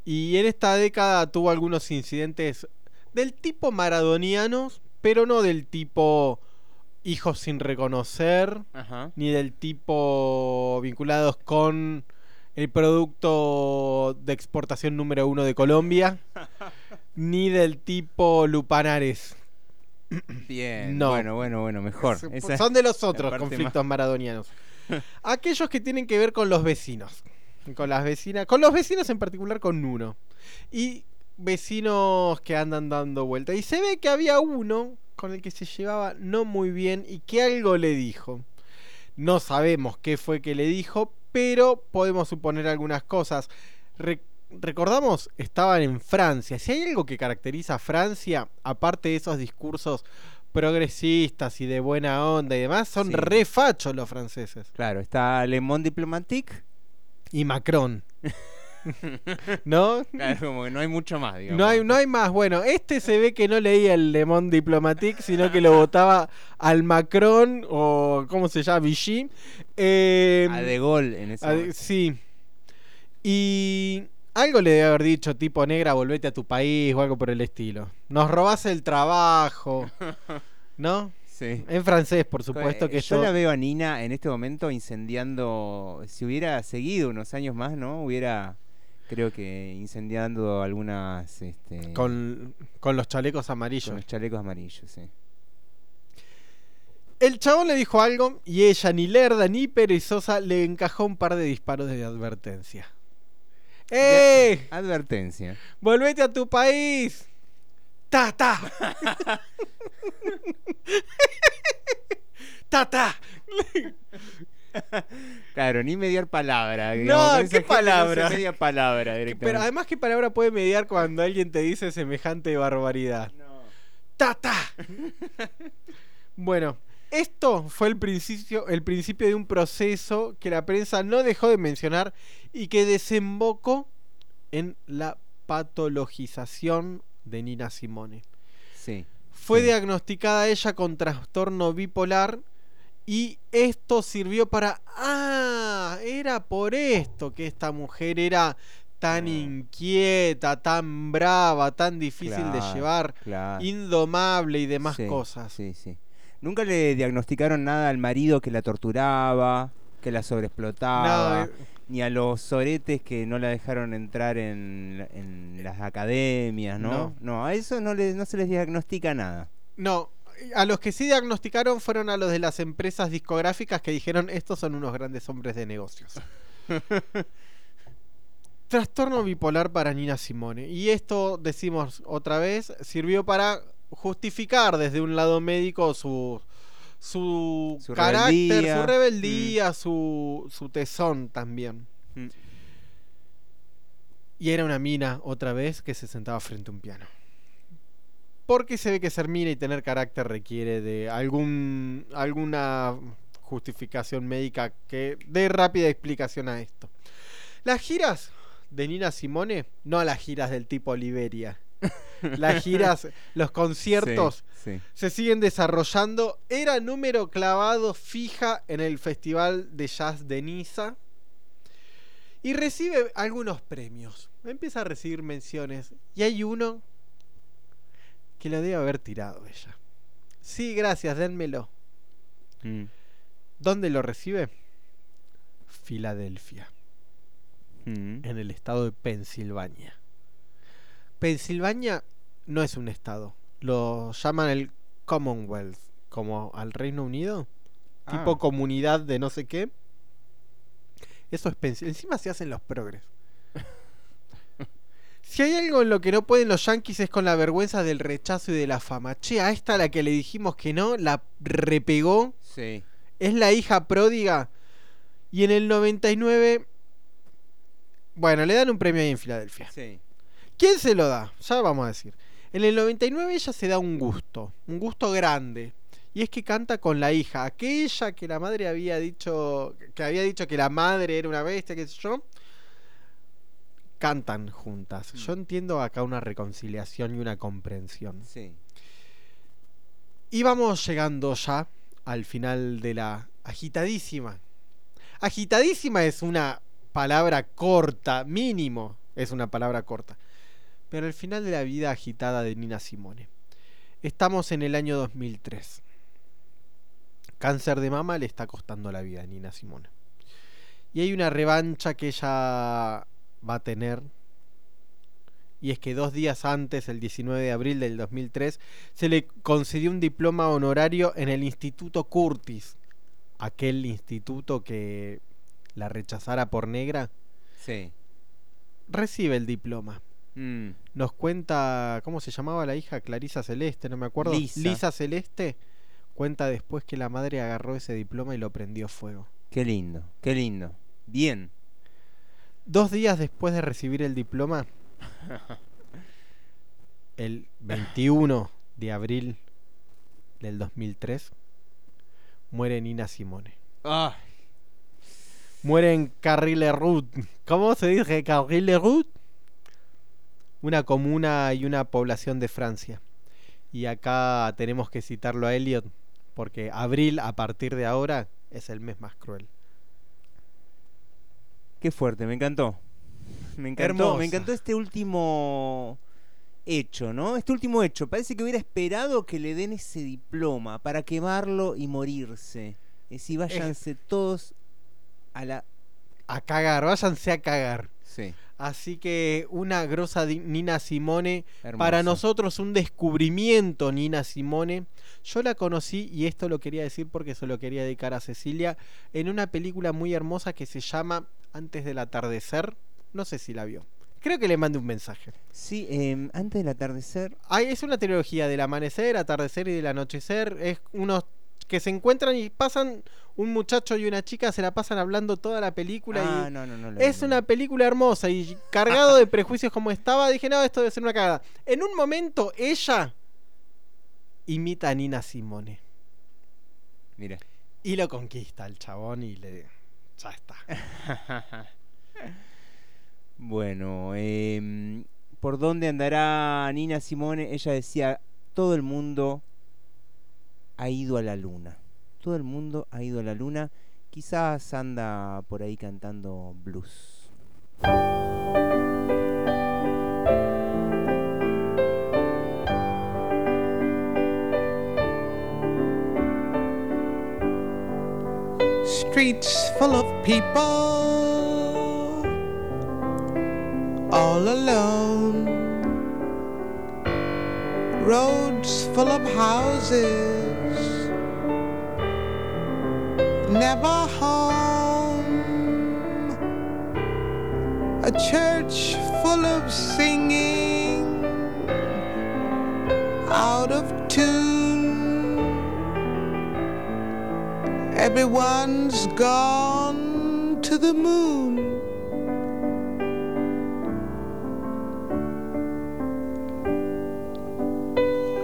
y en esta década tuvo algunos incidentes del tipo maradonianos, pero no del tipo hijos sin reconocer, Ajá. ni del tipo vinculados con el producto de exportación número uno de Colombia, *laughs* ni del tipo Lupanares. Bien. No. Bueno, bueno, bueno, mejor. Son- Esa- Son de los otros conflictos más- maradonianos. *laughs* Aquellos que tienen que ver con los vecinos. Con las vecinas. Con los vecinos en particular con uno. Y vecinos que andan dando vuelta. Y se ve que había uno con el que se llevaba no muy bien y que algo le dijo. No sabemos qué fue que le dijo, pero podemos suponer algunas cosas. Re- recordamos, estaban en Francia. Si hay algo que caracteriza a Francia, aparte de esos discursos progresistas y de buena onda y demás, son Sí. re fachos los franceses. Claro, está Le Monde Diplomatique. Y Macron. *laughs* *laughs* ¿No? Claro, como que no hay mucho más, digamos. No hay, no hay más. Bueno, este se ve que no leía el Le Monde Diplomatique, sino que lo votaba al Macron o, ¿cómo se llama? Vichy. Eh, A De Gaulle en ese de- momento. Sí. Y algo le debe haber dicho, tipo negra, volvete a tu país o algo por el estilo. Nos robás el trabajo. *laughs* ¿No? Sí. En francés, por supuesto que yo yo. la veo a Nina en este momento incendiando. Si hubiera seguido unos años más, ¿no? Hubiera, creo que, incendiando algunas. Este, Con, con los chalecos amarillos. con los chalecos amarillos, sí. El chabón le dijo algo y ella, ni lerda ni perezosa, le encajó un par de disparos de advertencia. ¡Eh! Advertencia. ¡Volvete a tu país! ¡Ta, ta! *laughs* ¡Ta, ta! *laughs* Claro, ni mediar palabra. No, digamos, ¿qué gente no palabra? media palabra directamente. Pero además, ¿qué palabra puede mediar cuando alguien te dice semejante barbaridad? ¡Ta, ta! Bueno, esto fue el principio, el principio de un proceso que la prensa no dejó de mencionar y que desembocó en la patologización de Nina Simone. Sí. Fue Sí. diagnosticada ella con trastorno bipolar y esto sirvió para... Ah, era por esto que esta mujer era tan inquieta, tan brava, tan difícil de llevar, claro. indomable y demás Sí, cosas. Sí, sí. Nunca le diagnosticaron nada al marido que la torturaba, que la sobreexplotaba, No, eh. ni a los soretes que no la dejaron entrar en, en las academias, ¿no? No. a eso no, le- no se les diagnostica nada. No, a los que sí diagnosticaron fueron a los de las empresas discográficas que dijeron estos son unos grandes hombres de negocios. *laughs* Trastorno bipolar para Nina Simone. Y esto, decimos otra vez, sirvió para justificar desde un lado médico su, su, Su carácter, rebeldía. su rebeldía, su, su tesón también. Mm. Y era una mina, otra vez, que se sentaba frente a un piano. Porque se ve que ser mina y tener carácter requiere de algún alguna justificación médica que dé rápida explicación a esto. Las giras de Nina Simone, no las giras del tipo Liberia. *laughs* Las giras, los conciertos Sí, sí. se siguen desarrollando. Era número clavado fija en el Festival de Jazz de Niza. Y recibe algunos premios. Empieza a recibir menciones. Y hay uno que lo debe haber tirado ella. Sí, gracias, dénmelo. Mm. ¿Dónde lo recibe? Filadelfia, Mm. en el estado de Pensilvania. Pensilvania no es un estado. Lo llaman el Commonwealth, como al Reino Unido. Tipo Ah. comunidad de no sé qué. Eso es Pensilvania. Encima se hacen los progres. Si hay algo en lo que no pueden los yankees es con la vergüenza del rechazo y de la fama. Che, a esta a la que le dijimos que no, la repegó. Sí. Es la hija pródiga. Y en el 99... Bueno, le dan un premio ahí en Filadelfia. Sí. ¿Quién se lo da? Ya vamos a decir. En el 99 ella se da un gusto, un gusto grande. Y es que canta con la hija, aquella que la madre había dicho, que había dicho que la madre era una bestia, qué sé yo. Cantan juntas. Yo entiendo acá una reconciliación y una comprensión. Sí. Y vamos llegando ya al final de la agitadísima. Agitadísima es una palabra corta, mínimo es una palabra corta. Pero al final de la vida agitada de Nina Simone. Estamos en el año 2003. cáncer de mama le está costando la vida a Nina Simone. Y hay una revancha que ella va a tener. Y es que dos días antes, el 19 de abril del 2003, se le concedió un diploma honorario en el Instituto Curtis. Aquel instituto que la rechazara por negra. Sí. Recibe el diploma. Mm. Nos cuenta, ¿cómo se llamaba la hija? Clarisa Celeste, no me acuerdo. Lisa. Celeste cuenta después que la madre agarró ese diploma y lo prendió fuego. Qué lindo, qué lindo. Bien. Dos días después de recibir el diploma, *laughs* el 21 de abril del 2003, muere Nina Simone. Ay. Muere en Carril-le-Route. ¿Cómo se dice Carril-le-Route? Una comuna y una población de Francia. Y acá tenemos que citarlo a Elliot, porque abril a partir de ahora es el mes más cruel. Qué fuerte, me encantó. Me encantó, Hermosa. me encantó este último hecho, ¿no? Este último hecho. Parece que hubiera esperado que le den ese diploma para quemarlo y morirse. Es decir, váyanse todos a la. A cagar, váyanse a cagar. Sí. Así que una grosa Nina Simone. Hermosa. Para nosotros un descubrimiento Nina Simone. Yo la conocí, y esto lo quería decir porque se lo quería dedicar a Cecilia, en una película muy hermosa que se llama Antes del atardecer. No sé si la vio. Creo que le mandé un mensaje. Sí, em, antes del atardecer. Ay, es una trilogía del amanecer, atardecer y del anochecer. Es unos que se encuentran y pasan un muchacho y una chica, se la pasan hablando toda la película. Ah, y no, no, no. es una película hermosa y cargado de prejuicios como estaba, dije, no, esto debe ser una cagada. En un momento, ella imita a Nina Simone. Mira. Y lo conquista el chabón y le... Está. *laughs* Bueno, em, ¿por dónde andará Nina Simone? Ella decía, todo el mundo ha ido a la luna. Todo el mundo ha ido a la luna. Quizás anda por ahí cantando blues. Streets full of people, all alone. Roads full of houses, never home. A church full of singing, out of tune. Everyone's gone to the moon.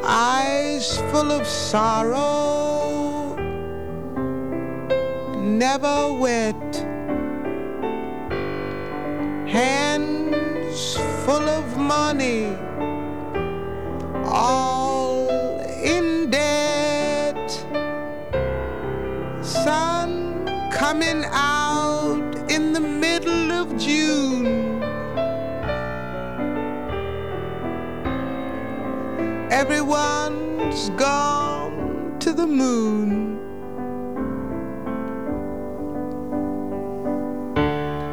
Eyes full of sorrow, never wet. Hands full of money, all out in the middle of June. Everyone's gone to the moon.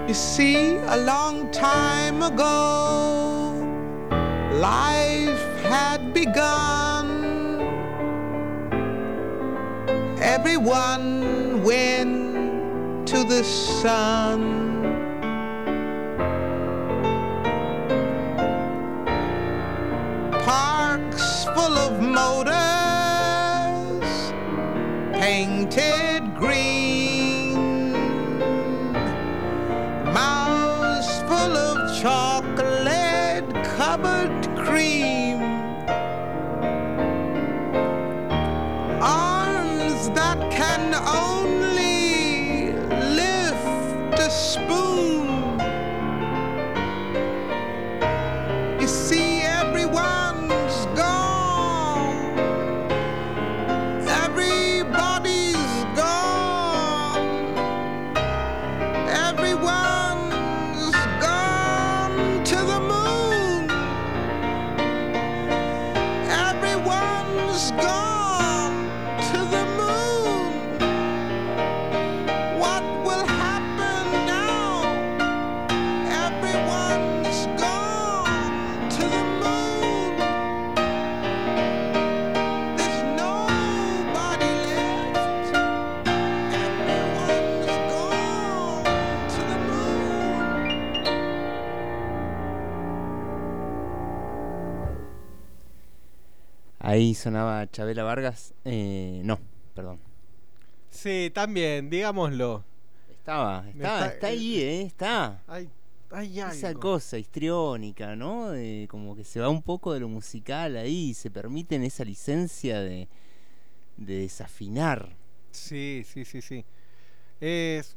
You see, a long time ago, life had begun. Everyone went to the sun. Parks full of motors painted green. Sonaba Chabela Vargas. Eh, no, perdón. Sí, también, digámoslo. Estaba, Me está, está- está ahí, ¿eh? Está. Hay, hay Esa cosa histriónica, ¿no? De, como que se va un poco de lo musical ahí y se permiten esa licencia de, de desafinar. Sí, sí, sí, sí. Es,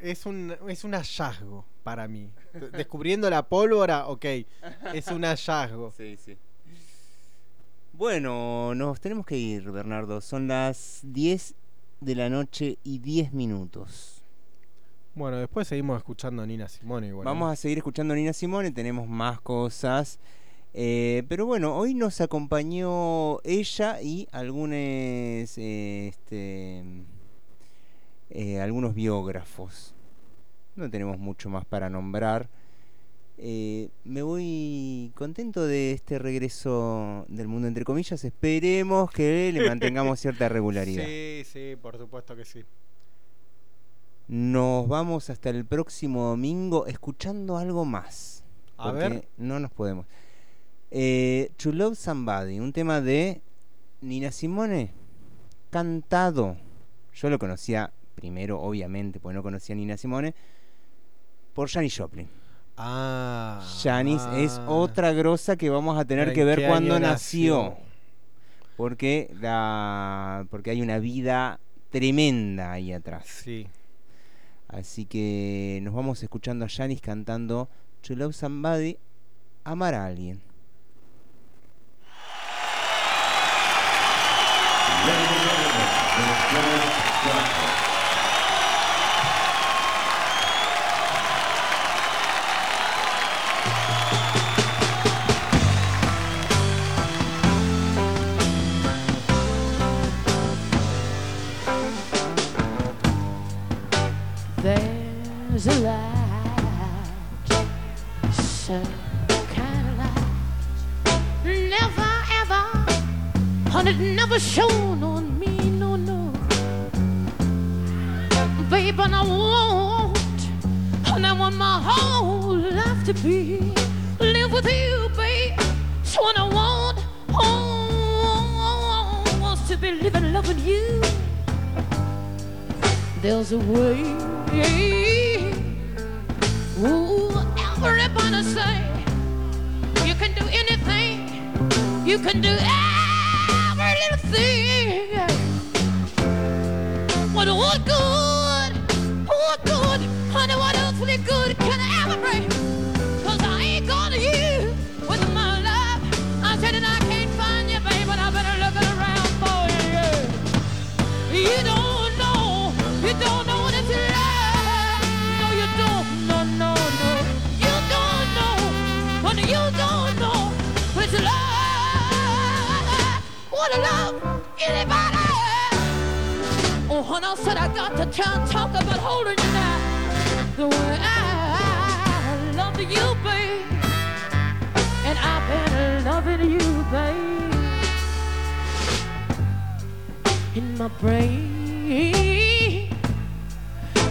es, un, es un hallazgo para mí. Descubriendo la pólvora, ok. Es un hallazgo. Sí, sí. Bueno, nos tenemos que ir, Bernardo. Son las 10 de la noche y 10 minutos. Bueno, después seguimos escuchando a Nina Simone igual. ¿eh? Vamos a seguir escuchando a Nina Simone, tenemos más cosas. Eh, pero bueno, hoy nos acompañó ella y algunos, eh, este, eh, algunos biógrafos. No tenemos mucho más para nombrar. Eh, me voy contento de este regreso del mundo entre comillas. Esperemos que le *laughs* mantengamos cierta regularidad. Sí, sí, por supuesto que sí. Nos vamos hasta el próximo domingo escuchando algo más. A porque ver. No nos podemos. Eh, to Love Somebody, un tema de Nina Simone, cantado. Yo lo conocía primero, obviamente, porque no conocía a Nina Simone, por Janis Joplin. Ah. Janis es ah. otra grosa que vamos a tener ¿En que ver cuando nació? Porque, la, porque hay una vida tremenda ahí atrás. Sí. Así que nos vamos escuchando a Janis cantando To Love Somebody, Amar a alguien. There's a way. Ooh, everybody say you can do anything. You can do every little thing. What what good? Honey, I said I got to try and talk about holding you now. The way I love you, babe. And I've been loving you, babe in my brain.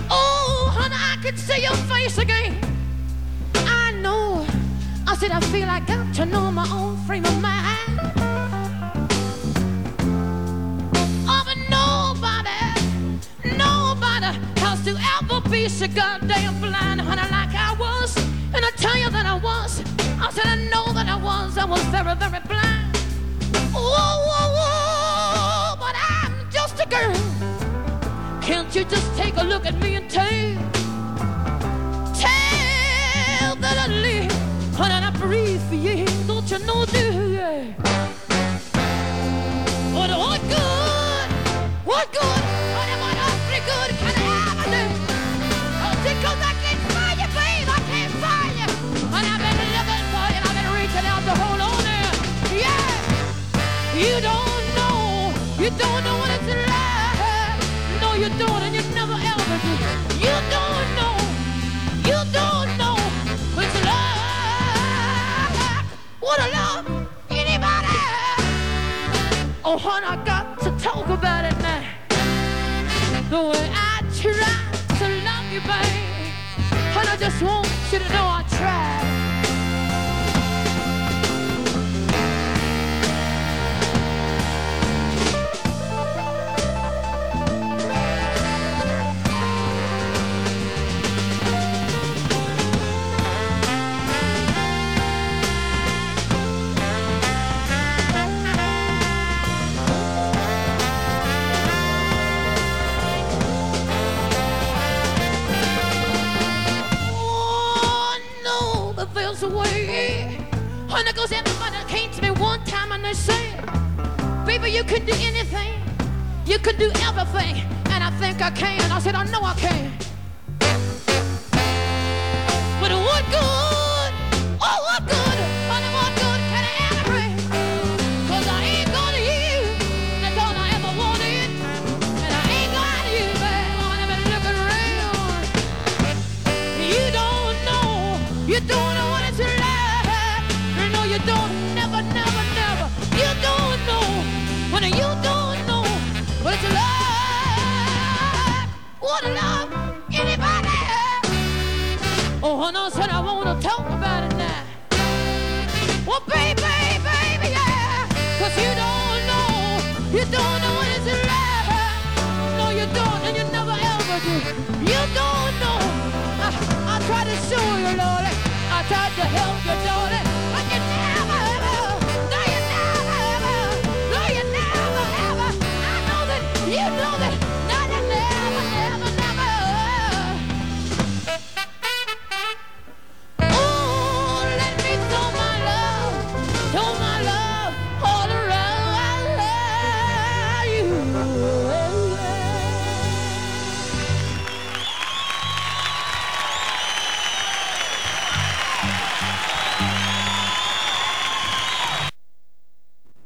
Oh, honey, I can see your face again. I know. I said I feel I got to know my own frame of mind. Nobody has to ever be so goddamn blind, honey, like I was. And I tell you that I was. I said I know that I was. I was very, very blind. Whoa, whoa, whoa, but I'm just a girl. Can't you just take a look at me and tell, tell that I live, honey, and I breathe for you. Don't you know, do you? But what good, what good, you don't know what it's like. No, you don't, and you never ever do. You don't know, you don't know what it's like. What a love, anybody? Oh, honey, I got to talk about it now. The way I try to love you, babe. And I just want you to know I tried. This way. And it goes everybody came to me one time and they said, Baby, you can do anything. You can do everything. And I think I can. I said, I know I can. But what good? sure you're lonely. I tried to help you, darling.